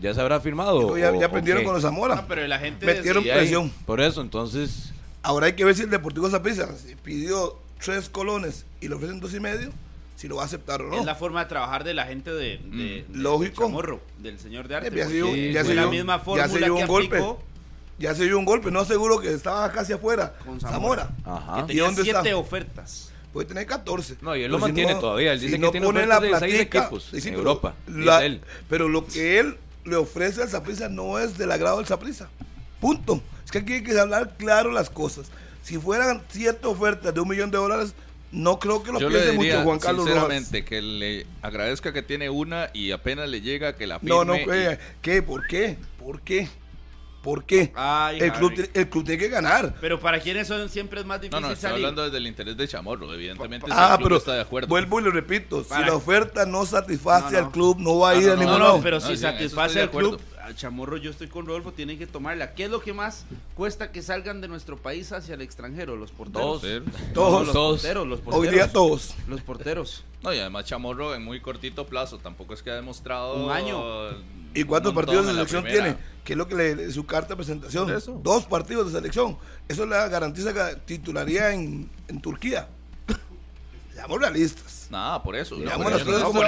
[SPEAKER 4] Ya se habrá firmado.
[SPEAKER 3] ya, ya aprendieron con los Zamora.
[SPEAKER 5] Ah, pero la gente
[SPEAKER 3] Metieron presión.
[SPEAKER 4] Por eso, entonces,
[SPEAKER 3] Ahora hay que ver si el Deportivo Zaprisa si pidió tres colones y le ofrecen dos y medio, si lo va a aceptar o no.
[SPEAKER 5] Es la forma de trabajar de la gente de, de-
[SPEAKER 2] Mm.
[SPEAKER 5] de-
[SPEAKER 3] Lógico.
[SPEAKER 5] de Chamorro, del señor de arte.
[SPEAKER 3] Eh, ya se dio- ya
[SPEAKER 5] la misma
[SPEAKER 3] ya
[SPEAKER 5] fórmula
[SPEAKER 3] se dio
[SPEAKER 5] que
[SPEAKER 3] un golpe.
[SPEAKER 5] aplicó
[SPEAKER 3] Ya se dio un golpe, no seguro que estaba casi afuera.
[SPEAKER 5] Con
[SPEAKER 3] Zamora.
[SPEAKER 5] Zamora.
[SPEAKER 4] ajá.
[SPEAKER 5] que
[SPEAKER 3] ¿Y
[SPEAKER 5] tenía
[SPEAKER 3] dónde
[SPEAKER 5] siete
[SPEAKER 3] está?
[SPEAKER 5] ofertas.
[SPEAKER 3] puede tener 14.
[SPEAKER 4] No, y él lo mantiene todavía, él dice que tiene
[SPEAKER 3] pone
[SPEAKER 4] ofertas de seis equipos
[SPEAKER 3] sí, sí,
[SPEAKER 4] en
[SPEAKER 3] pero
[SPEAKER 4] Europa,
[SPEAKER 3] la-
[SPEAKER 4] él.
[SPEAKER 3] Pero lo que él le ofrece al Saprissa no es del agrado del Saprissa. Punto. Es que aquí hay que hablar claro las cosas. Si fueran ciertas ofertas de un millón de dólares, no creo que lo
[SPEAKER 2] Yo le
[SPEAKER 3] piense
[SPEAKER 2] diría,
[SPEAKER 3] mucho Juan Carlos Rojas.
[SPEAKER 2] sinceramente, que le agradezca que tiene una y apenas le llega que la firme.
[SPEAKER 3] No, no,
[SPEAKER 2] y-
[SPEAKER 3] ¿qué? ¿Por qué? ¿Por qué? ¿Por qué?
[SPEAKER 5] Ay,
[SPEAKER 3] el, club, el club tiene que ganar.
[SPEAKER 5] Pero para quienes son siempre es más
[SPEAKER 2] No,
[SPEAKER 5] difícil
[SPEAKER 2] no, estoy
[SPEAKER 5] salir.
[SPEAKER 2] hablando desde el interés de Chamorro, evidentemente. si
[SPEAKER 3] Ah,
[SPEAKER 2] el club
[SPEAKER 3] pero
[SPEAKER 2] está de acuerdo.
[SPEAKER 3] vuelvo y le repito, si
[SPEAKER 5] Para-
[SPEAKER 3] la oferta no satisface
[SPEAKER 5] No, no.
[SPEAKER 3] al club, no va a
[SPEAKER 2] No,
[SPEAKER 3] ir
[SPEAKER 2] no,
[SPEAKER 3] a
[SPEAKER 2] no,
[SPEAKER 3] ningún
[SPEAKER 5] No,
[SPEAKER 3] lado.
[SPEAKER 5] no, pero
[SPEAKER 2] No,
[SPEAKER 5] si satisface al club,
[SPEAKER 2] acuerdo.
[SPEAKER 5] Al chamorro yo estoy con Rodolfo, tienen que tomarla. ¿Qué es lo que más cuesta que salgan de nuestro país hacia el extranjero? Los porteros.
[SPEAKER 3] Todos.
[SPEAKER 5] los
[SPEAKER 4] Todos.
[SPEAKER 5] porteros, los porteros.
[SPEAKER 3] Hoy día todos.
[SPEAKER 5] Los porteros.
[SPEAKER 2] No, y además Chamorro en muy cortito plazo, tampoco es que ha demostrado...
[SPEAKER 5] Un año.
[SPEAKER 3] ¿Y cuántos partidos de selección tiene? ¿Qué es lo que le su carta de presentación? Dos partidos de selección. Eso le garantiza que titularía en, en Turquía. Seamos realistas.
[SPEAKER 2] Nada, por eso.
[SPEAKER 3] Digamos
[SPEAKER 2] por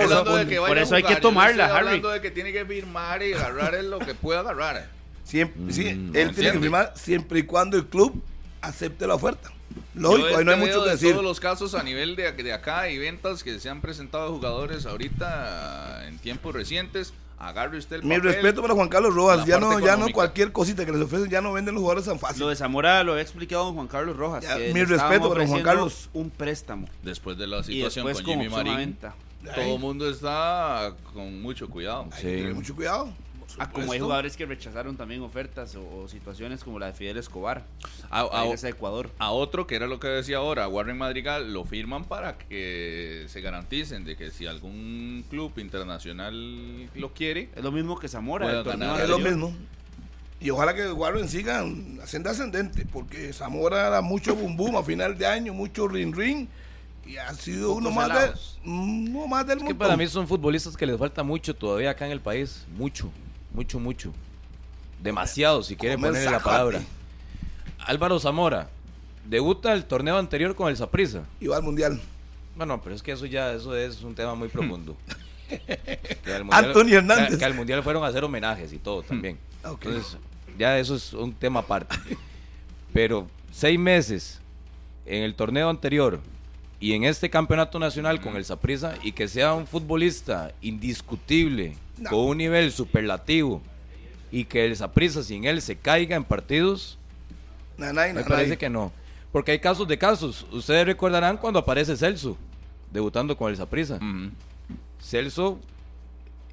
[SPEAKER 2] eso no de que
[SPEAKER 5] Por
[SPEAKER 2] vaya a
[SPEAKER 5] eso hay que tomarla, Harry.
[SPEAKER 2] hablando de que tiene que firmar y agarrar en lo que pueda agarrar.
[SPEAKER 3] Siempre, sí, él
[SPEAKER 2] Mm, no
[SPEAKER 3] tiene que
[SPEAKER 2] entiende.
[SPEAKER 3] firmar siempre y cuando el club acepte la oferta. Lógico, ahí no hay mucho que
[SPEAKER 2] de
[SPEAKER 3] decir.
[SPEAKER 2] todos los casos a nivel de, de acá y ventas que se han presentado jugadores ahorita en tiempos recientes, agarre usted el
[SPEAKER 3] Mi
[SPEAKER 2] papel.
[SPEAKER 3] respeto para Juan Carlos Rojas. Ya no, ya no cualquier cosita que les ofrecen, ya no venden los jugadores tan fácil.
[SPEAKER 5] Lo de Zamora lo había explicado don Juan Carlos Rojas.
[SPEAKER 3] Ya,
[SPEAKER 5] que
[SPEAKER 3] mi respeto para Juan Carlos.
[SPEAKER 5] Un préstamo.
[SPEAKER 2] Después de la situación con
[SPEAKER 5] con
[SPEAKER 2] Jimmy Marín, todo el mundo está con mucho cuidado.
[SPEAKER 3] Hay que tener mucho cuidado.
[SPEAKER 5] Ah, como hay jugadores que rechazaron también ofertas o, o situaciones como la de Fidel Escobar.
[SPEAKER 2] A, a-
[SPEAKER 5] Ecuador.
[SPEAKER 2] a otro, que era lo que decía ahora, Warren Madrigal, lo firman para que se garanticen de que si algún club internacional lo quiere,
[SPEAKER 5] Es lo mismo que Zamora. El torneo.
[SPEAKER 3] Es lo mismo. Y ojalá que Warren siga haciendo ascendente, porque Zamora da mucho boom boom a final de año, mucho ring ring, y ha sido uno más, de,
[SPEAKER 5] alados.
[SPEAKER 3] uno más del
[SPEAKER 4] Es que
[SPEAKER 3] montón.
[SPEAKER 4] para mí son futbolistas que les falta mucho todavía acá en el país. Mucho, mucho, mucho. Demasiado, si quiere ponerle la palabra. Álvaro Zamora debuta el torneo anterior con el Saprissa.
[SPEAKER 3] Y va al mundial.
[SPEAKER 4] Bueno, pero es que eso ya eso es un tema muy profundo. [laughs]
[SPEAKER 3] Anthony Hernández.
[SPEAKER 4] Que, que al mundial fueron a hacer homenajes y todo también. [laughs] Entonces, ya eso es un tema aparte. Pero seis meses en el torneo anterior y en este campeonato nacional con el Saprissa y que sea un futbolista indiscutible,
[SPEAKER 3] No.
[SPEAKER 4] con un nivel superlativo y que el Saprissa sin él se caiga en partidos,
[SPEAKER 3] Nanay,
[SPEAKER 4] me parece que no. Porque hay casos de casos. Ustedes recordarán cuando aparece Celso debutando con el Saprissa.
[SPEAKER 2] ujú,
[SPEAKER 4] Celso,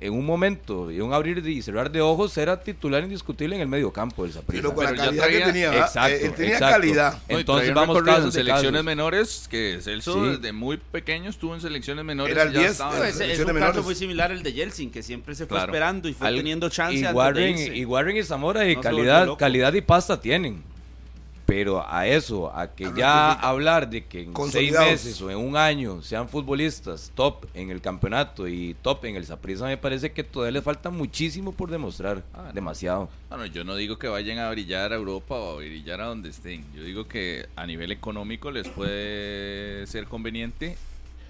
[SPEAKER 4] en un momento y un abrir y cerrar de ojos, era titular indiscutible en el medio campo del Saprissa.
[SPEAKER 3] Pero con la calidad
[SPEAKER 2] traía-
[SPEAKER 3] que tenía, ¿verdad?
[SPEAKER 4] Exacto,
[SPEAKER 3] Eh, tenía
[SPEAKER 4] exacto.
[SPEAKER 3] calidad.
[SPEAKER 2] No,
[SPEAKER 4] Entonces
[SPEAKER 2] un
[SPEAKER 4] vamos de
[SPEAKER 2] selecciones
[SPEAKER 4] casos.
[SPEAKER 2] menores que Celso
[SPEAKER 4] Sí.
[SPEAKER 2] desde muy pequeño estuvo en selecciones menores
[SPEAKER 3] Era el
[SPEAKER 2] y ya
[SPEAKER 3] 10,
[SPEAKER 2] estaba.
[SPEAKER 3] era
[SPEAKER 5] Es, es un caso muy similar al de Yeltsin, que siempre se fue
[SPEAKER 2] Claro.
[SPEAKER 5] esperando y fue
[SPEAKER 4] Al-
[SPEAKER 5] teniendo chance
[SPEAKER 4] y Warren, y Warren y Zamora y
[SPEAKER 5] No
[SPEAKER 4] calidad, calidad y pasta tienen. Pero a eso, a que ya hablar de que en seis meses o en un año sean futbolistas top en el campeonato y top en el Saprissa, me parece que todavía les falta muchísimo por demostrar.
[SPEAKER 2] Ah,
[SPEAKER 4] Demasiado.
[SPEAKER 2] Bueno, yo no digo que vayan a brillar a Europa o a brillar a donde estén. Yo digo que a nivel económico les puede ser conveniente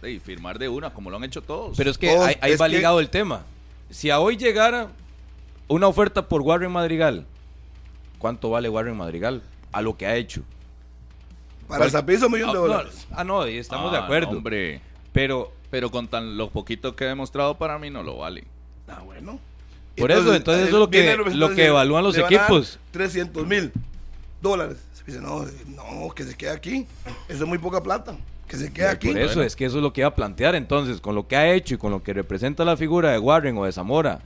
[SPEAKER 2] y firmar de una, como lo han hecho todos.
[SPEAKER 4] Pero es que
[SPEAKER 3] Todos-
[SPEAKER 4] ahí, ahí
[SPEAKER 3] es
[SPEAKER 4] va
[SPEAKER 3] que-
[SPEAKER 4] ligado el tema. Si a hoy llegara una oferta por Warren Madrigal, ¿cuánto vale Warren Madrigal? A lo que ha hecho.
[SPEAKER 3] Para el Saprissa, un millón
[SPEAKER 4] Ah,
[SPEAKER 3] de
[SPEAKER 4] no,
[SPEAKER 3] dólares.
[SPEAKER 4] ah, no, y estamos
[SPEAKER 2] Ah,
[SPEAKER 4] de acuerdo.
[SPEAKER 2] no, hombre.
[SPEAKER 4] Pero
[SPEAKER 2] Pero con tan lo poquito que he demostrado para mí no lo vale.
[SPEAKER 3] Ah, bueno.
[SPEAKER 4] Por eso, entonces eso es lo que- lo que evalúan los
[SPEAKER 3] "Le van a dar
[SPEAKER 4] equipos".
[SPEAKER 3] 300 mil dólares. Se dice, no, no, que se quede aquí. Eso es muy poca plata. Que se quede aquí.
[SPEAKER 4] por eso
[SPEAKER 2] Bueno.
[SPEAKER 4] es que eso es lo que iba a plantear. Entonces, con lo que ha hecho y con lo que representa la figura de Warren o de Zamora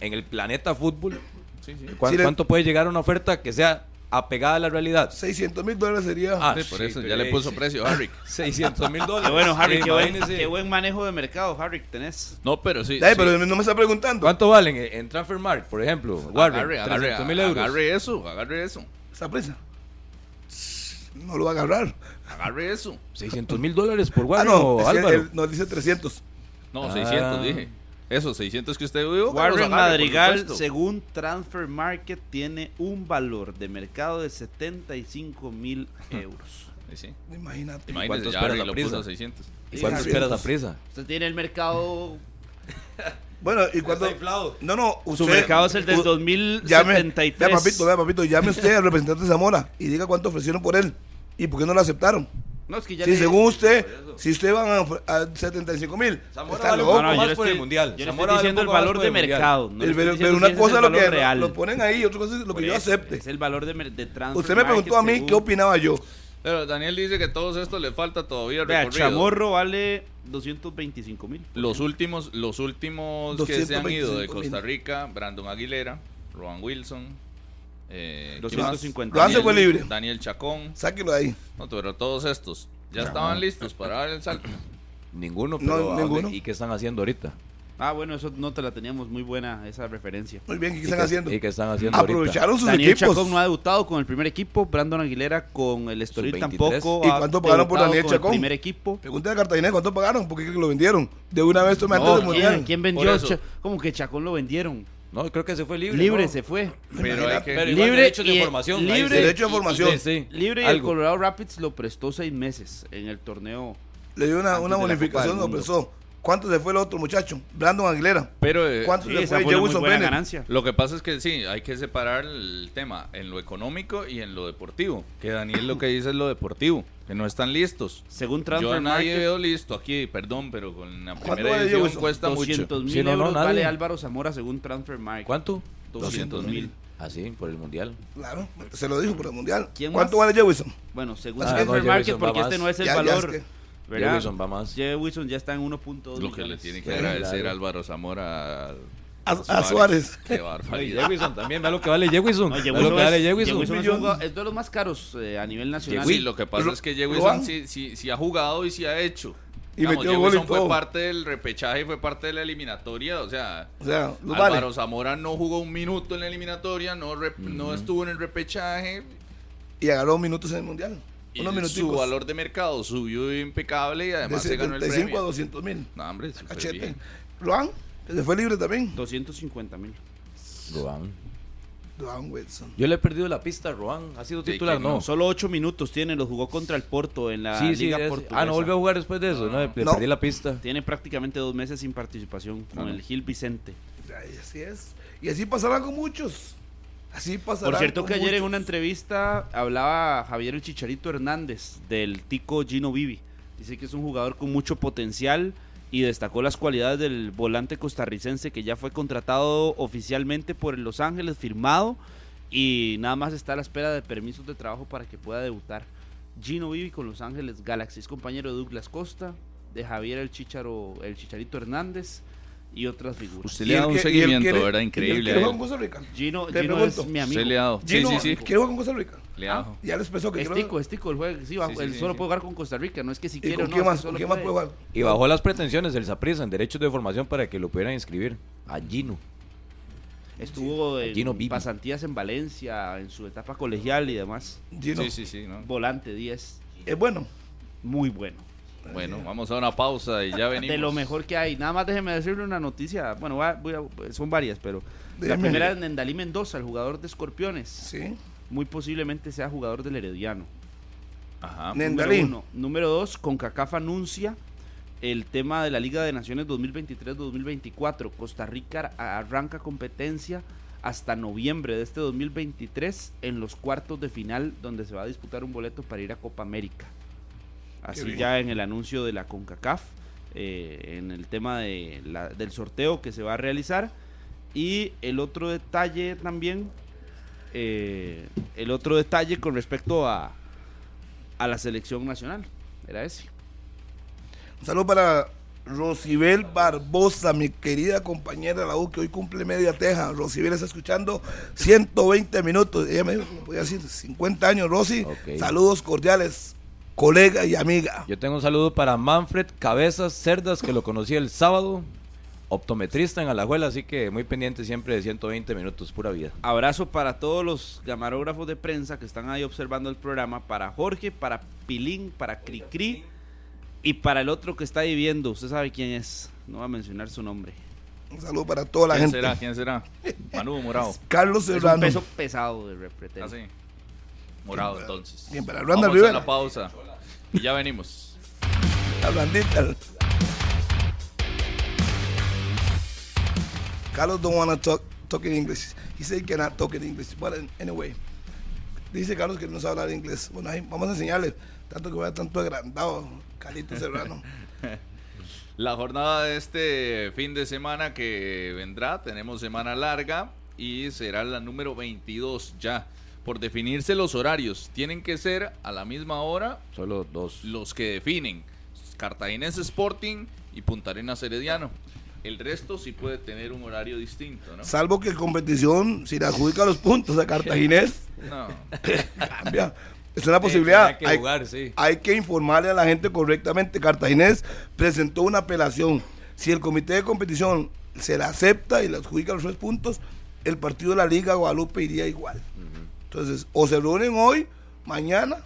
[SPEAKER 4] en el planeta fútbol, ¿cuán-
[SPEAKER 3] Sí, le-
[SPEAKER 4] ¿cuánto puede llegar a una oferta que sea apegada a la realidad?
[SPEAKER 3] 600 mil dólares sería.
[SPEAKER 4] Ah,
[SPEAKER 2] Sí, por
[SPEAKER 4] sí,
[SPEAKER 2] eso ya le
[SPEAKER 4] ahí
[SPEAKER 2] puso
[SPEAKER 4] sí.
[SPEAKER 2] precio a Harry.
[SPEAKER 4] 600 mil dólares.
[SPEAKER 5] Qué bueno, Harry, qué, buen,
[SPEAKER 4] imagínese.
[SPEAKER 5] qué buen manejo de mercado, Harry, tenés.
[SPEAKER 2] No, pero sí.
[SPEAKER 3] Ay,
[SPEAKER 2] sí.
[SPEAKER 3] pero no me está preguntando.
[SPEAKER 4] ¿Cuánto valen en- en Transfermarkt, por ejemplo? Warren,
[SPEAKER 2] agarre, agarre,
[SPEAKER 4] 300 mil euros.
[SPEAKER 2] agarre eso, agarre eso.
[SPEAKER 3] Saprissa. No lo va a agarrar.
[SPEAKER 2] Agarre eso.
[SPEAKER 4] 600 mil dólares por
[SPEAKER 3] Ah,
[SPEAKER 4] Warren
[SPEAKER 3] no.
[SPEAKER 4] o Álvaro.
[SPEAKER 3] él nos dice 300.
[SPEAKER 2] No,
[SPEAKER 4] Ah.
[SPEAKER 2] 600 dije. Eso, 600 que usted los
[SPEAKER 5] Warren Madrigal, según Transfer Market, tiene un valor de mercado de 75 mil euros.
[SPEAKER 2] Sí.
[SPEAKER 3] Imagínate.
[SPEAKER 2] Imagínese,
[SPEAKER 4] cuánto
[SPEAKER 2] ya
[SPEAKER 4] la prisa?
[SPEAKER 2] puso a 600.
[SPEAKER 4] ¿Y ¿Cuánto esperas a
[SPEAKER 3] 600.
[SPEAKER 4] prisa?
[SPEAKER 5] Usted tiene el mercado. [laughs]
[SPEAKER 3] Bueno, y cuando.
[SPEAKER 4] Está inflado.
[SPEAKER 3] No, no.
[SPEAKER 5] Su mercado es el del
[SPEAKER 3] u-
[SPEAKER 5] 2073.
[SPEAKER 3] Vea, papito, vea, papito. Llame usted al representante de Zamora y diga cuánto ofrecieron por él. ¿Y por qué no lo aceptaron?
[SPEAKER 5] No, es que ya
[SPEAKER 3] Si
[SPEAKER 5] le-
[SPEAKER 3] según usted, si usted van a, a 75 mil, está loco.
[SPEAKER 5] No,
[SPEAKER 4] más por el mundial.
[SPEAKER 5] Yo estoy diciendo el valor de mercado.
[SPEAKER 3] El- pero, pero
[SPEAKER 5] si
[SPEAKER 3] una cosa es lo que
[SPEAKER 5] real.
[SPEAKER 3] lo ponen ahí, otra cosa es lo que yo
[SPEAKER 5] eso,
[SPEAKER 3] acepte.
[SPEAKER 5] Es el valor de, de transfer
[SPEAKER 3] Usted me preguntó a mí qué opinaba yo.
[SPEAKER 2] Pero Daniel dice que todos estos le falta todavía
[SPEAKER 5] Vea,
[SPEAKER 2] recorrido.
[SPEAKER 5] Chamorro vale 225 mil.
[SPEAKER 2] Los últimos, los últimos que se han ido de
[SPEAKER 3] 225
[SPEAKER 2] Costa Rica, Brandon Aguilera, Rowan Wilson, eh, ¿quién
[SPEAKER 5] 250.
[SPEAKER 2] más?
[SPEAKER 3] Rowan se fue libre.
[SPEAKER 2] Daniel Chacón,
[SPEAKER 3] Sáquelo de ahí.
[SPEAKER 2] no, pero todos estos ya estaban listos para dar el salto.
[SPEAKER 4] Ninguno,
[SPEAKER 3] No,
[SPEAKER 4] pero ¿a dónde-
[SPEAKER 3] ninguno.
[SPEAKER 4] ¿y qué están haciendo ahorita?
[SPEAKER 5] Ah, bueno, eso no te la teníamos muy buena, esa referencia.
[SPEAKER 3] Muy bien, ¿qué
[SPEAKER 4] ¿Y
[SPEAKER 3] están
[SPEAKER 4] qué-
[SPEAKER 3] haciendo?
[SPEAKER 4] ¿Y qué están haciendo ahorita?
[SPEAKER 3] Aprovecharon sus
[SPEAKER 5] Daniel
[SPEAKER 3] equipos.
[SPEAKER 5] Chacón no ha debutado con el primer equipo, Brandon Aguilera con el Estoril
[SPEAKER 4] Sub-23.
[SPEAKER 5] tampoco.
[SPEAKER 3] ¿Y cuánto pagaron por Daniel
[SPEAKER 5] con el
[SPEAKER 3] Chacón?
[SPEAKER 5] primer equipo.
[SPEAKER 3] Pregúntale a Cartagena cuánto pagaron, porque que lo vendieron. De una vez antes
[SPEAKER 5] No,
[SPEAKER 3] del mundial.
[SPEAKER 5] ¿quién, vendió? ¿Cómo que Chacón lo vendieron?
[SPEAKER 4] No, creo que se fue libre.
[SPEAKER 5] Libre
[SPEAKER 4] ¿no?
[SPEAKER 5] se fue.
[SPEAKER 2] Pero hay que...
[SPEAKER 4] Pero igual
[SPEAKER 5] Libre
[SPEAKER 4] derechos de
[SPEAKER 5] y-
[SPEAKER 4] formación. ahí
[SPEAKER 5] libre-.
[SPEAKER 3] Derecho de formación.
[SPEAKER 4] Sí, sí.
[SPEAKER 5] Libre y el. Colorado Rapids lo prestó seis meses en el torneo.
[SPEAKER 3] Le dio una, una bonificación, lo pensó. ¿Cuánto se fue el otro muchacho? Brandon Aguilera.
[SPEAKER 2] Pero eh,
[SPEAKER 3] ¿Cuánto
[SPEAKER 5] Sí,
[SPEAKER 3] le
[SPEAKER 5] esa
[SPEAKER 3] fue
[SPEAKER 5] fue muy buena
[SPEAKER 3] Bennett?
[SPEAKER 5] ganancia.
[SPEAKER 2] Lo que pasa es que sí, hay que separar el tema en lo económico y en lo deportivo. Que Daniel lo que dice es lo deportivo, que no están listos.
[SPEAKER 5] Según
[SPEAKER 2] Yo
[SPEAKER 5] Transfer
[SPEAKER 2] a nadie
[SPEAKER 5] Market,
[SPEAKER 2] veo listo aquí, perdón, pero con la
[SPEAKER 3] ¿Cuánto
[SPEAKER 2] primera
[SPEAKER 3] vale
[SPEAKER 2] edición cuesta mucho.
[SPEAKER 5] 200 mil
[SPEAKER 4] Sí, no, no,
[SPEAKER 5] euros vale Álvaro Zamora según Transfer Market.
[SPEAKER 4] ¿Cuánto?
[SPEAKER 5] 200 mil.
[SPEAKER 4] Así, por el mundial.
[SPEAKER 3] Claro, se lo dijo por el mundial.
[SPEAKER 5] ¿Quién
[SPEAKER 3] ¿Cuánto
[SPEAKER 5] más?
[SPEAKER 3] vale Jefferson?
[SPEAKER 5] Bueno, según
[SPEAKER 3] Ah,
[SPEAKER 5] Transfer
[SPEAKER 4] no,
[SPEAKER 5] Market, porque este no es el
[SPEAKER 3] Ya- ya
[SPEAKER 5] valor.
[SPEAKER 3] es que-
[SPEAKER 5] ¿verdad?
[SPEAKER 4] Jefferson va más.
[SPEAKER 5] Jay Wilson ya está en 1.2
[SPEAKER 2] Lo que le tiene que
[SPEAKER 3] Sí,
[SPEAKER 2] agradecer
[SPEAKER 4] claro.
[SPEAKER 2] Álvaro Zamora a,
[SPEAKER 3] A- a Suárez.
[SPEAKER 2] Qué
[SPEAKER 4] Y
[SPEAKER 2] barbaridad.
[SPEAKER 4] Jewison también, vea lo que vale Jewison.
[SPEAKER 5] No,
[SPEAKER 4] Vea
[SPEAKER 5] Jewison
[SPEAKER 4] lo que vale
[SPEAKER 5] es,
[SPEAKER 4] Jewison.
[SPEAKER 5] Jewison es, de los más caros eh, a nivel nacional.
[SPEAKER 2] Sí, lo que pasa
[SPEAKER 3] Ro-
[SPEAKER 2] es que
[SPEAKER 3] Roan.
[SPEAKER 2] Jewison sí, sí, sí ha jugado y sí ha hecho.
[SPEAKER 3] Y
[SPEAKER 2] Digamos,
[SPEAKER 3] metió
[SPEAKER 2] Jewison fue parte del repechaje y fue parte de la eliminatoria. O sea,
[SPEAKER 3] O sea, lo
[SPEAKER 2] Álvaro
[SPEAKER 3] vale.
[SPEAKER 2] Zamora no jugó un minuto en la eliminatoria, no, rep- no estuvo en el repechaje.
[SPEAKER 3] Y agarró minutos en el mundial.
[SPEAKER 2] Y su valor de mercado subió impecable y
[SPEAKER 3] de
[SPEAKER 2] además se ganó el
[SPEAKER 3] 75
[SPEAKER 2] premio.
[SPEAKER 3] a 200 mil.
[SPEAKER 2] No, hombre,
[SPEAKER 3] Cachete.
[SPEAKER 2] bien.
[SPEAKER 3] Luan, que se fue libre también.
[SPEAKER 5] 250 mil.
[SPEAKER 4] Roan.
[SPEAKER 3] Luan Wilson.
[SPEAKER 4] Yo le he perdido la pista a Roan. ¿Ha sido
[SPEAKER 2] Sí,
[SPEAKER 4] titular? No.
[SPEAKER 2] no.
[SPEAKER 5] Solo 8 minutos tiene, lo jugó contra el Porto en la
[SPEAKER 4] Sí, sí.
[SPEAKER 5] Liga
[SPEAKER 4] es-
[SPEAKER 5] Portuguesa.
[SPEAKER 4] Ah, no volvió a jugar después de eso. No, le perdí la pista.
[SPEAKER 5] Tiene prácticamente dos meses sin participación con
[SPEAKER 2] Ah, no.
[SPEAKER 5] el Gil Vicente.
[SPEAKER 3] Ay, así es. Y así pasará con muchos. Así pasará.
[SPEAKER 5] Por cierto que ayer en una entrevista hablaba Javier el Chicharito Hernández del tico Gino Vivi. Dice que es un jugador con mucho potencial y destacó las cualidades del volante costarricense que ya fue contratado oficialmente por Los Ángeles, firmado y nada más está a la espera de permisos de trabajo para que pueda debutar. Gino Vivi con Los Ángeles Galaxy es compañero de Douglas Costa, de Javier el Chicharo, el Chicharito Hernández y otras figuras.
[SPEAKER 2] Usted
[SPEAKER 3] Y
[SPEAKER 2] le
[SPEAKER 3] él
[SPEAKER 2] da un
[SPEAKER 3] que-
[SPEAKER 2] seguimiento,
[SPEAKER 3] quiere- él
[SPEAKER 2] Increíble.
[SPEAKER 3] quiere jugar con Costa Rica.
[SPEAKER 5] Gino,
[SPEAKER 3] Le
[SPEAKER 5] Gino
[SPEAKER 3] pregunto.
[SPEAKER 5] es mi amigo.
[SPEAKER 2] Usted le ha dado. Sí,
[SPEAKER 3] Gino,
[SPEAKER 2] sí, sí.
[SPEAKER 3] ¿quiere jugar con Costa Rica?
[SPEAKER 2] Le ha dado.
[SPEAKER 3] Ya les pensó que
[SPEAKER 5] Es tico, es tico el juego. Sí, bajo-
[SPEAKER 2] Sí, sí,
[SPEAKER 5] él
[SPEAKER 2] sí,
[SPEAKER 5] solo
[SPEAKER 2] sí.
[SPEAKER 5] puede jugar con Costa Rica, no es que si
[SPEAKER 3] ¿Y
[SPEAKER 5] quiere o no.
[SPEAKER 3] más? ¿Con
[SPEAKER 5] solo
[SPEAKER 3] quién más
[SPEAKER 5] puede.
[SPEAKER 3] jugar?
[SPEAKER 4] Y bajó las pretensiones del Saprissa en derechos de formación para que lo pudieran inscribir. A Gino.
[SPEAKER 5] Estuvo en
[SPEAKER 4] Gino
[SPEAKER 5] pasantías en Valencia, en su etapa colegial y demás.
[SPEAKER 3] Gino.
[SPEAKER 2] Sí, sí, sí. ¿no?
[SPEAKER 5] Volante 10,
[SPEAKER 3] Es bueno.
[SPEAKER 5] muy bueno.
[SPEAKER 2] Bueno, vamos a una pausa y ya venimos.
[SPEAKER 5] De lo mejor que hay. Nada más déjeme decirle una noticia. Bueno, va- voy a- son varias, pero la primera es Nendalí Mendoza, el jugador de Escorpiones.
[SPEAKER 3] Sí.
[SPEAKER 5] Muy posiblemente sea jugador del Herediano.
[SPEAKER 2] Ajá.
[SPEAKER 3] Ne-
[SPEAKER 5] Número
[SPEAKER 3] Nendalí.
[SPEAKER 5] uno. Número dos, CONCACAF anuncia el tema de la Liga de Naciones 2023-2024. Costa Rica arranca competencia hasta noviembre de este 2023 en los cuartos de final donde se va a disputar un boleto para ir a Copa América. Así ya en el anuncio de la CONCACAF, eh, en el tema de la- del sorteo que se va a realizar. Y el otro detalle también, eh, el otro detalle con respecto a, a la selección nacional, era ese.
[SPEAKER 3] Un saludo para Rosibel Barbosa, mi querida compañera de la U, que hoy cumple media teja. Rosibel está escuchando 120 minutos. Ella me dijo, como podía decir, 50 años, Rosy. Saludos cordiales, colega y amiga.
[SPEAKER 4] Yo tengo un saludo para Manfred Cabezas Cerdas, que lo conocí el sábado. Optometrista en Alajuela, así que muy pendiente siempre de 120 minutos, pura vida.
[SPEAKER 5] Abrazo para todos los camarógrafos de prensa que están ahí observando el programa, para Jorge, para Pilín, para Cricri y para el otro que está viviendo. Usted sabe quién es, no va a mencionar su nombre.
[SPEAKER 3] Un saludo para toda la
[SPEAKER 2] ¿Quién
[SPEAKER 3] gente.
[SPEAKER 2] será? ¿Quién será? [laughs] Manu Morado.
[SPEAKER 3] Carlos
[SPEAKER 5] Es un
[SPEAKER 3] Serrano.
[SPEAKER 5] peso pesado de repretel.
[SPEAKER 2] Así. Morado, entonces.
[SPEAKER 3] bien, para Randall
[SPEAKER 2] Vamos
[SPEAKER 3] Rivera.
[SPEAKER 2] a la pausa. Y ya venimos.
[SPEAKER 3] La blandita. Carlos don't want to talk, talk in English. He said he cannot talk in English. But anyway, dice Carlos que no sabe hablar inglés. Bueno, ahí vamos a enseñarle. Tanto que vaya tanto agrandado, Calito Serrano. [laughs]
[SPEAKER 2] La jornada de este fin de semana que vendrá, tenemos semana larga y será la número 22 ya. Por definirse los horarios, tienen que ser a la misma hora
[SPEAKER 4] Solo dos.
[SPEAKER 2] los que definen Cartaginés Sporting y Punta Arenas Herediano. El resto sí puede tener un horario distinto, ¿no?
[SPEAKER 3] Salvo que competición, si le adjudica los puntos a Cartaginés, [laughs]
[SPEAKER 2] No. [laughs]
[SPEAKER 3] cambia. Es una posibilidad.
[SPEAKER 4] tendrá que
[SPEAKER 3] hay,
[SPEAKER 4] jugar, sí.
[SPEAKER 3] hay que informarle a la gente correctamente. Cartaginés presentó una apelación. Si el comité de competición se la acepta y le adjudica los tres puntos, el partido de la Liga Guadalupe iría igual. Entonces, o se reúnen hoy, mañana,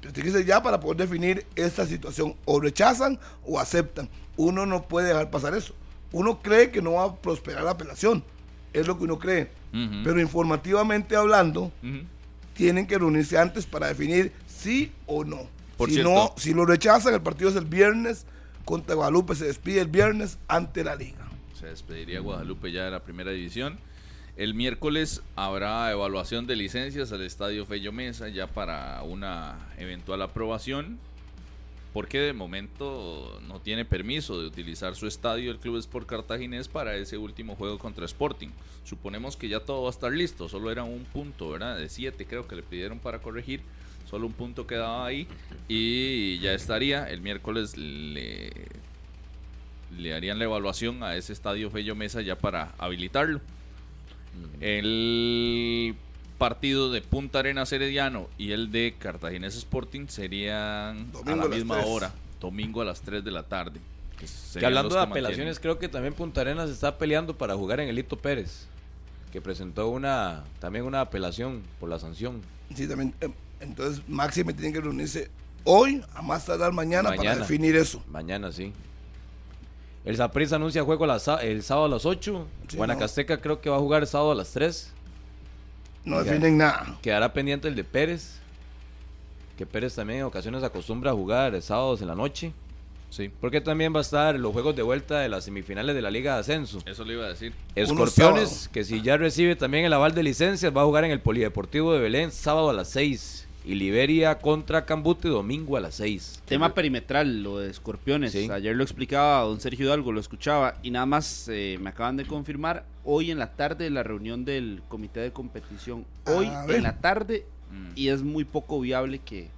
[SPEAKER 3] tiene que ser ya para poder definir esta situación. O rechazan o aceptan. Uno no puede dejar pasar eso. Uno cree que no va a prosperar la apelación. Es lo que uno cree. Pero informativamente hablando, tienen que reunirse antes para definir sí o no.
[SPEAKER 2] Por
[SPEAKER 3] si
[SPEAKER 2] cierto.
[SPEAKER 3] no, si lo rechazan, el partido es el viernes contra Guadalupe, se despide el viernes ante la liga.
[SPEAKER 2] Se despediría Guadalupe ya de la primera división. El miércoles habrá evaluación de licencias al Estadio Fello Mesa ya para una eventual aprobación. Porque de momento no tiene permiso de utilizar su estadio el Club Sport Cartaginés para ese último juego contra Sporting. Suponemos que ya todo va a estar listo, solo era un punto, ¿verdad? De siete creo que le pidieron para corregir. Solo un punto quedaba ahí y ya estaría. El miércoles le le harían la evaluación a ese estadio Fello Mesa ya para habilitarlo. El partido de Punta Arenas Herediano y el de Cartaginés Sporting serían
[SPEAKER 3] Domingo
[SPEAKER 2] a la misma
[SPEAKER 3] 3.
[SPEAKER 2] hora, domingo a las 3 de la tarde. Que,
[SPEAKER 4] hablando de
[SPEAKER 2] que
[SPEAKER 4] apelaciones, creo que también Punta Arenas está peleando para jugar en el Hito Pérez, que presentó una también una apelación por la sanción.
[SPEAKER 3] Sí, también, eh, entonces, Maxi me tienen que reunirse hoy, a más tardar mañana, para definir eso.
[SPEAKER 4] Mañana sí. El Saprissa anuncia juego el sábado a las 8.
[SPEAKER 3] Sí,
[SPEAKER 4] Guanacasteca creo que va a jugar el sábado a las 3.
[SPEAKER 3] No
[SPEAKER 4] Ya.
[SPEAKER 3] definen nada.
[SPEAKER 4] Quedará pendiente el de Pérez. Que Pérez también en ocasiones acostumbra a jugar sábados en la noche.
[SPEAKER 2] Sí,
[SPEAKER 4] Porque también va a estar los juegos de vuelta de las semifinales de la Liga de Ascenso.
[SPEAKER 2] eso le iba a decir.
[SPEAKER 4] Escorpiones, que si ya recibe también el aval de licencias, va a jugar en el Polideportivo de Belén sábado a las 6. Y Liberia contra Cambute domingo a las 6.
[SPEAKER 5] Tema perimetral, lo de escorpiones.
[SPEAKER 4] Sí.
[SPEAKER 5] Ayer lo explicaba don Sergio Hidalgo, lo escuchaba. Y nada más eh, me acaban de confirmar hoy en la tarde la reunión del comité de competición. Hoy en la tarde.
[SPEAKER 2] Mm.
[SPEAKER 5] Y es muy poco viable que,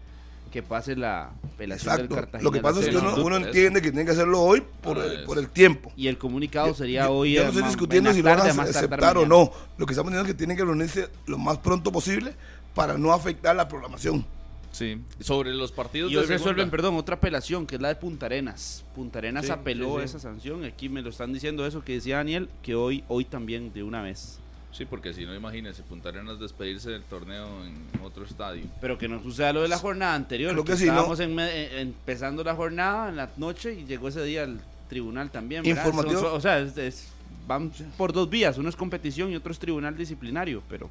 [SPEAKER 5] que pase la apelación del
[SPEAKER 3] Exacto.
[SPEAKER 5] Cartagena.
[SPEAKER 3] Lo que pasa es que uno,
[SPEAKER 2] no,
[SPEAKER 3] uno entiende que tiene que hacerlo hoy por,
[SPEAKER 2] Ah,
[SPEAKER 3] el, por el tiempo.
[SPEAKER 5] Y el comunicado sería
[SPEAKER 3] Yo-
[SPEAKER 5] hoy.
[SPEAKER 3] Yo no estoy discutiendo
[SPEAKER 5] en
[SPEAKER 3] si
[SPEAKER 5] la
[SPEAKER 3] lo van
[SPEAKER 5] tarde,
[SPEAKER 3] a aceptar o no. Lo que estamos diciendo es que tienen que reunirse lo más pronto posible para no afectar la programación.
[SPEAKER 2] Sí, sobre los partidos
[SPEAKER 5] Y
[SPEAKER 2] de
[SPEAKER 5] hoy resuelven, perdón, otra apelación, que es la de Punta Arenas. Punta Arenas
[SPEAKER 4] Sí,
[SPEAKER 5] apeló
[SPEAKER 4] sí, sí.
[SPEAKER 5] esa sanción. Aquí me lo están diciendo eso que decía Daniel, que hoy, hoy también de una vez.
[SPEAKER 2] Sí, porque si no, imagínense, Punta Arenas despedirse del torneo en otro estadio.
[SPEAKER 5] Pero que no suceda lo de la jornada anterior.
[SPEAKER 3] Creo
[SPEAKER 5] que
[SPEAKER 3] que sí,
[SPEAKER 5] estábamos en me- eh, empezando la jornada en la noche y llegó ese día al tribunal también.
[SPEAKER 3] Informativo.
[SPEAKER 5] Son- o sea, es- es- van por dos vías. Uno es competición y otro es tribunal disciplinario. Pero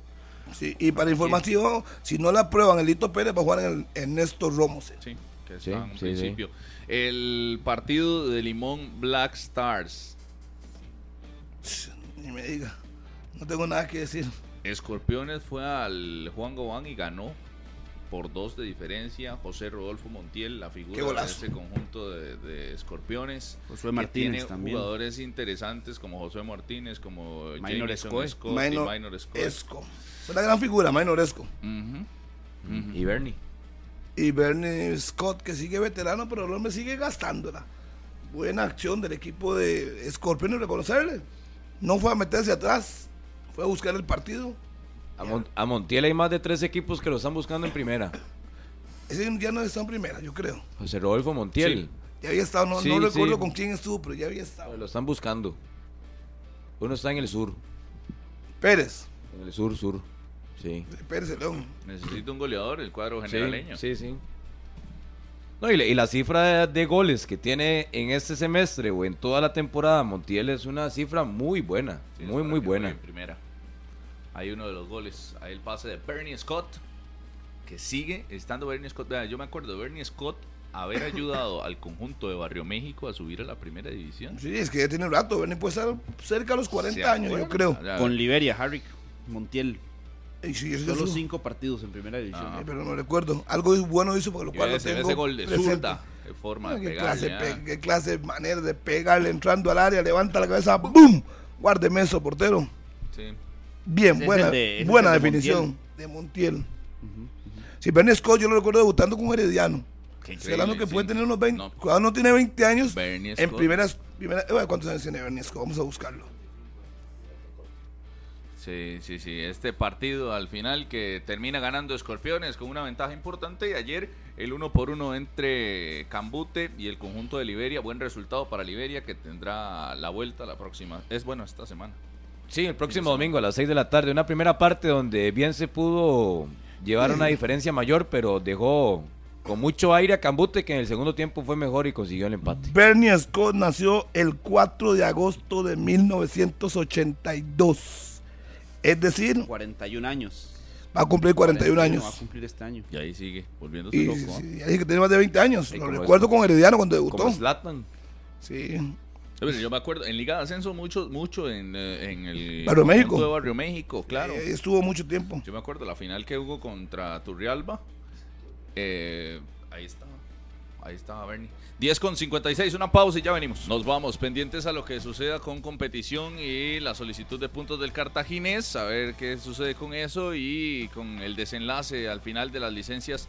[SPEAKER 3] Sí, y para información, si no la aprueban, el Lito Pérez va a jugar en el Ernesto Romos.
[SPEAKER 2] Sí, que
[SPEAKER 4] Sí,
[SPEAKER 2] está en un
[SPEAKER 4] sí,
[SPEAKER 2] principio. El partido de Limón Black Stars.
[SPEAKER 3] Ni me diga. No tengo nada que decir.
[SPEAKER 2] Escorpiones fue al Juan Gobán y ganó por dos de diferencia. José Rodolfo Montiel, la figura de ese conjunto de, de Escorpiones.
[SPEAKER 5] Josué Martínez
[SPEAKER 2] tiene
[SPEAKER 5] también.
[SPEAKER 2] jugadores interesantes como José Martínez, como
[SPEAKER 5] Minor
[SPEAKER 2] Jameson y
[SPEAKER 3] Minor
[SPEAKER 2] Minor Scott.
[SPEAKER 3] Esco. Es una gran figura, Minor Esco.
[SPEAKER 2] Ujú, ujú.
[SPEAKER 4] Y Bernie.
[SPEAKER 3] Y Bernie Scott, que sigue veterano, pero el hombre sigue gastándola. Buena acción del equipo de Scorpion y reconocerle. No fue a meterse atrás, fue a buscar el partido.
[SPEAKER 4] A, Mon- a Montiel hay más de tres equipos que lo están buscando en primera.
[SPEAKER 3] Ese ya no está en primera, yo creo.
[SPEAKER 4] José Rodolfo Montiel.
[SPEAKER 3] Ya había estado, no,
[SPEAKER 4] Sí,
[SPEAKER 3] no recuerdo
[SPEAKER 4] sí.
[SPEAKER 3] con quién estuvo, pero ya había estado.
[SPEAKER 4] Lo están buscando. Uno está en el sur.
[SPEAKER 3] Pérez,
[SPEAKER 4] En el sur, sur. Sí.
[SPEAKER 3] León.
[SPEAKER 2] Necesita un goleador, el cuadro generaleño.
[SPEAKER 4] Sí, sí. No, y, la- y la cifra de, de goles que tiene en este semestre o en toda la temporada Montiel es una cifra muy buena.
[SPEAKER 2] Sí,
[SPEAKER 4] muy, muy buena.
[SPEAKER 2] en primera. Hay uno de los goles. Hay el pase de Bernie Scott. Que sigue estando Bernie Scott. Yo me acuerdo de Bernie Scott haber [laughs] ayudado al conjunto de Barrio México a subir a la primera división.
[SPEAKER 3] Sí, es que ya tiene un rato, Bernie puede estar cerca de los 40
[SPEAKER 2] ¿Se
[SPEAKER 3] años, yo creo.
[SPEAKER 5] Con Liberia, Harry Montiel.
[SPEAKER 3] Y
[SPEAKER 5] Solo
[SPEAKER 3] eso-
[SPEAKER 5] cinco partidos en primera división.
[SPEAKER 2] Ah.
[SPEAKER 3] eh, pero no recuerdo. Algo bueno hizo por lo cual lo tengo
[SPEAKER 2] ese gol de
[SPEAKER 3] presente.
[SPEAKER 2] zurda, de forma
[SPEAKER 3] Ah,
[SPEAKER 2] de
[SPEAKER 3] ¿Qué
[SPEAKER 2] pegarle.
[SPEAKER 3] clase,
[SPEAKER 2] ah.
[SPEAKER 3] pe- qué clase de manera de pegarle entrando al área, levanta la cabeza, ¡boom! Guárdeme eso, portero.
[SPEAKER 2] Sí.
[SPEAKER 3] Bien,
[SPEAKER 5] es
[SPEAKER 3] buena,
[SPEAKER 5] de-
[SPEAKER 3] buena
[SPEAKER 5] de
[SPEAKER 3] definición de Montiel. Si Bernie Scott, yo lo recuerdo debutando con Herediano.
[SPEAKER 2] Qué
[SPEAKER 3] hablando que puede tener unos 20.
[SPEAKER 2] No.
[SPEAKER 3] Cuando no tiene 20 años,
[SPEAKER 2] Bernie
[SPEAKER 3] en
[SPEAKER 2] Scott.
[SPEAKER 3] primeras. primeras eh, ¿Cuántos años tiene Bernie Scott? Vamos a buscarlo.
[SPEAKER 2] Sí, sí, sí. Este partido al final que termina ganando Escorpiones con una ventaja importante. Y ayer el uno por uno entre Cambute y el conjunto de Liberia. Buen resultado para Liberia que tendrá la vuelta la próxima. Es bueno esta semana.
[SPEAKER 4] Sí, el próximo domingo a las 6 de la tarde. Una primera parte donde bien se pudo llevar una [clears throat] diferencia mayor, pero dejó con mucho aire a Cambute, que en el segundo tiempo fue mejor y consiguió el empate.
[SPEAKER 3] Bernie Scott nació el 4 de agosto de 1982. Es decir,
[SPEAKER 5] 41 años.
[SPEAKER 3] va a cumplir 41
[SPEAKER 5] Va a
[SPEAKER 3] años.
[SPEAKER 5] cumplir este año.
[SPEAKER 2] Y ahí sigue, volviéndose
[SPEAKER 3] Y
[SPEAKER 2] loco.
[SPEAKER 3] sí, ya dije que tiene más de 20 años.
[SPEAKER 4] Sí,
[SPEAKER 3] Lo recuerdo
[SPEAKER 4] es-
[SPEAKER 3] con Herediano cuando debutó.
[SPEAKER 4] Como Zlatan.
[SPEAKER 2] Sí. Pero Yo me acuerdo, en Liga de Ascenso mucho, mucho en, eh, en el
[SPEAKER 3] Barrio México.
[SPEAKER 2] conjunto de Barrio México, claro.
[SPEAKER 3] Eh, estuvo mucho tiempo.
[SPEAKER 2] Yo me acuerdo la final que hubo contra Turrialba. Eh, ahí estaba. Ahí estaba Bernie. 10 con 56, una pausa y ya venimos. Nos vamos pendientes a lo que suceda con competición y la solicitud de puntos del cartaginés, a ver qué sucede con eso y con el desenlace al final de las licencias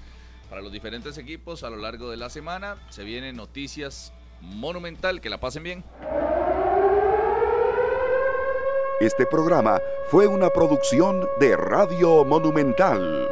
[SPEAKER 2] para los diferentes equipos a lo largo de la semana. Se vienen noticias monumental, que la pasen bien.
[SPEAKER 1] Este programa fue una producción de Radio Monumental.